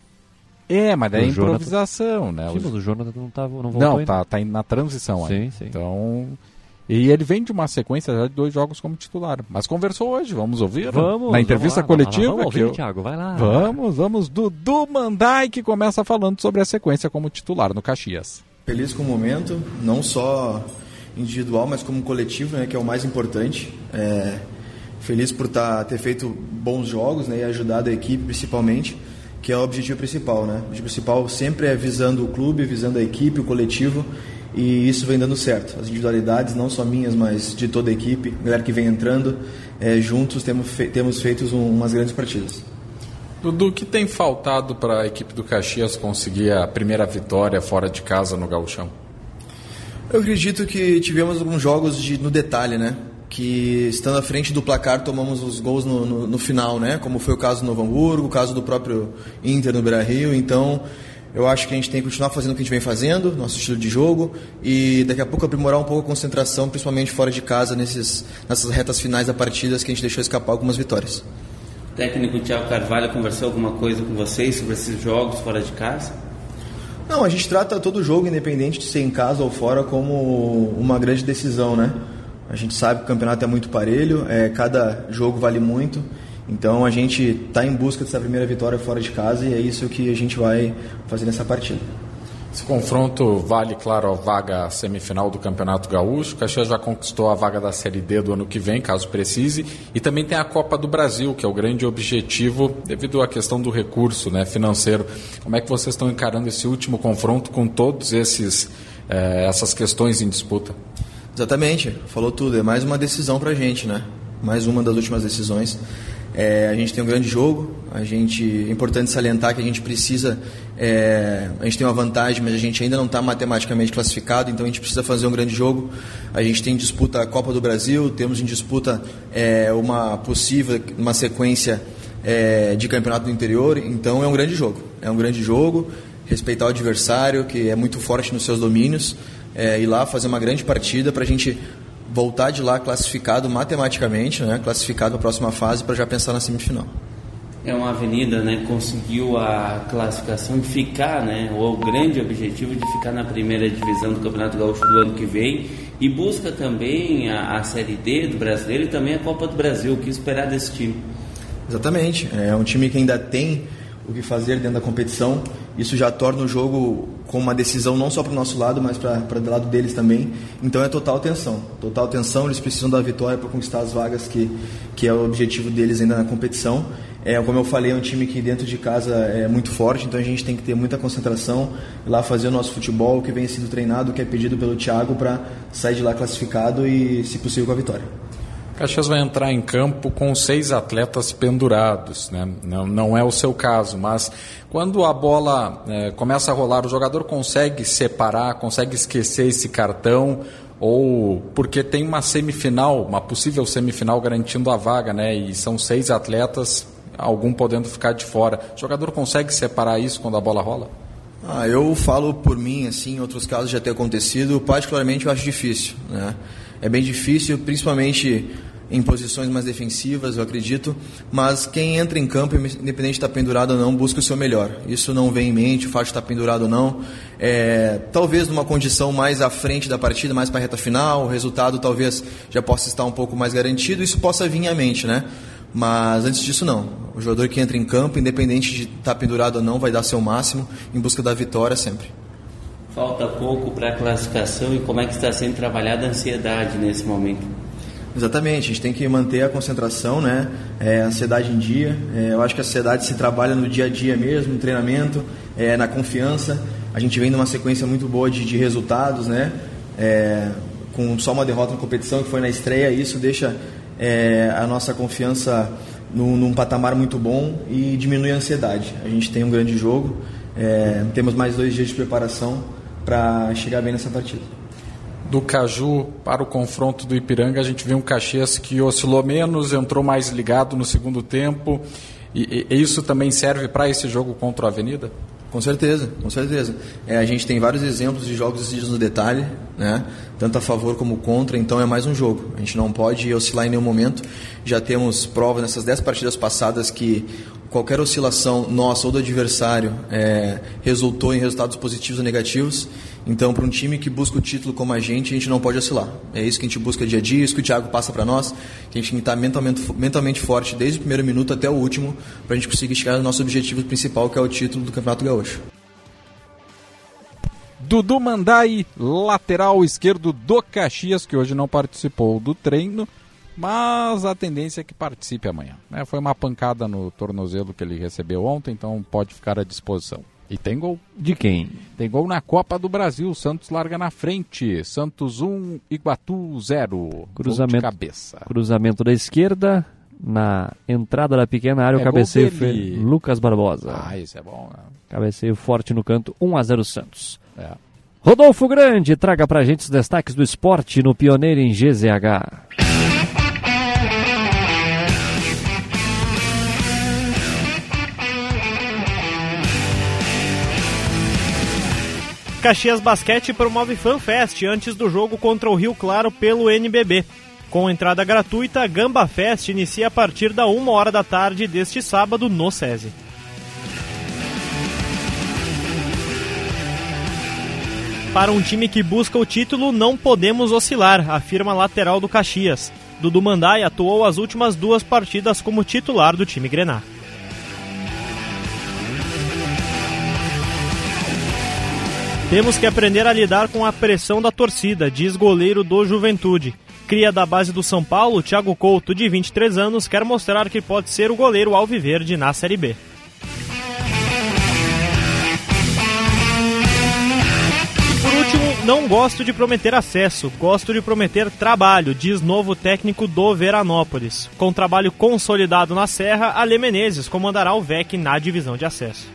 É, mas daí é O Jonathan- improvisação, né? Sim, mas o Jonathan não, tava, não voltou Não, ainda. tá, tá indo na transição Sim, aí. sim. Então. E ele vem de uma sequência já de dois jogos como titular. Mas conversou hoje, vamos ouvir? Vamos, Na entrevista vamos lá, coletiva. vamos ouvir, eu- Thiago, vai lá. Vamos, vamos. Dudu Mandai que começa falando sobre a sequência como titular no Caxias. Feliz com o momento, não só individual, mas como coletivo, né, que é o mais importante. É, feliz por tá, ter feito bons jogos né, e ajudado a equipe, principalmente, que é o objetivo principal. Né? O objetivo principal sempre é visando o clube, visando a equipe, o coletivo, e isso vem dando certo. As individualidades, não só minhas, mas de toda a equipe, galera que vem entrando, é, juntos temos, fe temos feito um, umas grandes partidas. Dudu, o que tem faltado para a equipe do Caxias conseguir a primeira vitória fora de casa no Gauchão? Eu acredito que tivemos alguns jogos de, no detalhe, né? Que estando à frente do placar tomamos os gols no, no, no final, né? Como foi o caso do Novo Hamburgo, o caso do próprio Inter no Beira Rio. Então, eu acho que a gente tem que continuar fazendo o que a gente vem fazendo, nosso estilo de jogo, e daqui a pouco aprimorar um pouco a concentração, principalmente fora de casa, nesses, nessas retas finais da partidas que a gente deixou escapar algumas vitórias. O técnico Thiago Carvalho conversou alguma coisa com vocês sobre esses jogos fora de casa? Não, a gente trata todo jogo, independente de ser em casa ou fora, como uma grande decisão, né? A gente sabe que o campeonato é muito parelho, é, cada jogo vale muito. Então a gente está em busca dessa primeira vitória fora de casa e é isso que a gente vai fazer nessa partida. Esse confronto vale, claro, a vaga semifinal do Campeonato Gaúcho. O Caxias já conquistou a vaga da Série D do ano que vem, caso precise. E também tem a Copa do Brasil, que é o grande objetivo devido à questão do recurso né, financeiro. Como é que vocês estão encarando esse último confronto com todos esses eh, essas questões em disputa? Exatamente, falou tudo. É mais uma decisão para a gente, né? Mais uma das últimas decisões. É, a gente tem um grande jogo, a gente, é importante salientar que a gente precisa, é, a gente tem uma vantagem, mas a gente ainda não está matematicamente classificado, então a gente precisa fazer um grande jogo. A gente tem em disputa a Copa do Brasil, temos em disputa é, uma possível, uma sequência é, de campeonato do interior, então é um grande jogo. É um grande jogo, respeitar o adversário, que é muito forte nos seus domínios, é, ir lá fazer uma grande partida para a gente voltar de lá classificado matematicamente, né, classificado para a próxima fase para já pensar na semifinal. É uma avenida, né? Conseguiu a classificação e ficar, né? O grande objetivo de ficar na primeira divisão do Campeonato Gaúcho do ano que vem e busca também a, a Série D do Brasileiro e também a Copa do Brasil. O que esperar desse time? Exatamente. É um time que ainda tem o que fazer dentro da competição. Isso já torna o jogo com uma decisão não só para o nosso lado, mas para o lado deles também. Então é total tensão. Total tensão, eles precisam da vitória para conquistar as vagas que, que é o objetivo deles ainda na competição. É, como eu falei, é um time que dentro de casa é muito forte, então a gente tem que ter muita concentração, ir lá fazer o nosso futebol, que vem sendo treinado, que é pedido pelo Thiago para sair de lá classificado e, se possível, com a vitória. Caxias vai entrar em campo com seis atletas pendurados, né? não, não é o seu caso, mas quando a bola é, começa a rolar, o jogador consegue separar, consegue esquecer esse cartão, ou porque tem uma semifinal, uma possível semifinal garantindo a vaga, né? e são seis atletas, algum podendo ficar de fora. O jogador consegue separar isso quando a bola rola? Ah, eu falo por mim, assim, em outros casos já ter acontecido, particularmente eu acho difícil, né? É bem difícil, principalmente em posições mais defensivas, eu acredito, mas quem entra em campo, independente de estar pendurado ou não, busca o seu melhor. Isso não vem em mente, o fato de estar pendurado ou não. É, talvez numa condição mais à frente da partida, mais para a reta final, o resultado talvez já possa estar um pouco mais garantido, isso possa vir à mente, né? Mas antes disso, não. O jogador que entra em campo, independente de estar pendurado ou não, vai dar seu máximo em busca da vitória sempre. Falta pouco para a classificação e como é que está sendo trabalhada a ansiedade nesse momento? Exatamente, a gente tem que manter a concentração, né? É, ansiedade em dia. É, eu acho que a ansiedade se trabalha no dia a dia mesmo, no treinamento, é, na confiança. A gente vem numa sequência muito boa de, de resultados, né? É, com só uma derrota na competição, que foi na estreia, isso deixa é, a nossa confiança num, num, patamar muito bom e diminui a ansiedade. A gente tem um grande jogo, é, temos mais dois dias de preparação para chegar bem nessa partida do Caju para o confronto do Ipiranga, a gente viu um Caxias que oscilou menos, entrou mais ligado no segundo tempo. E, e isso também serve para esse jogo contra a Avenida? Com certeza, com certeza. É, a gente tem vários exemplos de jogos decididos no detalhe, né? tanto a favor como contra, então é mais um jogo. A gente não pode oscilar em nenhum momento. Já temos provas nessas dez partidas passadas que qualquer oscilação nossa ou do adversário é, resultou em resultados positivos ou negativos. Então, para um time que busca o título como a gente, a gente não pode oscilar. É isso que a gente busca dia a dia, isso que o Thiago passa para nós, que a gente tem que estar mentalmente, mentalmente forte desde o primeiro minuto até o último, para a gente conseguir chegar no nosso objetivo principal, que é o título do Campeonato Gaúcho. Dudu Mandai, lateral esquerdo do Caxias, que hoje não participou do treino, mas a tendência é que participe amanhã. Né? Foi uma pancada no tornozelo que ele recebeu ontem, então pode ficar à disposição. E tem gol. De quem? Tem gol na Copa do Brasil. O Santos larga na frente. Santos 1, Iguatu 0. Cruzamento. cabeça. Cruzamento da esquerda. Na entrada da pequena área, é o cabeceio foi Lucas Barbosa. Ah, isso é bom. Né? Cabeceio forte no canto, 1 a 0 Santos. É. Rodolfo Grande, traga pra gente os destaques do esporte no Pioneiro em GZH. Caxias Basquete promove FanFest antes do jogo contra o Rio Claro pelo NBB. Com entrada gratuita, Gamba Fest inicia a partir da 1 hora da tarde deste sábado no SESI. Para um time que busca o título, não podemos oscilar, afirma lateral do Caxias. Dudu Mandai atuou as últimas duas partidas como titular do time Grenar. Temos que aprender a lidar com a pressão da torcida, diz goleiro do Juventude. Cria da base do São Paulo, Thiago Couto, de 23 anos, quer mostrar que pode ser o goleiro alviverde na Série B. Por último, não gosto de prometer acesso, gosto de prometer trabalho, diz novo técnico do Veranópolis. Com trabalho consolidado na Serra, Ale Menezes comandará o VEC na divisão de acesso.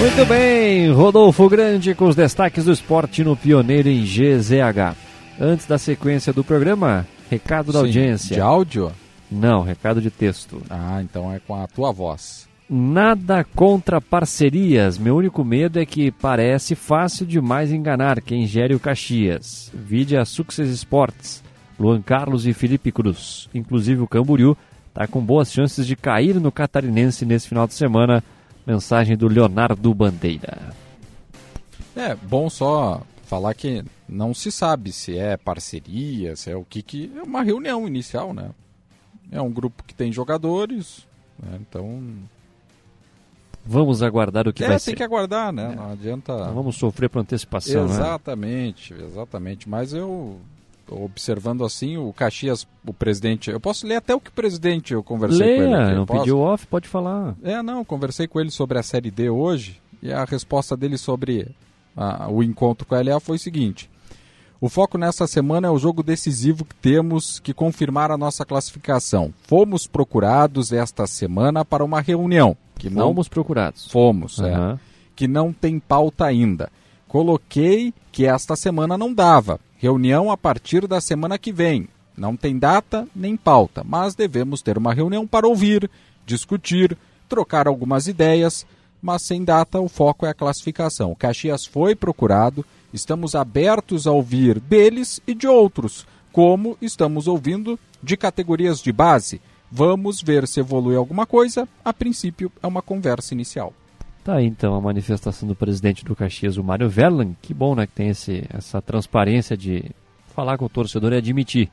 Muito bem, Rodolfo Grande com os destaques do esporte no Pioneiro em GZH. Antes da sequência do programa, recado da Sim, audiência. De áudio? Não, recado de texto. Ah, então é com a tua voz. Nada contra parcerias. Meu único medo é que parece fácil demais enganar quem gere o Caxias. Vide a Success Sports, Luan Carlos e Felipe Cruz. Inclusive o Camboriú está com boas chances de cair no Catarinense nesse final de semana Mensagem do Leonardo Bandeira. É bom só falar que não se sabe se é parceria, se é o que que é uma reunião inicial, né? É um grupo que tem jogadores, né? então Vamos aguardar o que é, vai tem ser. tem que aguardar, né? É. Não adianta. Não vamos sofrer por antecipação, Exatamente, né? exatamente. Mas eu observando assim, o Caxias, o presidente. Eu posso ler até o que o presidente eu conversei Leia, com ele. Aqui. não posso? pediu off, pode falar. É, não, conversei com ele sobre a Série D hoje e a resposta dele sobre a, o encontro com a LA foi o seguinte. O foco nessa semana é o jogo decisivo que temos que confirmar a nossa classificação. Fomos procurados esta semana para uma reunião. Que não... Fomos procurados. Fomos, uhum. é. Que não tem pauta ainda. Coloquei que esta semana não dava. Reunião a partir da semana que vem. Não tem data nem pauta, mas devemos ter uma reunião para ouvir, discutir, trocar algumas ideias, mas sem data o foco é a classificação. O Caxias foi procurado, estamos abertos a ouvir deles e de outros, como estamos ouvindo de categorias de base. Vamos ver se evolui alguma coisa. A princípio, é uma conversa inicial. Tá aí então a manifestação do presidente do Caxias, o Mário Verlan. Que bom, né, que tem esse, essa transparência de falar com o torcedor e admitir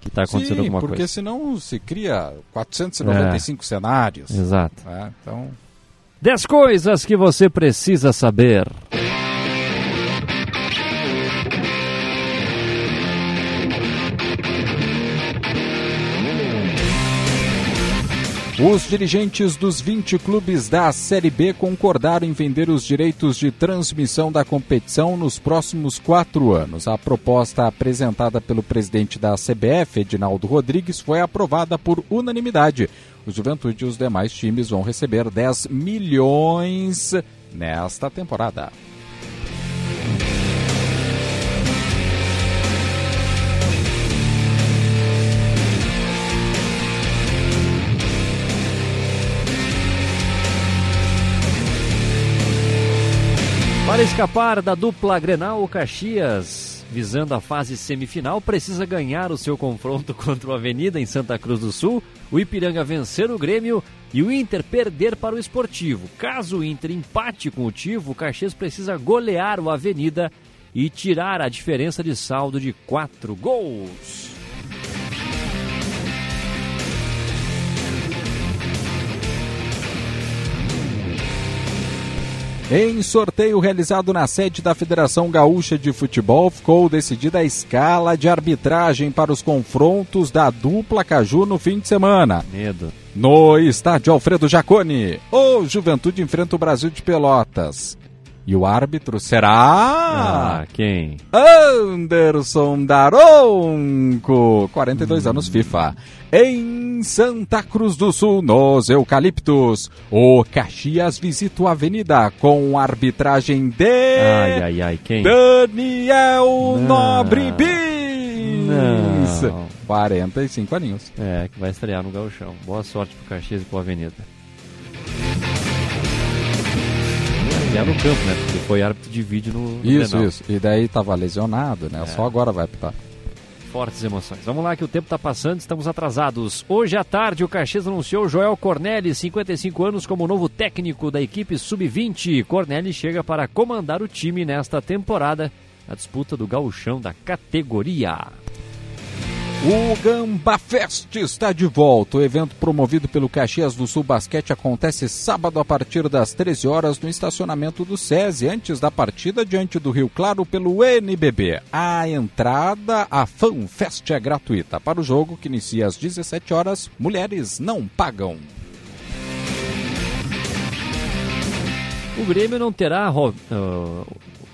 que está acontecendo Sim, alguma porque coisa. senão se cria 495 cenários. Exato. É, então, 10 coisas que você precisa saber. Os dirigentes dos 20 clubes da Série B concordaram em vender os direitos de transmissão da competição nos próximos quatro anos. A proposta apresentada pelo presidente da CBF, Edinaldo Rodrigues, foi aprovada por unanimidade. O Juventude e os demais times vão receber 10 milhões nesta temporada. Para escapar da dupla Grenal, o Caxias, visando a fase semifinal, precisa ganhar o seu confronto (laughs) contra o Avenida em Santa Cruz do Sul, o Ipiranga vencer o Grêmio e o Inter perder para o Esportivo. Caso o Inter empate com o Tivo, o Caxias precisa golear o Avenida e tirar a diferença de saldo de quatro gols. Em sorteio realizado na sede da Federação Gaúcha de Futebol, ficou decidida a escala de arbitragem para os confrontos da dupla Caju no fim de semana. Medo. No estádio Alfredo Jaconi, o Juventude enfrenta o Brasil de Pelotas. E o árbitro será. Ah, quem? Anderson Daronco, 42 anos FIFA. Em Santa Cruz do Sul, nos Eucaliptos, o Caxias visita a Avenida com arbitragem de. Ai, ai, ai, quem? Daniel Não. Nobre Bis. Não. 45 aninhos. É, que vai estrear no Gauchão. Boa sorte pro Caxias e pro Avenida. Já no campo, né? Porque foi árbitro de vídeo no, no Isso, isso. E daí tava lesionado, né? É. Só agora vai apitar. Fortes emoções. Vamos lá que o tempo está passando, estamos atrasados. Hoje à tarde o Caxias anunciou Joel Corneli, 55 anos, como novo técnico da equipe sub-20. Corneli chega para comandar o time nesta temporada, na disputa do gauchão da categoria. O Gamba Fest está de volta. O evento promovido pelo Caxias do Sul Basquete acontece sábado a partir das 13 horas no estacionamento do SESI, antes da partida diante do Rio Claro pelo NBB. A entrada à FanFest é gratuita. Para o jogo, que inicia às 17 horas, mulheres não pagam. O Grêmio não terá. Ah,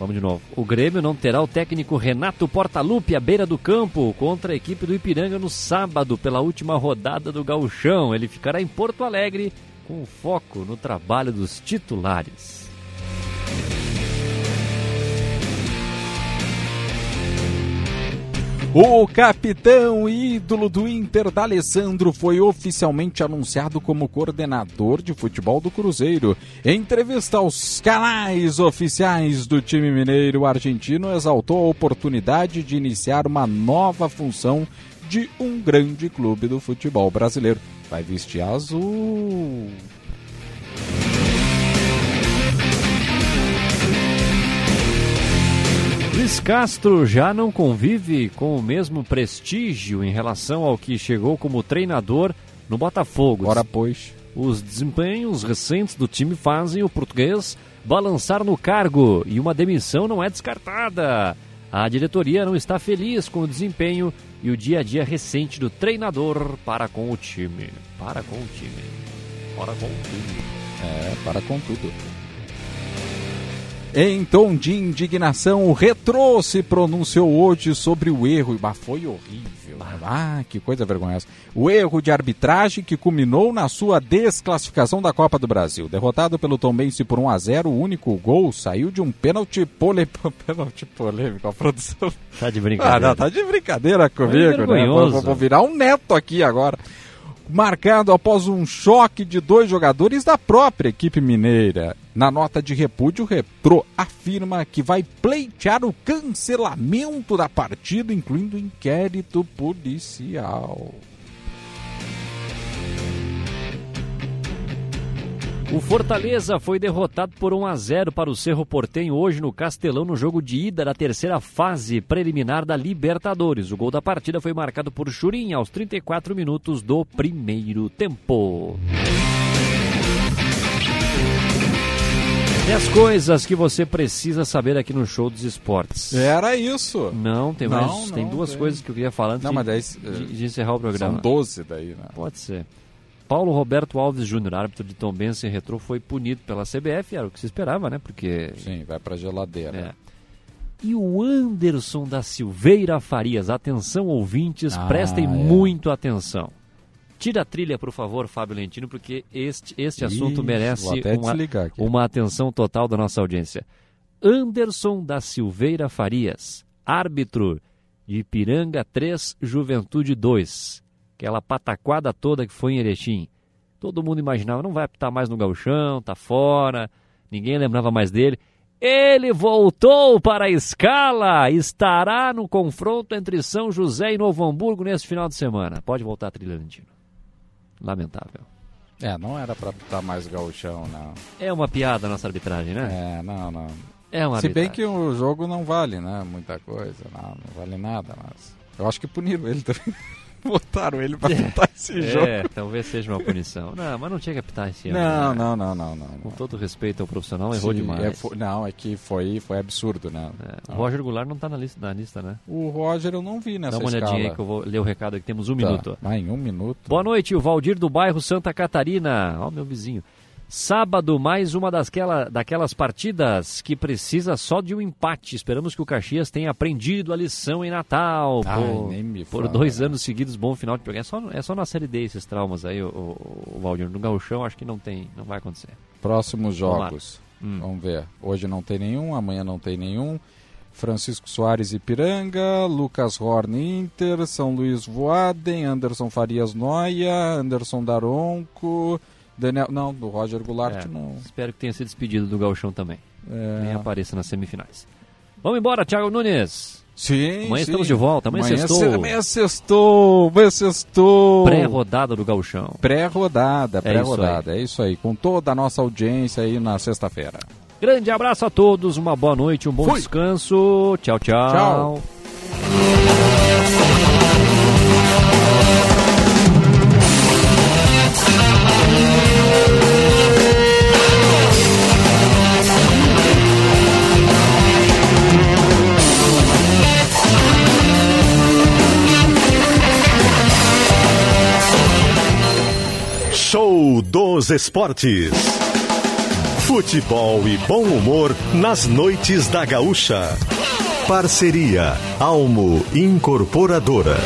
vamos de novo. O Grêmio não terá o técnico Renato Portaluppi à beira do campo contra a equipe do Ipiranga no sábado, pela última rodada do Gauchão. Ele ficará em Porto Alegre com foco no trabalho dos titulares. O capitão ídolo do Inter, D'Alessandro, foi oficialmente anunciado como coordenador de futebol do Cruzeiro. Em entrevista aos canais oficiais do time mineiro, o argentino exaltou a oportunidade de iniciar uma nova função de um grande clube do futebol brasileiro. Vai vestir azul. Luiz Castro já não convive com o mesmo prestígio em relação ao que chegou como treinador no Botafogo. Ora, pois. Os desempenhos recentes do time fazem o português balançar no cargo e uma demissão não é descartada. A diretoria não está feliz com o desempenho e o dia a dia recente do treinador para com o time. Para com o time. Para com o time. É, para com tudo. Em tom de indignação, o Retrô se pronunciou hoje sobre o erro. Mas foi horrível. Ah, que coisa vergonhosa. O erro de arbitragem que culminou na sua desclassificação da Copa do Brasil. Derrotado pelo Tombense por 1 a 0 o único gol saiu de um pênalti, pole... (laughs) pênalti polêmico. A produção. Tá de Ah, brincadeira. não, tá de brincadeira comigo, né? vergonhoso. Vou, vou virar um neto aqui agora. Marcado após um choque de dois jogadores da própria equipe mineira. Na nota de repúdio, o Retro afirma que vai pleitear o cancelamento da partida, incluindo inquérito policial. O Fortaleza foi derrotado por 1 a 0 para o Cerro Portenho hoje no Castelão no jogo de ida da terceira fase preliminar da Libertadores. O gol da partida foi marcado por Churin aos 34 minutos do primeiro tempo. As coisas que você precisa saber aqui no Show dos Esportes. Era isso. Não, tem Não, mais. tem não, duas tem. coisas que eu queria falar antes Não, de, mas daí, de- de encerrar o programa. São 12 daí, né? Pode ser. Paulo Roberto Alves Júnior, árbitro de Tombense e Retrô, foi punido pela CBF, era o que se esperava, né? Porque... Sim, vai pra geladeira. É. E o Anderson da Silveira Farias, atenção ouvintes, Ah, prestem é. muito atenção. Tira a trilha, por favor, Fábio Lentino, porque este, este assunto merece uma, uma atenção total da nossa audiência. Anderson da Silveira Farias, árbitro de Ipiranga 3, Juventude 2. Aquela pataquada toda que foi em Erechim. Todo mundo imaginava, não vai apitar mais no gauchão, tá fora, ninguém lembrava mais dele. Ele voltou para a escala, estará no confronto entre São José e Novo Hamburgo nesse final de semana. Pode voltar a trilha, Lentino. Lamentável. É, não era pra estar mais gauchão, não. É uma piada a nossa arbitragem, né? É, não, não. É uma Se bem que o jogo não vale, né? Muita coisa, não, não vale nada, mas... Eu acho que puniram ele também. (laughs) Botaram ele pra apitar esse jogo. É, talvez seja uma punição. Não, mas não tinha que apitar esse ano. Não, né? não, não, não, não. Com todo respeito ao profissional, errou demais. é, fo- não, é que foi, foi absurdo, né? O Roger Goulart não tá na lista, na lista né? O Roger eu não vi nessa Dá uma olhadinha escala. aí que eu vou ler o recado aqui. Temos um Tá, minuto. Vai em um minuto. Boa noite, o Valdir do bairro Santa Catarina. Ó, meu vizinho. Sábado, mais uma dasquela, daquelas partidas que precisa só de um empate. Esperamos que o Caxias tenha aprendido a lição em Natal. Ai, por, por dois anos seguidos, bom final de programa. É só, é só na Série D esses traumas aí, o, o, o Valdir. No Gauchão, acho que não tem, não vai acontecer. Próximos jogos. Hum. Vamos ver. Hoje não tem nenhum, amanhã não tem nenhum. Francisco Soares Ipiranga, Lucas Horn Inter, São Luís Voaden, Anderson Farias Noia, Anderson Daronco, Daniel. Não, do Roger Goulart É, não. Espero que tenha se despedido do Gauchão também. É. Nem apareça nas semifinais. Vamos embora, Thiago Nunes. Sim. Amanhã sim. estamos de volta. Amanhã, sextou. se- Amanhã sextou. Amanhã sextou. Pré-rodada do Gauchão. Pré-rodada, É pré-rodada. É isso aí. Com toda a nossa audiência aí na sexta-feira. Grande abraço a todos, uma boa noite, um bom Fui. descanso. Tchau, tchau. Tchau. Dos Esportes. Futebol e bom humor nas noites da Gaúcha. Parceria Almo Incorporadora.